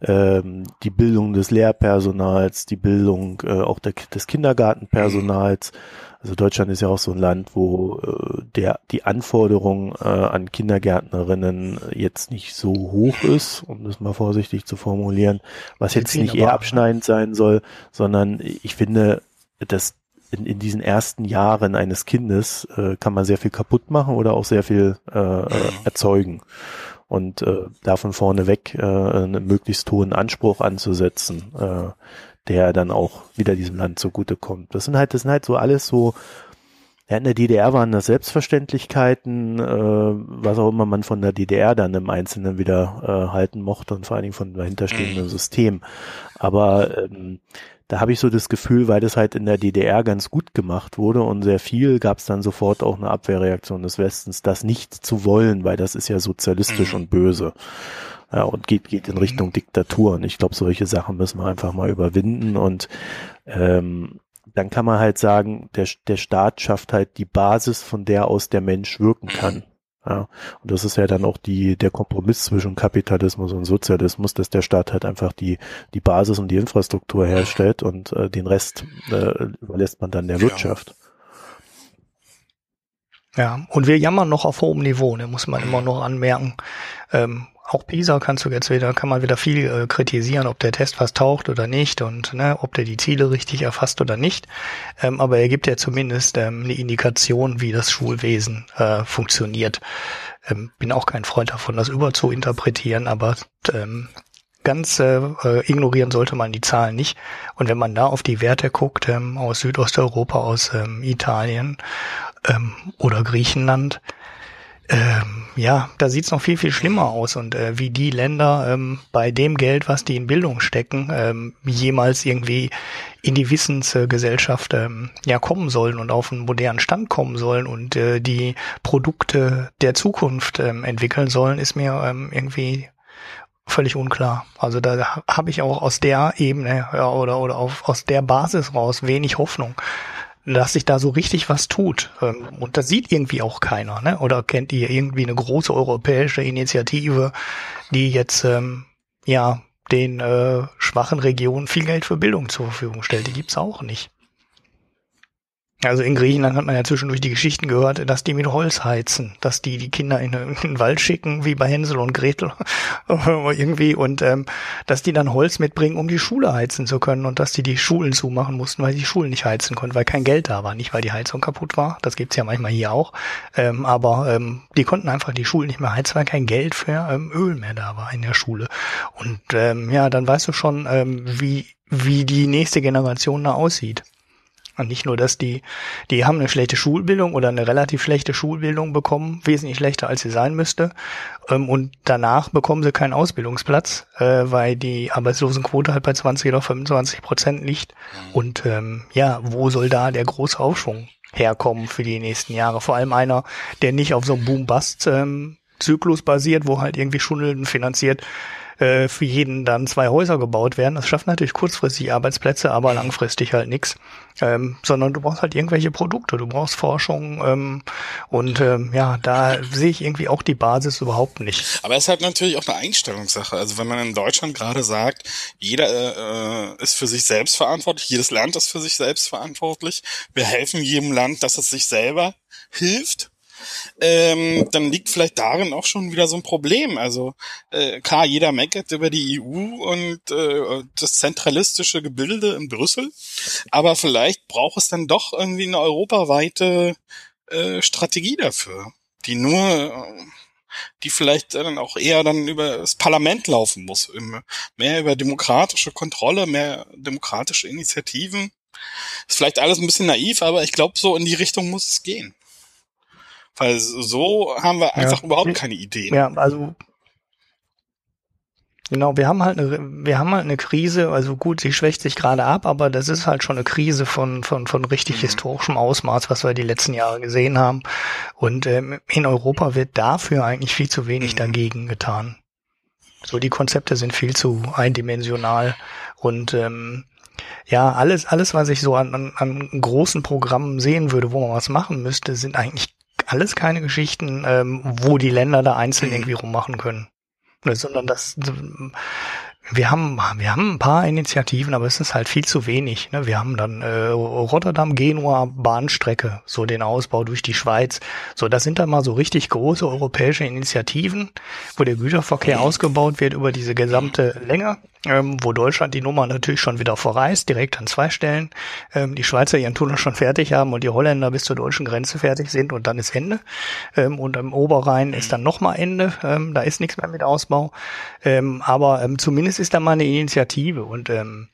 Speaker 1: ähm, die Bildung des Lehrpersonals, die Bildung äh, auch der, des Kindergartenpersonals. Mhm also Deutschland ist ja auch so ein Land, wo äh, der die Anforderung äh, an Kindergärtnerinnen jetzt nicht so hoch ist, um das mal vorsichtig zu formulieren, was jetzt nicht eher abschneidend sein soll, sondern ich finde, dass in, in diesen ersten Jahren eines Kindes äh, kann man sehr viel kaputt machen oder auch sehr viel äh, äh, erzeugen. Und äh, davon vorneweg äh, einen möglichst hohen Anspruch anzusetzen, äh, der dann auch wieder diesem Land zugutekommt. Das sind halt, das sind halt so alles so, ja, in der DDR waren das Selbstverständlichkeiten, äh, was auch immer man von der DDR dann im Einzelnen wieder äh, halten mochte und vor allen Dingen von dahinterstehenden. System. Aber ähm, da habe ich so das Gefühl, weil das halt in der DDR ganz gut gemacht wurde und sehr viel, gab es dann sofort auch eine Abwehrreaktion des Westens, das nicht zu wollen, weil das ist ja sozialistisch mhm. und böse ja, und geht, geht in Richtung Diktatur. Und ich glaube, solche Sachen müssen wir einfach mal überwinden. Und ähm, dann kann man halt sagen, der, der Staat schafft halt die Basis, von der aus der Mensch wirken kann. Ja, und das ist ja dann auch die, der Kompromiss zwischen Kapitalismus und Sozialismus, dass der Staat halt einfach die, die Basis und die Infrastruktur herstellt und äh, den Rest äh, überlässt man dann der Wirtschaft.
Speaker 2: Ja, und wir jammern noch auf hohem Niveau, ne, muss man immer noch anmerken. Ähm, auch PISA kannst du jetzt wieder, kann man wieder viel äh, kritisieren, ob der Test was taucht oder nicht und ne, ob der die Ziele richtig erfasst oder nicht. Ähm, aber er gibt ja zumindest ähm, eine Indikation, wie das Schulwesen äh, funktioniert. Ähm, bin auch kein Freund davon, das überzuinterpretieren, aber ähm, ganz äh, äh, ignorieren sollte man die Zahlen nicht. Und wenn man da auf die Werte guckt, ähm, aus Südosteuropa, aus ähm, Italien ähm, oder Griechenland, ähm, ja, da sieht's noch viel, viel schlimmer aus und äh, wie die Länder ähm, bei dem Geld, was die in Bildung stecken, ähm, jemals irgendwie in die Wissensgesellschaft ähm, ja kommen sollen und auf einen modernen Stand kommen sollen und äh, die Produkte der Zukunft ähm, entwickeln sollen, ist mir ähm, irgendwie völlig unklar. Also da habe ich auch aus der Ebene ja, oder oder auf, aus der Basis raus wenig Hoffnung dass sich da so richtig was tut. Ähm, und das sieht irgendwie auch keiner, ne? Oder kennt ihr irgendwie eine große europäische Initiative, die jetzt ähm, ja den äh, schwachen Regionen viel Geld für Bildung zur Verfügung stellt? Die gibt's auch nicht. Also in Griechenland hat man ja zwischendurch die Geschichten gehört, dass die mit Holz heizen, dass die die Kinder in, in den Wald schicken, wie bei Hänsel und Gretel irgendwie und ähm, dass die dann Holz mitbringen, um die Schule heizen zu können und dass die die Schulen zumachen mussten, weil die Schulen nicht heizen konnten, weil kein Geld da war, nicht weil die Heizung kaputt war. Das gibt's ja manchmal hier auch, ähm, aber ähm, die konnten einfach die Schulen nicht mehr heizen, weil kein Geld für ähm, Öl mehr da war in der Schule. Und ähm, ja, dann weißt du schon, ähm, wie wie die nächste Generation da aussieht. Und nicht nur, dass die, die haben eine schlechte Schulbildung oder eine relativ schlechte Schulbildung bekommen, wesentlich schlechter als sie sein müsste. Ähm, und danach bekommen sie keinen Ausbildungsplatz, äh, weil die Arbeitslosenquote halt bei 20 oder 25 Prozent liegt. Und ähm, ja, wo soll da der große Aufschwung herkommen für die nächsten Jahre? Vor allem einer, der nicht auf so einem Boom-Bust-Zyklus ähm, basiert, wo halt irgendwie Schulden finanziert äh, für jeden dann zwei Häuser gebaut werden. Das schafft natürlich kurzfristig Arbeitsplätze, aber langfristig halt nichts. Ähm, sondern du brauchst halt irgendwelche Produkte, du brauchst Forschung ähm, und ähm, ja, da sehe ich irgendwie auch die Basis überhaupt nicht.
Speaker 3: Aber es ist halt natürlich auch eine Einstellungssache. Also wenn man in Deutschland gerade sagt, jeder äh, ist für sich selbst verantwortlich, jedes Land ist für sich selbst verantwortlich, wir helfen jedem Land, dass es sich selber hilft, ähm, dann liegt vielleicht darin auch schon wieder so ein Problem. Also äh, klar, jeder meckert über die EU und äh, das zentralistische Gebilde in Brüssel, aber vielleicht braucht es dann doch irgendwie eine europaweite äh, Strategie dafür, die nur äh, die vielleicht dann auch eher dann über das Parlament laufen muss, mehr über demokratische Kontrolle, mehr demokratische Initiativen. Ist vielleicht alles ein bisschen naiv, aber ich glaube, so in die Richtung muss es gehen. Weil so haben wir einfach ja. überhaupt keine Ideen.
Speaker 2: Ja, also Genau, wir haben halt eine, wir haben halt eine Krise, also gut, sie schwächt sich gerade ab, aber das ist halt schon eine Krise von, von, von richtig mhm. historischem Ausmaß, was wir die letzten Jahre gesehen haben. Und ähm, in Europa wird dafür eigentlich viel zu wenig mhm. dagegen getan. So, die Konzepte sind viel zu eindimensional und ähm, ja, alles, alles, was ich so an, an, an großen Programmen sehen würde, wo man was machen müsste, sind eigentlich alles keine Geschichten, ähm, wo die Länder da einzeln irgendwie rummachen können. Ne, sondern das, wir haben, wir haben ein paar Initiativen, aber es ist halt viel zu wenig. Ne? Wir haben dann äh, Rotterdam-Genua Bahnstrecke, so den Ausbau durch die Schweiz. So, das sind dann mal so richtig große europäische Initiativen, wo der Güterverkehr ausgebaut wird über diese gesamte Länge ähm, wo Deutschland die Nummer natürlich schon wieder verreist, direkt an zwei Stellen. Ähm, die Schweizer ihren Tunnel schon fertig haben und die Holländer bis zur deutschen Grenze fertig sind und dann ist Ende. Ähm, und im Oberrhein ist dann nochmal Ende. Ähm, da ist nichts mehr mit Ausbau. Ähm, aber ähm, zumindest ist da mal eine Initiative und ähm,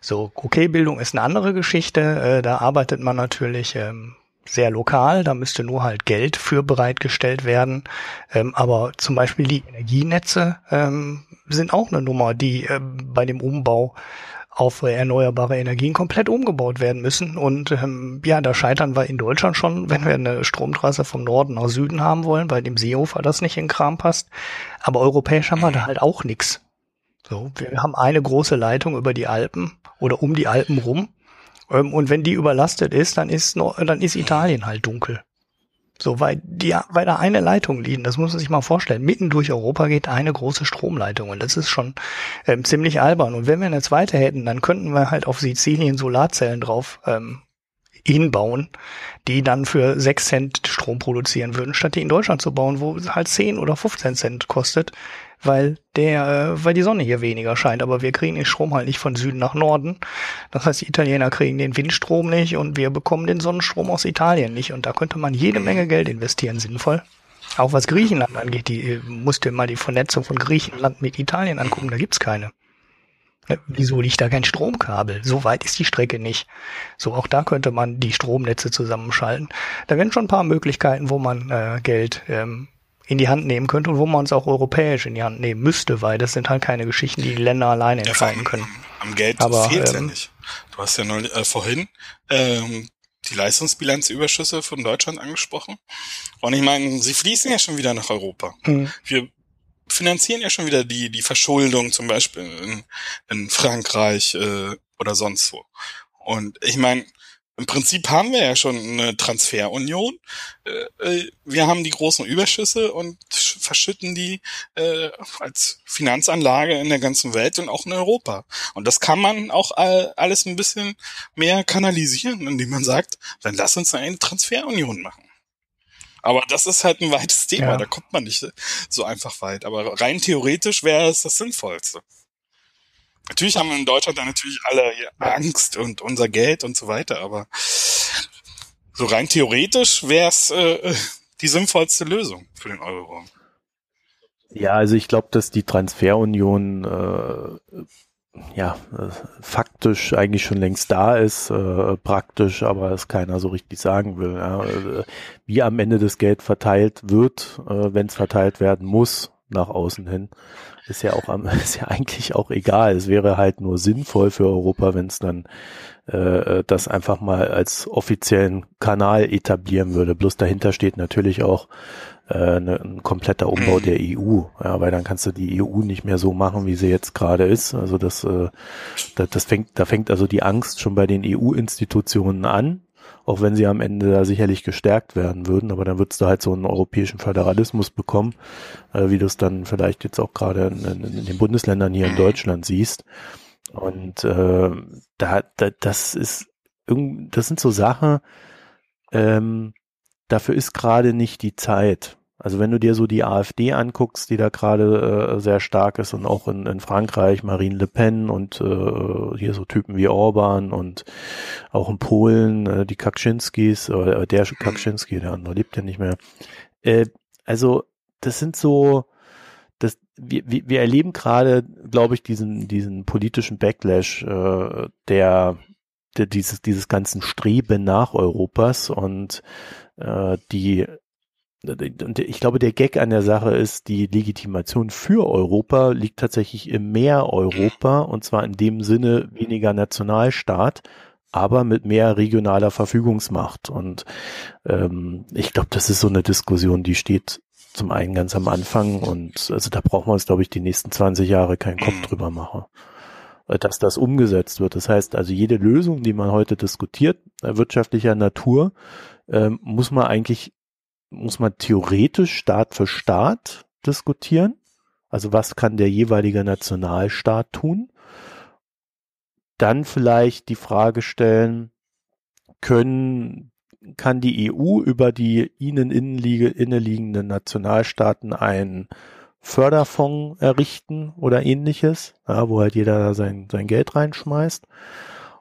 Speaker 2: so, okay, Bildung ist eine andere Geschichte. Äh, da arbeitet man natürlich ähm, sehr lokal, da müsste nur halt Geld für bereitgestellt werden. Ähm, aber zum Beispiel die Energienetze ähm, sind auch eine Nummer, die äh, bei dem Umbau auf erneuerbare Energien komplett umgebaut werden müssen. Und ähm, ja, da scheitern wir in Deutschland schon, wenn wir eine Stromtrasse vom Norden nach Süden haben wollen, weil dem Seehofer das nicht in Kram passt. Aber europäisch haben wir da halt auch nichts. So, wir haben eine große Leitung über die Alpen oder um die Alpen rum. Ähm, und wenn die überlastet ist, dann ist, noch, dann ist Italien halt dunkel. So, weil, die, weil da eine Leitung liegen, das muss man sich mal vorstellen. Mitten durch Europa geht eine große Stromleitung und das ist schon ähm, ziemlich albern. Und wenn wir eine zweite hätten, dann könnten wir halt auf Sizilien Solarzellen drauf ähm, hinbauen, die dann für sechs Cent Strom produzieren würden, statt die in Deutschland zu bauen, wo es halt zehn oder 15 Cent kostet, weil der, äh, weil die Sonne hier weniger scheint. Aber wir kriegen den Strom halt nicht von Süden nach Norden. Das heißt, die Italiener kriegen den Windstrom nicht und wir bekommen den Sonnenstrom aus Italien nicht. Und da könnte man jede Menge Geld investieren, sinnvoll. Auch was Griechenland angeht, die äh, musste mal die Vernetzung von Griechenland mit Italien angucken, da gibt's keine. Ne, wieso liegt da kein Stromkabel? So weit ist die Strecke nicht. So, auch da könnte man die Stromnetze zusammenschalten. Da wären schon ein paar Möglichkeiten, wo man äh, Geld ähm, in die Hand nehmen könnte und wo man es auch europäisch in die Hand nehmen müsste, weil das sind halt keine Geschichten, die die Länder alleine ja, entscheiden können.
Speaker 3: Am Geld Aber, fehlt ähm, ja nicht. Du hast ja neulich, äh, vorhin ähm, die Leistungsbilanzüberschüsse von Deutschland angesprochen. Und ich meine, sie fließen ja schon wieder nach Europa. Mhm. Wir finanzieren ja schon wieder die, die Verschuldung zum Beispiel in, in Frankreich äh, oder sonst wo. Und ich meine, im Prinzip haben wir ja schon eine Transferunion. Äh, äh, wir haben die großen Überschüsse und verschütten die äh, als Finanzanlage in der ganzen Welt und auch in Europa. Und das kann man auch alles ein bisschen mehr kanalisieren, indem man sagt, dann lass uns eine Transferunion machen. Aber das ist halt ein weites Thema, ja. da kommt man nicht so einfach weit. Aber rein theoretisch wäre es das Sinnvollste. Natürlich haben wir in Deutschland dann natürlich alle Angst und unser Geld und so weiter, aber so rein theoretisch wäre es äh, die sinnvollste Lösung für den Euro.
Speaker 1: Ja, also ich glaube, dass die Transferunion äh, ja, äh, faktisch eigentlich schon längst da ist, äh, praktisch, aber es keiner so richtig sagen will. Ja. Wie am Ende das Geld verteilt wird, äh, wenn es verteilt werden muss, nach außen hin, ist ja auch am, ist ja eigentlich auch egal. Es wäre halt nur sinnvoll für Europa, wenn es dann äh, das einfach mal als offiziellen Kanal etablieren würde. Bloß dahinter steht natürlich auch äh, ne, ein kompletter Umbau der EU, ja, weil dann kannst du die EU nicht mehr so machen, wie sie jetzt gerade ist. Also das, äh, das, das fängt, da fängt also die Angst schon bei den EU-Institutionen an, auch wenn sie am Ende da sicherlich gestärkt werden würden, aber dann würdest du halt so einen europäischen Föderalismus bekommen, äh, wie du es dann vielleicht jetzt auch gerade in, in, in, den Bundesländern hier in Deutschland siehst. Und äh, da, da das ist das sind so Sachen, ähm, dafür ist gerade nicht die Zeit. Also wenn du dir so die AfD anguckst, die da gerade äh, sehr stark ist und auch in, in Frankreich Marine Le Pen und äh, hier so Typen wie Orban und auch in Polen äh, die Kaczynskis, äh, der Kaczynski, der andere lebt ja nicht mehr. Äh, also das sind so, das, wir, wir erleben gerade, glaube ich, diesen, diesen politischen Backlash, äh, der, der dieses, dieses ganzen Streben nach Europas und äh, die und ich glaube, der Gag an der Sache ist, die Legitimation für Europa liegt tatsächlich im mehr Europa und zwar in dem Sinne weniger Nationalstaat, aber mit mehr regionaler Verfügungsmacht. Und ähm, ich glaube, das ist so eine Diskussion, die steht zum einen ganz am Anfang und also da brauchen wir uns, glaube ich, die nächsten 20 Jahre keinen Kopf drüber machen dass das umgesetzt wird. Das heißt also, jede Lösung, die man heute diskutiert, äh, wirtschaftlicher Natur, ähm, muss man eigentlich, muss man theoretisch Staat für Staat diskutieren. Also was kann der jeweilige Nationalstaat tun? Dann vielleicht die Frage stellen, können, kann die EU über die ihnen innenliegenden Nationalstaaten einen Förderfonds errichten oder ähnliches, ja, wo halt jeder sein, sein Geld reinschmeißt.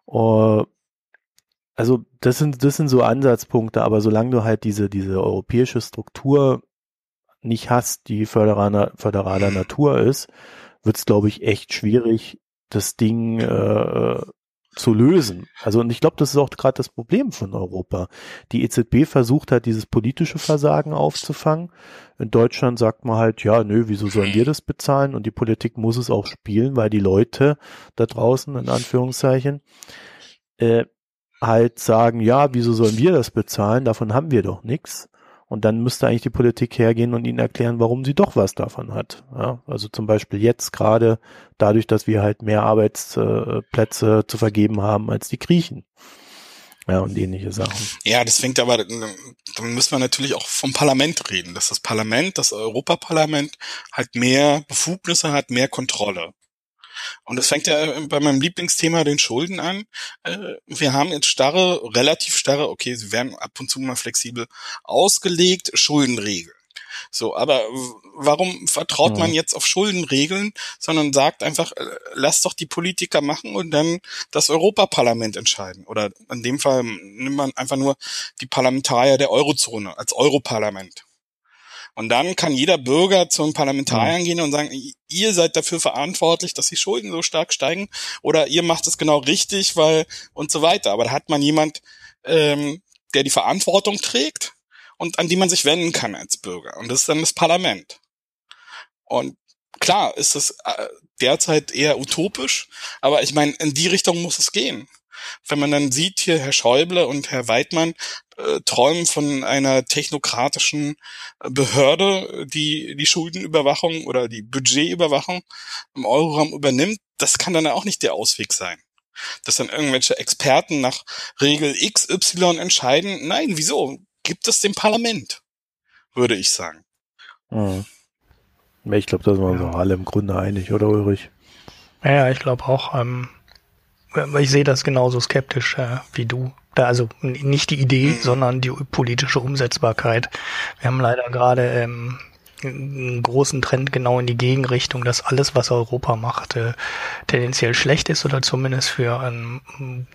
Speaker 1: Uh, also das sind, das sind so Ansatzpunkte, aber solange du halt diese, diese europäische Struktur nicht hast, die föderaler, föderaler Natur ist, wird es, glaube ich, echt schwierig, das Ding äh, zu lösen. Also und ich glaube, das ist auch gerade das Problem von Europa. Die EZB versucht halt dieses politische Versagen aufzufangen. In Deutschland sagt man halt, ja, nö, wieso sollen wir das bezahlen? Und die Politik muss es auch spielen, weil die Leute da draußen, in Anführungszeichen, äh, halt sagen, ja, wieso sollen wir das bezahlen? Davon haben wir doch nichts. Und dann müsste eigentlich die Politik hergehen und ihnen erklären, warum sie doch was davon hat. Ja, also zum Beispiel jetzt gerade dadurch, dass wir halt mehr Arbeitsplätze zu vergeben haben als die Griechen. Ja, und ähnliche Sachen.
Speaker 3: Ja, das fängt aber, dann müssen wir natürlich auch vom Parlament reden, dass das Parlament, das Europaparlament halt mehr Befugnisse hat, mehr Kontrolle. Und das fängt ja bei meinem Lieblingsthema den Schulden an. Äh, wir haben jetzt starre, relativ starre, okay, sie werden ab und zu mal flexibel ausgelegt, Schuldenregeln. So, aber warum vertraut man jetzt auf Schuldenregeln, sondern sagt einfach, äh, lass doch die Politiker machen und dann das Europaparlament entscheiden. Oder in dem Fall nimmt man einfach nur die Parlamentarier der Eurozone als Europarlament. Und dann kann jeder Bürger zum Parlamentariern mhm. gehen und sagen, ihr seid dafür verantwortlich, dass die Schulden so stark steigen oder ihr macht es genau richtig, weil und so weiter. Aber da hat man jemand, ähm, der die Verantwortung trägt und an die man sich wenden kann als Bürger. Und das ist dann das Parlament. Und klar ist es äh, derzeit eher utopisch, aber ich meine, in die Richtung muss es gehen wenn man dann sieht, hier Herr Schäuble und Herr Weidmann äh, träumen von einer technokratischen äh, Behörde, die die Schuldenüberwachung oder die Budgetüberwachung im Euroraum übernimmt, das kann dann auch nicht der Ausweg sein. Dass dann irgendwelche Experten nach Regel XY entscheiden. Nein, wieso? Gibt es dem Parlament, würde ich sagen.
Speaker 1: Mhm. Ich glaube, da sind wir uns auch alle im Grunde einig, oder Ulrich?
Speaker 2: Ja, ich glaube auch. Ähm, ich sehe das genauso skeptisch äh, wie du. Da also nicht die Idee, mhm. sondern die politische Umsetzbarkeit. Wir haben leider gerade ähm, einen großen Trend genau in die Gegenrichtung, dass alles, was Europa macht, äh, tendenziell schlecht ist oder zumindest für einen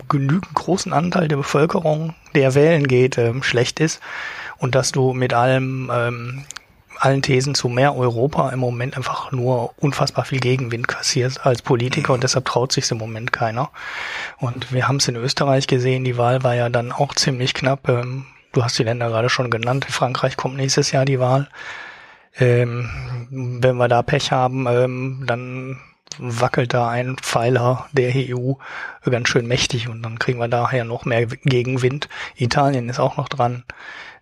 Speaker 2: genügend großen Anteil der Bevölkerung, der wählen geht, äh, schlecht ist und dass du mit allem ähm, allen Thesen zu mehr Europa im Moment einfach nur unfassbar viel Gegenwind kassiert als Politiker und deshalb traut sich im Moment keiner. Und wir haben es in Österreich gesehen, die Wahl war ja dann auch ziemlich knapp. Ähm, du hast die Länder gerade schon genannt. In Frankreich kommt nächstes Jahr die Wahl. Ähm, wenn wir da Pech haben, ähm, dann wackelt da ein Pfeiler der EU ganz schön mächtig und dann kriegen wir daher noch mehr Gegenwind. Italien ist auch noch dran.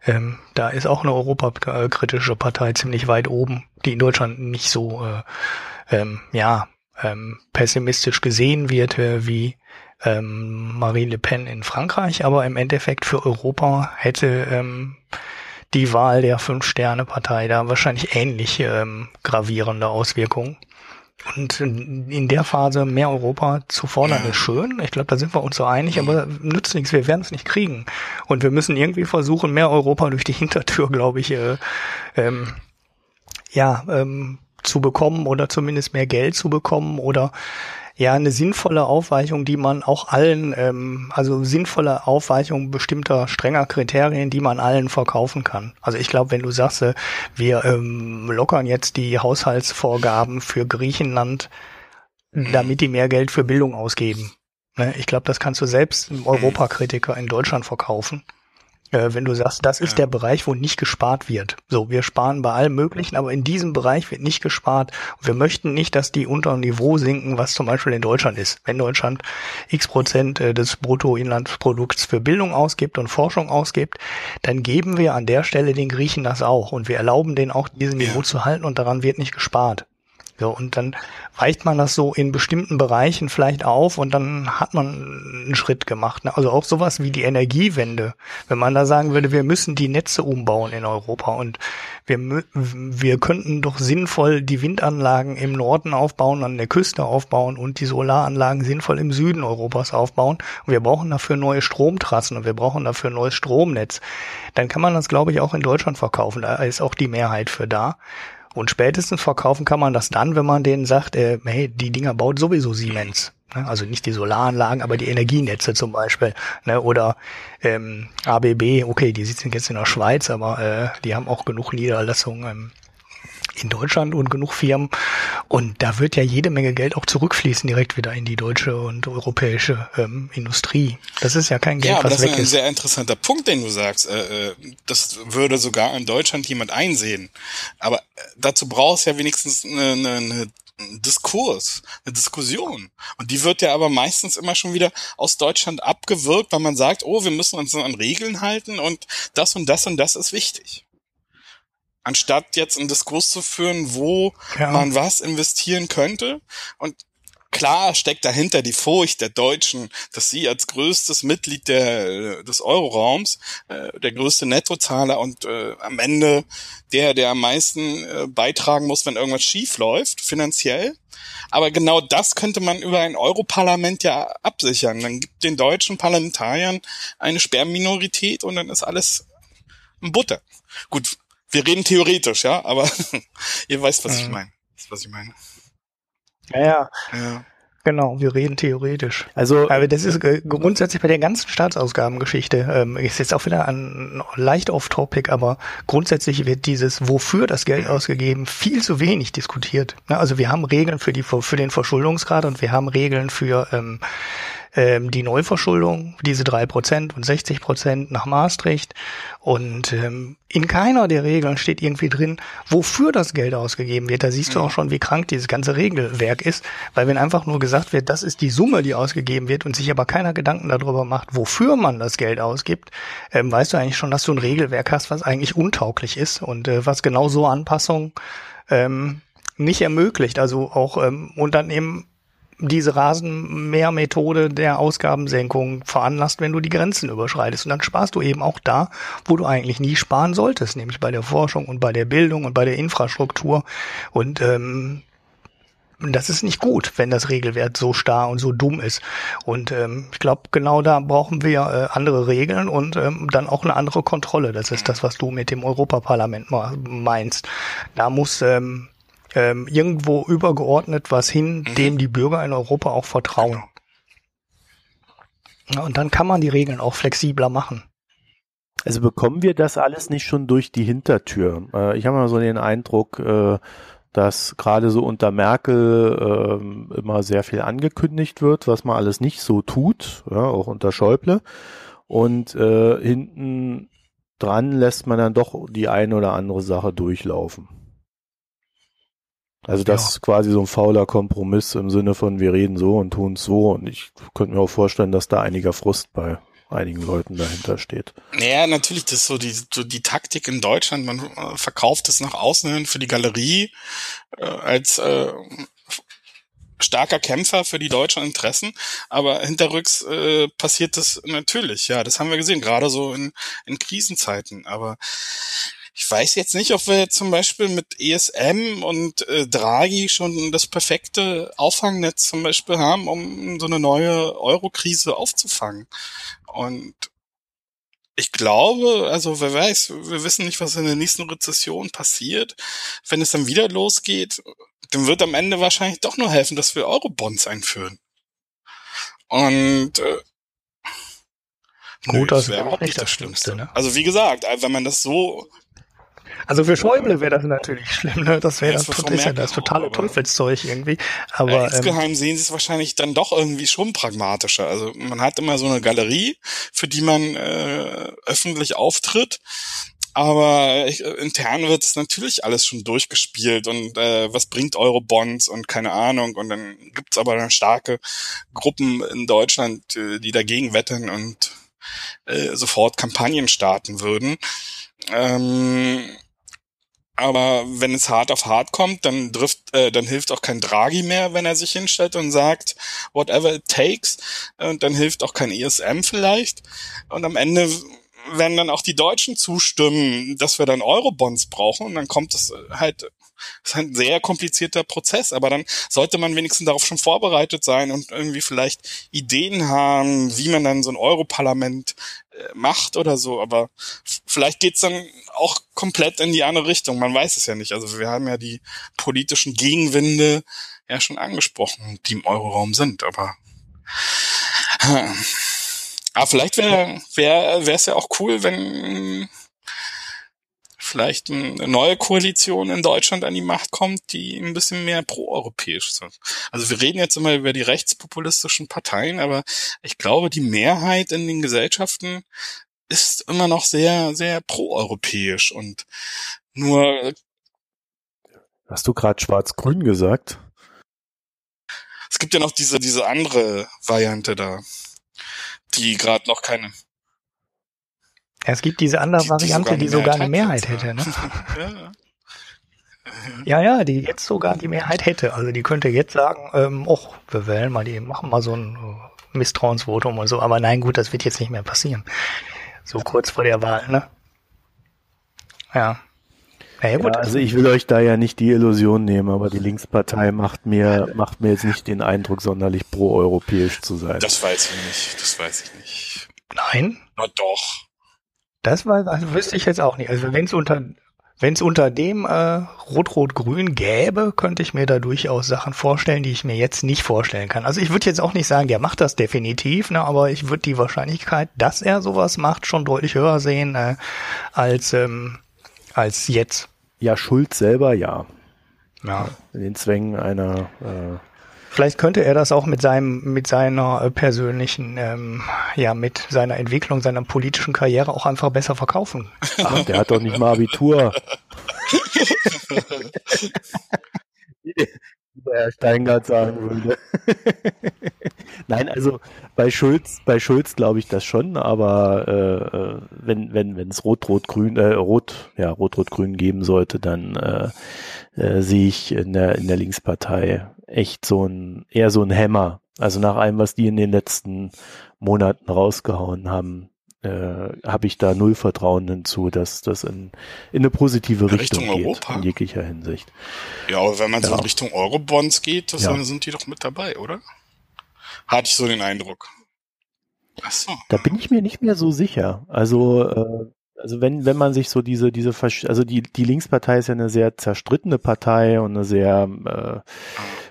Speaker 2: Ähm, da ist auch eine europakritische Partei ziemlich weit oben, die in Deutschland nicht so äh, ähm, ja ähm, pessimistisch gesehen wird äh, wie ähm, Marine Le Pen in Frankreich, aber im Endeffekt für Europa hätte ähm, die Wahl der Fünf-Sterne-Partei da wahrscheinlich ähnlich ähm, gravierende Auswirkungen. Und in der Phase mehr Europa zu fordern ist schön. Ich glaube, da sind wir uns so einig, aber nützt nichts. Wir werden es nicht kriegen. Und wir müssen irgendwie versuchen, mehr Europa durch die Hintertür, glaube ich, äh, ähm, ja, ähm, zu bekommen oder zumindest mehr Geld zu bekommen oder ja eine sinnvolle Aufweichung, die man auch allen, ähm, also sinnvolle Aufweichung bestimmter strenger Kriterien, die man allen verkaufen kann. Also ich glaube, wenn du sagst, äh, wir ähm, lockern jetzt die Haushaltsvorgaben für Griechenland, mhm. damit die mehr Geld für Bildung ausgeben. Ne? Ich glaube, das kannst du selbst einem. Europakritiker in Deutschland verkaufen äh, wenn du sagst, das ist ja. der Bereich, wo nicht gespart wird. So, wir sparen bei allem Möglichen, aber in diesem Bereich wird nicht gespart. Und wir möchten nicht, dass die unter dem Niveau sinken, was zum Beispiel in Deutschland ist. Wenn Deutschland x Prozent äh, des Bruttoinlandsprodukts für Bildung ausgibt und Forschung ausgibt, dann geben wir an der Stelle den Griechen das auch und wir erlauben denen auch diesen Niveau ja. zu halten und daran wird nicht gespart. So, und dann weicht man das so in bestimmten Bereichen vielleicht auf und dann hat man einen Schritt gemacht. Ne? Also auch sowas wie die Energiewende. Wenn man da sagen würde, wir müssen die Netze umbauen in Europa und wir, wir könnten doch sinnvoll die Windanlagen im Norden aufbauen, an der Küste aufbauen und die Solaranlagen sinnvoll im Süden Europas aufbauen. Und wir brauchen dafür neue Stromtrassen und wir brauchen dafür ein neues Stromnetz. Dann kann man das, glaube ich, auch in Deutschland verkaufen. Da ist auch die Mehrheit für da. Und spätestens verkaufen kann man das dann, wenn man denen sagt, äh, hey, die Dinger baut sowieso Siemens. Ne? Also nicht die Solaranlagen, aber die Energienetze zum Beispiel. Ne? Oder ähm, ABB, okay, die sitzen jetzt in der Schweiz, aber äh, die haben auch genug Niederlassungen ähm, in Deutschland und genug Firmen. Und da wird ja jede Menge Geld auch zurückfließen direkt wieder in die deutsche und europäische ähm, Industrie. Das ist ja kein Geld,
Speaker 3: ja,
Speaker 2: was
Speaker 3: das
Speaker 2: weg
Speaker 3: ist ein sehr interessanter Punkt, den du sagst. Äh, äh, das würde sogar in Deutschland jemand einsehen. Aber äh, dazu brauchst du ja wenigstens eine, eine, eine Diskurs, eine Diskussion. Und die wird ja aber meistens immer schon wieder aus Deutschland abgewirkt, weil man sagt, oh, wir müssen uns an Regeln halten und das und das und das ist wichtig anstatt jetzt einen Diskurs zu führen, wo ja. man was investieren könnte. Und klar steckt dahinter die Furcht der Deutschen, dass sie als größtes Mitglied der, des Euroraums, äh, der größte Nettozahler und äh, am Ende der, der am meisten äh, beitragen muss, wenn irgendwas schief läuft, finanziell. Aber genau das könnte man über ein Europarlament ja absichern. Dann gibt den deutschen Parlamentariern eine Sperrminorität und dann ist alles Butter. Gut, wir reden theoretisch, ja, aber ihr weißt, was ich meine. Was ich meine.
Speaker 2: Ja, ja. Genau, wir reden theoretisch. Also, aber das ist grundsätzlich bei der ganzen Staatsausgabengeschichte, ähm, ist jetzt auch wieder ein leicht off-topic, aber grundsätzlich wird dieses, wofür das Geld ausgegeben, viel zu wenig diskutiert. Also wir haben Regeln für die für den Verschuldungsgrad und wir haben Regeln für ähm, ähm, die Neuverschuldung, diese drei Prozent und 60 Prozent nach Maastricht. Und ähm, in keiner der Regeln steht irgendwie drin, wofür das Geld ausgegeben wird. Da siehst du auch schon, wie krank dieses ganze Regelwerk ist, weil wenn einfach nur gesagt wird, das ist die Summe, die ausgegeben wird und sich aber keiner Gedanken darüber macht, wofür man das Geld ausgibt, ähm, weißt du eigentlich schon, dass du ein Regelwerk hast, was eigentlich untauglich ist und äh, was genau so Anpassungen ähm, nicht ermöglicht. Also auch ähm, Unternehmen diese Rasenmähermethode der Ausgabensenkung veranlasst, wenn du die Grenzen überschreitest. Und dann sparst du eben auch da, wo du eigentlich nie sparen solltest, nämlich bei der Forschung und bei der Bildung und bei der Infrastruktur. Und ähm, das ist nicht gut, wenn das Regelwert so starr und so dumm ist. Und ähm, ich glaube, genau da brauchen wir äh, andere Regeln und ähm, dann auch eine andere Kontrolle. Das ist das, was du mit dem Europaparlament meinst. Da muss ähm, ähm, irgendwo übergeordnet was hin, mhm. dem die Bürger in Europa auch vertrauen. Ja, und dann kann man die Regeln auch flexibler machen.
Speaker 1: Also bekommen wir das alles nicht schon durch die Hintertür? Äh, ich habe mal so den Eindruck, äh, dass gerade so unter Merkel äh, immer sehr viel angekündigt wird, was man alles nicht so tut, ja, auch unter Schäuble. Und äh, hinten dran lässt man dann doch die eine oder andere Sache durchlaufen. Also das ja. ist quasi so ein fauler Kompromiss im Sinne von wir reden so und tun so. Und ich könnte mir auch vorstellen, dass da einiger Frust bei einigen Leuten dahinter steht.
Speaker 3: Naja, natürlich, das ist so die, so die Taktik in Deutschland. Man äh, verkauft es nach außen hin für die Galerie äh, als äh, starker Kämpfer für die deutschen Interessen, aber hinterrücks äh, passiert das natürlich, ja, das haben wir gesehen, gerade so in, in Krisenzeiten. Aber ich weiß jetzt nicht, ob wir zum Beispiel mit ESM und äh, Draghi schon das perfekte Auffangnetz zum Beispiel haben, um so eine neue Euro-Krise aufzufangen. Und ich glaube, also wer weiß, wir wissen nicht, was in der nächsten Rezession passiert. Wenn es dann wieder losgeht, dann wird am Ende wahrscheinlich doch nur helfen, dass wir Euro-Bonds einführen. Und äh,
Speaker 2: Gut, das wäre auch nicht das Schlimmste. Ne?
Speaker 3: Also wie gesagt, wenn man das so
Speaker 2: also für Schäuble wäre das natürlich schlimm, ne? Das wäre das, das, ist ja das totale Teufelszeug irgendwie. Aber
Speaker 3: äh, insgeheim ähm, sehen sie es wahrscheinlich dann doch irgendwie schon pragmatischer. Also man hat immer so eine Galerie, für die man äh, öffentlich auftritt. Aber ich, intern wird es natürlich alles schon durchgespielt und äh, was bringt Eurobonds und keine Ahnung. Und dann gibt's aber dann starke Gruppen in Deutschland, äh, die dagegen wetten und äh, sofort Kampagnen starten würden. Ähm, aber wenn es hart auf hart kommt, dann trifft, äh, dann hilft auch kein Draghi mehr, wenn er sich hinstellt und sagt, whatever it takes. Und dann hilft auch kein ESM vielleicht. Und am Ende werden dann auch die Deutschen zustimmen, dass wir dann Eurobonds brauchen. Und dann kommt es halt das ist ein sehr komplizierter Prozess, aber dann sollte man wenigstens darauf schon vorbereitet sein und irgendwie vielleicht Ideen haben, wie man dann so ein Europarlament äh, macht oder so. Aber vielleicht geht's dann auch komplett in die andere Richtung. Man weiß es ja nicht. Also wir haben ja die politischen Gegenwinde ja schon angesprochen, die im Euroraum sind. Aber äh, aber vielleicht wäre wäre wäre es ja auch cool, wenn vielleicht eine neue Koalition in Deutschland an die Macht kommt, die ein bisschen mehr proeuropäisch sind. Also wir reden jetzt immer über die rechtspopulistischen Parteien, aber ich glaube, die Mehrheit in den Gesellschaften ist immer noch sehr, sehr proeuropäisch und nur.
Speaker 1: Hast du gerade schwarz-grün gesagt?
Speaker 3: Es gibt ja noch diese, diese andere Variante da, die gerade noch keine.
Speaker 2: Es gibt diese andere die, Variante, die sogar, eine Mehrheit, hätte, ne? ja. ja, die jetzt sogar die Mehrheit hätte. Also die könnte jetzt sagen, ähm, och, wir wählen mal die, machen mal so ein äh, Misstrauensvotum und so. Aber nein, gut, das wird jetzt nicht mehr passieren. So kurz vor der Wahl, ne? Ja.
Speaker 1: Ja, ja, gut. Ja, also ich will euch da ja nicht die Illusion nehmen, aber die Linkspartei macht mir, macht mir jetzt nicht den Eindruck, sonderlich proeuropäisch zu sein.
Speaker 3: Das weiß ich nicht, das weiß ich nicht.
Speaker 2: Nein?
Speaker 3: Na doch.
Speaker 2: Das war, also wüsste ich jetzt auch nicht. Also wenn es unter wenn es unter dem äh, Rot-Rot-Grün gäbe, könnte ich mir da durchaus Sachen vorstellen, die ich mir jetzt nicht vorstellen kann. Also ich würde jetzt auch nicht sagen, der macht das definitiv, ne, aber ich würde die Wahrscheinlichkeit, dass er sowas macht, schon deutlich höher sehen äh, als ähm, als jetzt.
Speaker 1: Ja, Schulz selber ja. Ja. In den Zwängen einer äh,
Speaker 2: Vielleicht könnte er das auch mit seinem, mit seiner äh, persönlichen, ähm, ja, mit seiner Entwicklung, seiner politischen Karriere auch einfach besser verkaufen.
Speaker 1: Ach, der hat doch nicht mal Abitur. Wie Herr Steingart sagen würde. Nein, also bei Schulz, bei Schulz glaube ich das schon, aber äh, äh wenn wenn wenn es rot-rot-grün, äh, rot ja rot-rot-grün geben sollte, dann äh, äh, sehe ich in der in der Linkspartei echt so ein, eher so ein Hämmer. Also nach allem, was die in den letzten Monaten rausgehauen haben, äh, habe ich da null Vertrauen hinzu, dass das in, in eine positive Richtung, Richtung geht, Europa. in jeglicher Hinsicht.
Speaker 3: Ja, aber wenn man ja. so in Richtung Eurobonds geht, das ja. sind die doch mit dabei, oder? Hatte ich so den Eindruck.
Speaker 1: Ach so. Da bin ich mir nicht mehr so sicher. Also äh, also wenn, wenn man sich so diese, diese, also die, die Linkspartei ist ja eine sehr zerstrittene Partei und eine sehr,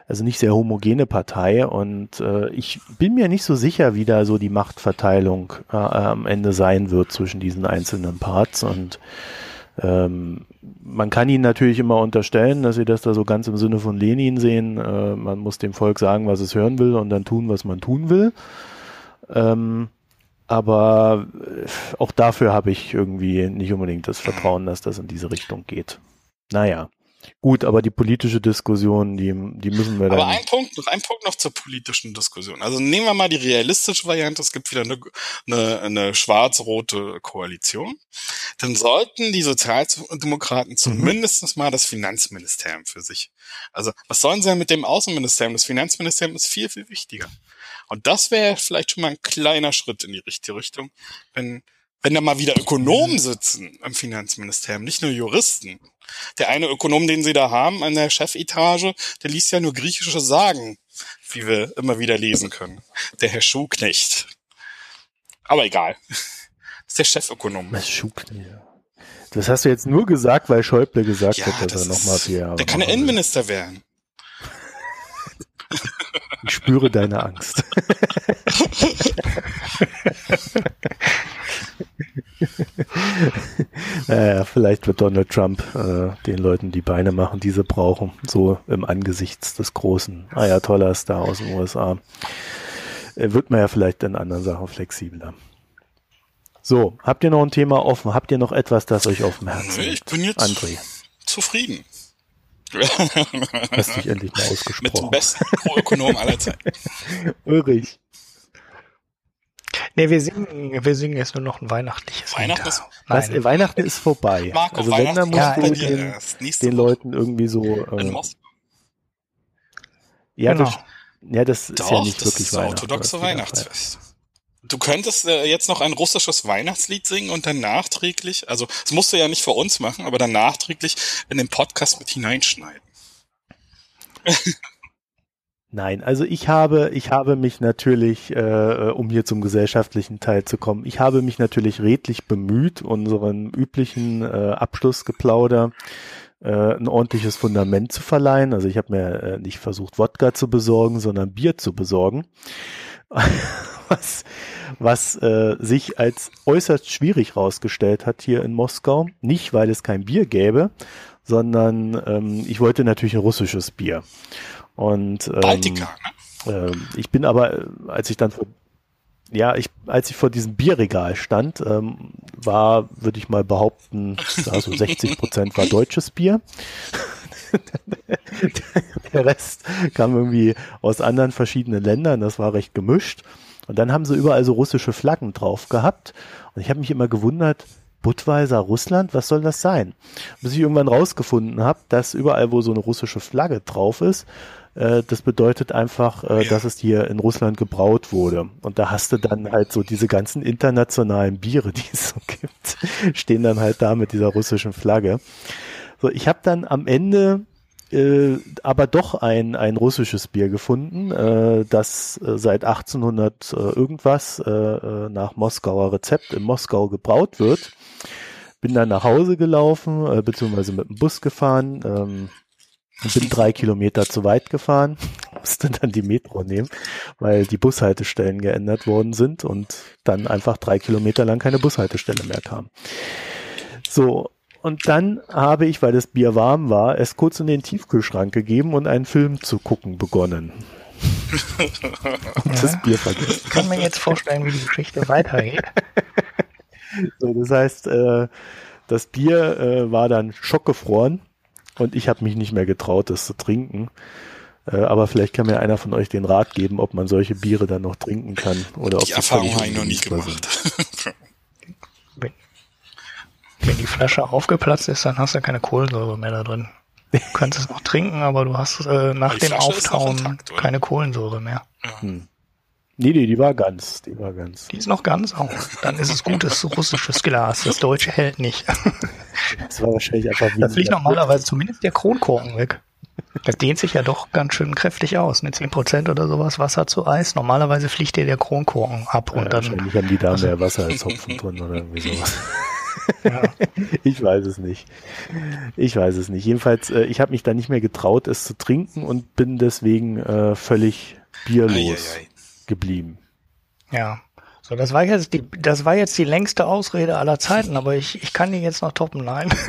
Speaker 1: also nicht sehr homogene Partei und äh, ich bin mir nicht so sicher, wie da so die Machtverteilung äh, am Ende sein wird zwischen diesen einzelnen Parts und ähm, man kann ihnen natürlich immer unterstellen, dass sie das da so ganz im Sinne von Lenin sehen. Äh, man muss dem Volk sagen, was es hören will und dann tun, was man tun will. Ähm, aber äh, auch dafür habe ich irgendwie nicht unbedingt das Vertrauen, dass das in diese Richtung geht. Naja. Gut, aber die politische Diskussion, die, die müssen wir dann.
Speaker 3: Aber ein Punkt, noch ein Punkt noch zur politischen Diskussion. Also nehmen wir mal die realistische Variante, es gibt wieder eine, eine, eine schwarz-rote Koalition. Dann sollten die Sozialdemokraten zumindest mhm. mal das Finanzministerium für sich. Also was sollen sie denn mit dem Außenministerium? Das Finanzministerium ist viel, viel wichtiger. Und das wäre vielleicht schon mal ein kleiner Schritt in die richtige Richtung, wenn wenn da mal wieder Ökonomen sitzen im Finanzministerium, nicht nur Juristen. Der eine Ökonom, den sie da haben an der Chefetage, der liest ja nur griechische Sagen, wie wir immer wieder lesen können. Der Herr Schuhknecht. Aber egal. Das ist der Chefökonom.
Speaker 1: Das Schuhknecht. Das hast du jetzt nur gesagt, weil Schäuble gesagt ja, hat, dass er nochmal vier
Speaker 3: Jahre. Der kann der Innenminister werden.
Speaker 1: Ich spüre deine Angst. naja, vielleicht wird Donald Trump äh, den Leuten die Beine machen, die sie brauchen, so im Angesichts des großen Ayatollahs da aus den USA. Äh, wird man ja vielleicht in anderen Sachen flexibler. So, habt ihr noch ein Thema offen? Habt ihr noch etwas, das euch auf dem Herzen
Speaker 3: liegt? Ich bin jetzt André. zufrieden.
Speaker 1: Hast dich endlich mal ausgesprochen.
Speaker 3: Mit dem besten Pro-Ökonom aller Zeiten.
Speaker 1: Ulrich.
Speaker 2: Nee, wir singen, wir singen jetzt nur noch ein weihnachtliches
Speaker 3: Weihnachten ist,
Speaker 1: Was, Weihnachten ist vorbei.
Speaker 3: Marco,
Speaker 1: also
Speaker 3: wenn,
Speaker 1: dann musst
Speaker 2: ja,
Speaker 1: du den, den Leuten irgendwie so... Äh, ja, genau. das, ja, das ist
Speaker 3: Doch,
Speaker 1: ja nicht
Speaker 3: das
Speaker 1: wirklich
Speaker 3: ist das orthodoxe Weihnachtsfest. Du könntest äh, jetzt noch ein russisches Weihnachtslied singen und dann nachträglich, also das musst du ja nicht für uns machen, aber dann nachträglich in den Podcast mit hineinschneiden.
Speaker 1: Nein, also ich habe, ich habe mich natürlich, äh, um hier zum gesellschaftlichen Teil zu kommen, ich habe mich natürlich redlich bemüht, unseren üblichen äh, Abschlussgeplauder äh, ein ordentliches Fundament zu verleihen. Also ich habe mir äh, nicht versucht, Wodka zu besorgen, sondern Bier zu besorgen. was was äh, sich als äußerst schwierig rausgestellt hat hier in Moskau. Nicht, weil es kein Bier gäbe, sondern ähm, ich wollte natürlich ein russisches Bier. Und ähm,
Speaker 3: Baltica,
Speaker 1: ne? äh, ich bin aber, äh, als ich dann vor, ja, ich, als ich vor diesem Bierregal stand, ähm, war, würde ich mal behaupten, also 60 Prozent war deutsches Bier. Der Rest kam irgendwie aus anderen verschiedenen Ländern, das war recht gemischt. Und dann haben sie überall so russische Flaggen drauf gehabt. Und ich habe mich immer gewundert, Budweiser Russland, was soll das sein? Bis ich irgendwann rausgefunden habe, dass überall, wo so eine russische Flagge drauf ist, äh, das bedeutet einfach, äh, ja. dass es hier in Russland gebraut wurde. Und da hast du dann halt so diese ganzen internationalen Biere, die es so gibt, stehen dann halt da mit dieser russischen Flagge. So, ich habe dann am Ende äh, aber doch ein, ein russisches Bier gefunden, äh, das äh, seit 1800 äh, irgendwas nach Moskauer Rezept in Moskau gebraut wird. Bin dann nach Hause gelaufen, äh, beziehungsweise mit dem Bus gefahren, ähm, bin drei Kilometer zu weit gefahren, musste dann die Metro nehmen, weil die Bushaltestellen geändert worden sind und dann einfach drei Kilometer lang keine Bushaltestelle mehr kam. So, und dann habe ich, weil das Bier warm war, es kurz in den Tiefkühlschrank gegeben und einen Film zu gucken begonnen.
Speaker 2: und das Bier vergessen. Ich kann mir jetzt vorstellen, wie die Geschichte weitergeht.
Speaker 1: so, das heißt, äh, das Bier äh, war dann schockgefroren und ich habe mich nicht mehr getraut, das zu trinken. Äh, aber vielleicht kann mir einer von euch den Rat geben, ob man solche Biere dann noch trinken kann oder ob
Speaker 3: die Erfahrung habe ich noch nicht gemacht.
Speaker 2: Wenn die Flasche aufgeplatzt ist, dann hast du keine Kohlensäure mehr da drin. Du kannst es noch trinken, aber du hast äh, nach dem Auftauen intakt, keine Kohlensäure mehr.
Speaker 1: Ja. Hm. Nee, nee, die war ganz, die war ganz.
Speaker 2: Die ist noch ganz auch. Dann ist es gutes russisches Glas. Das deutsche hält nicht.
Speaker 1: Das war wahrscheinlich einfach.
Speaker 2: Da fliegt normalerweise zumindest der Kronkorken weg. Das dehnt sich ja doch ganz schön kräftig aus. Ne? 10% oder sowas Wasser zu Eis. Normalerweise fliegt dir der Kronkorken ab
Speaker 1: ja,
Speaker 2: und dann.
Speaker 1: Wahrscheinlich haben die da also, mehr Wasser als Hopfen drin oder irgendwie sowas. Ja. ich weiß es nicht. Ich weiß es nicht. Jedenfalls, äh, ich habe mich da nicht mehr getraut, es zu trinken und bin deswegen äh, völlig bierlos ei, ei, ei. Geblieben.
Speaker 2: Ja. So, das war jetzt die, das war jetzt die längste Ausrede aller Zeiten, aber ich, ich kann die jetzt noch toppen. Nein.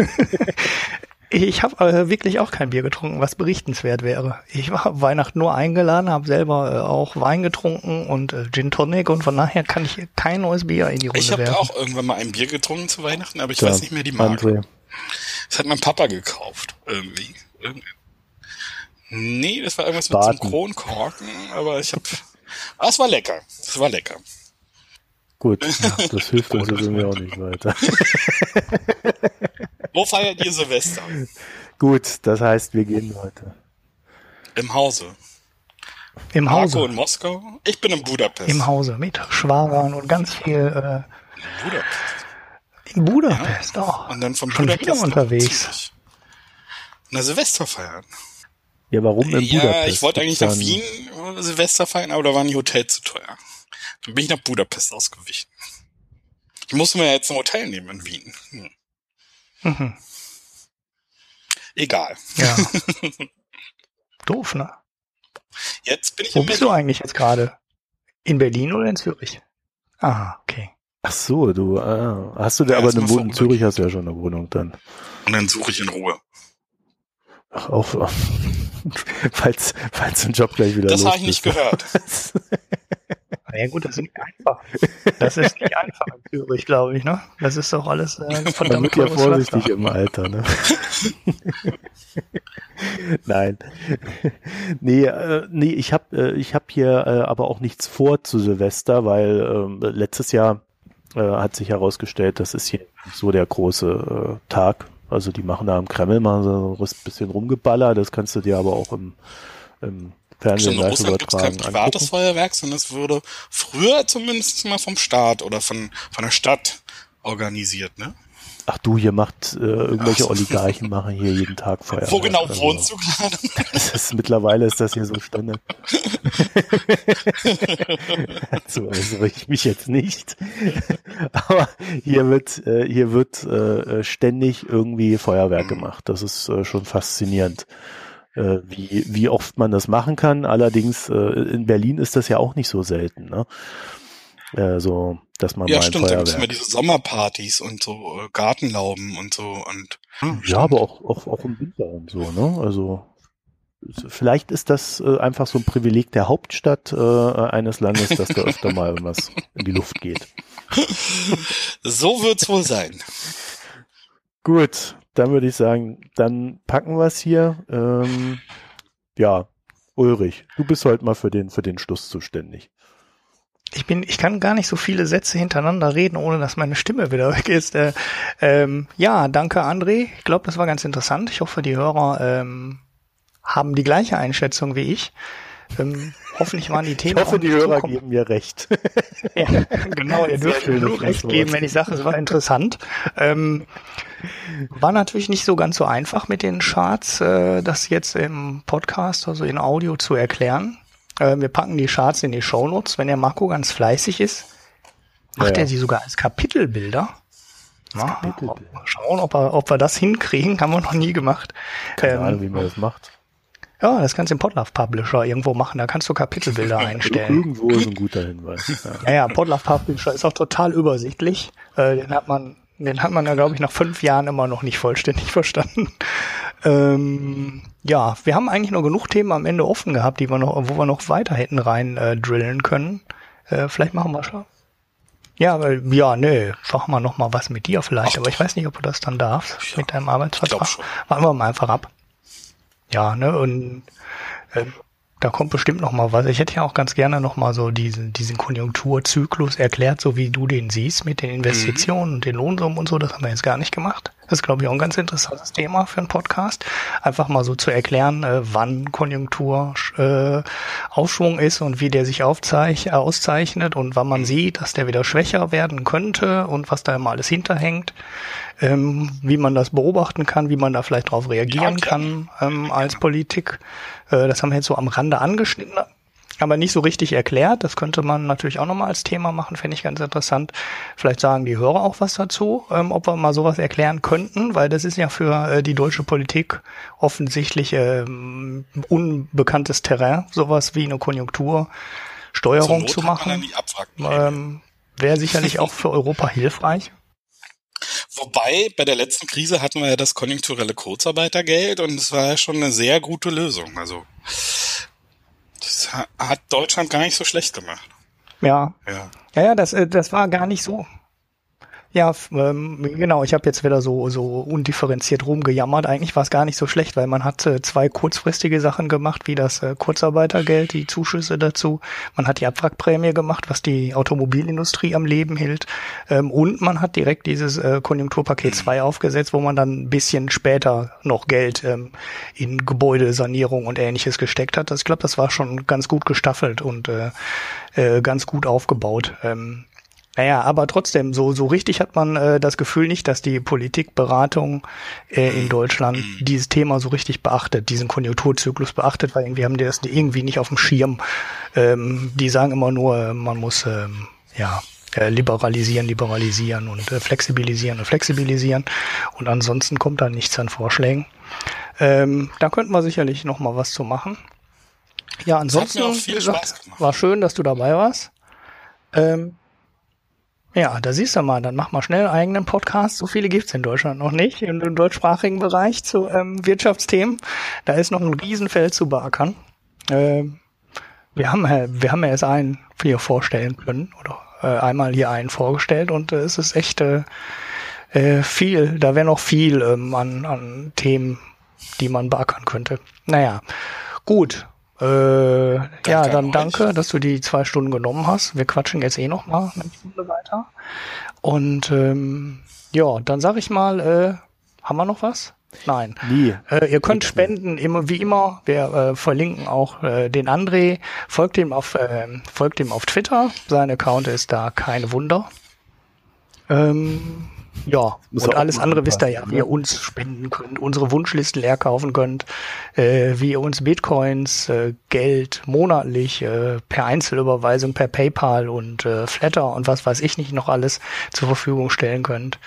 Speaker 2: Ich habe äh, wirklich auch kein Bier getrunken, was berichtenswert wäre. Ich war Weihnachten nur eingeladen, habe selber äh, auch Wein getrunken und äh, Gin Tonic und von daher kann ich kein neues Bier in die Runde
Speaker 3: Ich habe auch irgendwann mal ein Bier getrunken zu Weihnachten, aber ich ja, weiß nicht mehr die Marke. André. Das hat mein Papa gekauft, irgendwie. irgendwie. Nee, das war irgendwas Baden. mit zum Kronkorken, aber ich habe... Ah, es war lecker. Es war lecker.
Speaker 1: Gut, das hilft uns irgendwie auch nicht weiter.
Speaker 3: Wo feiert ihr Silvester?
Speaker 1: Gut, das heißt, wir gehen heute.
Speaker 3: Im Hause.
Speaker 2: Im Hause.
Speaker 3: Marco in Moskau. Ich bin in Budapest.
Speaker 2: Im Hause mit Schwagern und ganz viel. Äh, in Budapest. In Budapest, ja.
Speaker 3: oh. Und dann von Schon Budapest
Speaker 2: unterwegs.
Speaker 3: Na Silvester feiern.
Speaker 1: Ja, warum in
Speaker 3: ja,
Speaker 1: Budapest?
Speaker 3: Ja, ich wollte eigentlich nach Wien Silvester feiern, aber da waren die Hotels zu teuer. Dann bin ich nach Budapest ausgewichen. Ich muss mir jetzt ein Hotel nehmen in Wien. Hm. Mhm. Egal.
Speaker 2: Ja. Doof, ne?
Speaker 3: Jetzt bin ich
Speaker 2: Wo bist Berlin. du eigentlich jetzt gerade? In Berlin oder in Zürich? Ah, okay.
Speaker 1: Ach so, du, äh, hast du da ja, aber eine Wohnung in Zürich hast du ja schon eine Wohnung dann.
Speaker 3: Und dann suche ich in Ruhe.
Speaker 1: Ach, auch, falls, falls ein Job gleich wieder
Speaker 3: Das habe ich nicht gehört.
Speaker 2: Ja gut, das ist nicht einfach. Das ist nicht einfach in Zürich, glaube ich, ne? Das ist doch alles äh,
Speaker 1: von Man wird ja vorsichtig Wasser. im Alter, ne? Nein. nee, äh, nee, ich habe äh, ich hab hier äh, aber auch nichts vor zu Silvester, weil äh, letztes Jahr äh, hat sich herausgestellt, das ist hier so der große äh, Tag. Also die machen da am Kreml mal so ein bisschen rumgeballer, das kannst du dir aber auch im, im Fernsehen
Speaker 3: in Russland gibt es kein privates angucken. Feuerwerk, sondern es wurde früher zumindest mal vom Staat oder von, von der Stadt organisiert, ne?
Speaker 1: Ach du, hier macht äh, irgendwelche. Oligarchen machen hier jeden Tag Feuerwerk.
Speaker 3: Wo genau also, wohnst du gerade?
Speaker 1: ist, mittlerweile ist das hier so Standard. so äußere ich mich jetzt nicht. Aber hier wird äh, hier wird äh, ständig irgendwie Feuerwerk gemacht. Das ist äh, schon faszinierend äh, wie, wie oft man das machen kann. Allerdings äh, in Berlin ist das ja auch nicht so selten. Ne? Äh, so, dass man
Speaker 3: ja,
Speaker 1: mal
Speaker 3: stimmt, da gibt es immer diese Sommerpartys und so äh, Gartenlauben und so und
Speaker 1: hm, ja, aber auch, auch auch im Winter und so, ne? Also vielleicht ist das äh, einfach so ein Privileg der Hauptstadt äh, eines Landes, dass da öfter mal was in die Luft geht.
Speaker 3: So wird's wohl sein.
Speaker 1: Gut, dann würde ich sagen, dann packen wir es hier. Ähm, ja, Ulrich, du bist heute mal für den, für den Schluss zuständig.
Speaker 2: Ich bin, ich kann gar nicht so viele Sätze hintereinander reden, ohne dass meine Stimme wieder weg ist. Äh, ähm, ja, danke André. Ich glaube, das war ganz interessant. Ich hoffe, die Hörer ähm, haben die gleiche Einschätzung wie ich. Ähm, hoffentlich waren die Themen.
Speaker 1: Ich hoffe, die Hörer zukommen. geben mir recht.
Speaker 2: ja, genau, ihr dürft mir nur recht geben, wenn ich sage, es war interessant. Ähm, war natürlich nicht so ganz so einfach mit den Charts, äh, das jetzt im Podcast, also in Audio zu erklären. Äh, wir packen die Charts in die Shownotes. Wenn der Marco ganz fleißig ist, macht ja, er sie sogar als Kapitelbilder. Ja, Kapitelbilder. Mal schauen, ob, er, ob wir das hinkriegen. Haben wir noch nie gemacht.
Speaker 1: Keine ähm, Ahnung, wie man das macht.
Speaker 2: Ja, das kannst du im Podlove Publisher irgendwo machen. Da kannst du Kapitelbilder einstellen.
Speaker 1: Irgendwo ist ein guter Hinweis.
Speaker 2: Ja, ja, ja Podlove Publisher ist auch total übersichtlich. Äh, den hat man, den hat man ja, glaube ich, nach fünf Jahren immer noch nicht vollständig verstanden. Ähm, ja, wir haben eigentlich noch genug Themen am Ende offen gehabt, die wir noch, wo wir noch weiter hätten rein äh, drillen können. Äh, vielleicht machen wir schon. Ja, weil, ja, nee, machen wir noch mal was mit dir vielleicht, Ach, aber ich weiß nicht, ob du das dann darfst ja, mit deinem Arbeitsvertrag. Warten wir mal einfach ab. Ja, ne, und äh, da kommt bestimmt noch mal was. Ich hätte ja auch ganz gerne noch mal so diesen, diesen Konjunkturzyklus erklärt, so wie du den siehst mit den Investitionen mhm. und den Lohnsummen und so. Das haben wir jetzt gar nicht gemacht. Das ist, glaube ich, auch ein ganz interessantes Thema für einen Podcast. Einfach mal so zu erklären, äh, wann Konjunktur äh, Aufschwung ist und wie der sich aufzeich, äh, auszeichnet und wann man sieht, dass der wieder schwächer werden könnte und was da immer alles hinterhängt ähm, wie man das beobachten kann, wie man da vielleicht darauf reagieren ja, kann ähm, als Politik. Äh, das haben wir jetzt so am Rande angeschnitten. Aber nicht so richtig erklärt. Das könnte man natürlich auch nochmal als Thema machen, fände ich ganz interessant. Vielleicht sagen die Hörer auch was dazu, ähm, ob wir mal sowas erklären könnten, weil das ist ja für äh, die deutsche Politik offensichtlich ähm, unbekanntes Terrain, sowas wie eine Konjunktursteuerung zu machen. Ähm, Wäre sicherlich auch für Europa hilfreich.
Speaker 3: Wobei, bei der letzten Krise hatten wir ja das konjunkturelle Kurzarbeitergeld und es war ja schon eine sehr gute Lösung. Also das hat Deutschland gar nicht so schlecht gemacht.
Speaker 2: Ja. Ja, ja, ja das, äh, das war gar nicht so. Ja, ähm, genau. Ich habe jetzt wieder so so undifferenziert rumgejammert. Eigentlich war es gar nicht so schlecht, weil man hat äh, zwei kurzfristige Sachen gemacht, wie das äh, Kurzarbeitergeld, die Zuschüsse dazu. Man hat die Abwrackprämie gemacht, was die Automobilindustrie am Leben hält. Ähm, und man hat direkt dieses äh, Konjunkturpaket 2 aufgesetzt, wo man dann ein bisschen später noch Geld ähm, in Gebäudesanierung und ähnliches gesteckt hat. Das, ich glaube, das war schon ganz gut gestaffelt und äh, äh, ganz gut aufgebaut. Naja, aber trotzdem, so, so richtig hat man äh, das Gefühl nicht, dass die Politikberatung äh, in Deutschland dieses Thema so richtig beachtet, diesen Konjunkturzyklus beachtet, weil irgendwie haben die das irgendwie nicht auf dem Schirm. Ähm, die sagen immer nur, man muss ähm, ja äh, liberalisieren, liberalisieren und äh, flexibilisieren und flexibilisieren. Und ansonsten kommt da nichts an Vorschlägen. Ähm, da könnten wir sicherlich noch mal was zu machen. Ja, ansonsten gesagt, war schön, dass du dabei warst. Ähm, ja, da siehst du mal, dann mach mal schnell einen eigenen Podcast. So viele gibt's in Deutschland noch nicht, im, im deutschsprachigen Bereich zu ähm, Wirtschaftsthemen. Da ist noch ein Riesenfeld zu beackern. Ähm, wir haben, wir haben ja erst einen hier vorstellen können oder äh, einmal hier einen vorgestellt und äh, es ist echt äh, äh, viel, da wäre noch viel ähm, an, an Themen, die man beackern könnte. Naja, gut. Äh, ja, dann danke, dass du die zwei Stunden genommen hast. Wir quatschen jetzt eh noch mal eine Stunde weiter. Und ähm, ja, dann sag ich mal, äh, haben wir noch was? Nein.
Speaker 1: Nie.
Speaker 2: Äh, ihr könnt spenden, immer wie immer. Wir äh, verlinken auch äh, den André. Folgt ihm auf äh, folgt ihm auf Twitter. Sein Account ist da keine Wunder. Ähm, ja, und alles andere wisst ihr ja, wie ihr uns spenden könnt, unsere Wunschlisten leer kaufen könnt, äh, wie ihr uns Bitcoins, äh, Geld monatlich äh, per Einzelüberweisung, per PayPal und äh, Flatter und was weiß ich nicht noch alles zur Verfügung stellen könnt.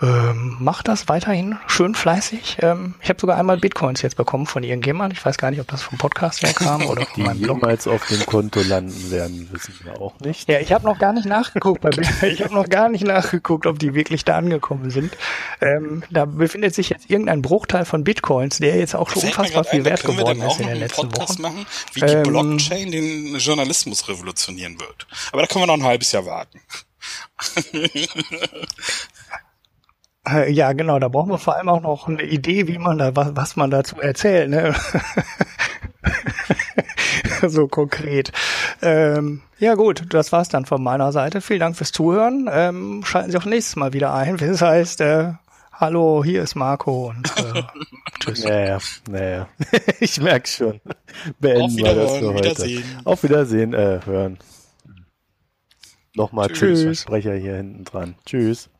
Speaker 2: Ähm, macht das weiterhin schön fleißig. Ähm, ich habe sogar einmal Bitcoins jetzt bekommen von irgendjemand. Ich weiß gar nicht, ob das vom Podcast her kam oder von
Speaker 1: Die meinem Blog. jemals auf dem Konto landen werden, wissen wir auch nicht.
Speaker 2: Ja, ich habe noch gar nicht nachgeguckt. Bei, ich habe noch gar nicht nachgeguckt, ob die wirklich da angekommen sind. Ähm, da befindet sich jetzt irgendein Bruchteil von Bitcoins, der jetzt auch schon unfassbar viel ein, wert geworden ist in den letzten Podcast Wochen.
Speaker 3: machen, wie die ähm, Blockchain den Journalismus revolutionieren wird. Aber da können wir noch ein halbes Jahr warten.
Speaker 2: Äh, ja, genau, da brauchen wir vor allem auch noch eine Idee, wie man da, was, was man dazu erzählt, ne? so konkret. Ähm, ja gut, das war's dann von meiner Seite. Vielen Dank fürs Zuhören. Ähm, schalten Sie auch nächstes Mal wieder ein. Das heißt, äh, hallo, hier ist Marco und äh,
Speaker 1: tschüss. Naja, naja. ich merke schon. Beenden wir das für heute. Wiedersehen. Auf Wiedersehen, äh, hören. Nochmal tschüss. tschüss. Sprecher hier hinten dran. Tschüss.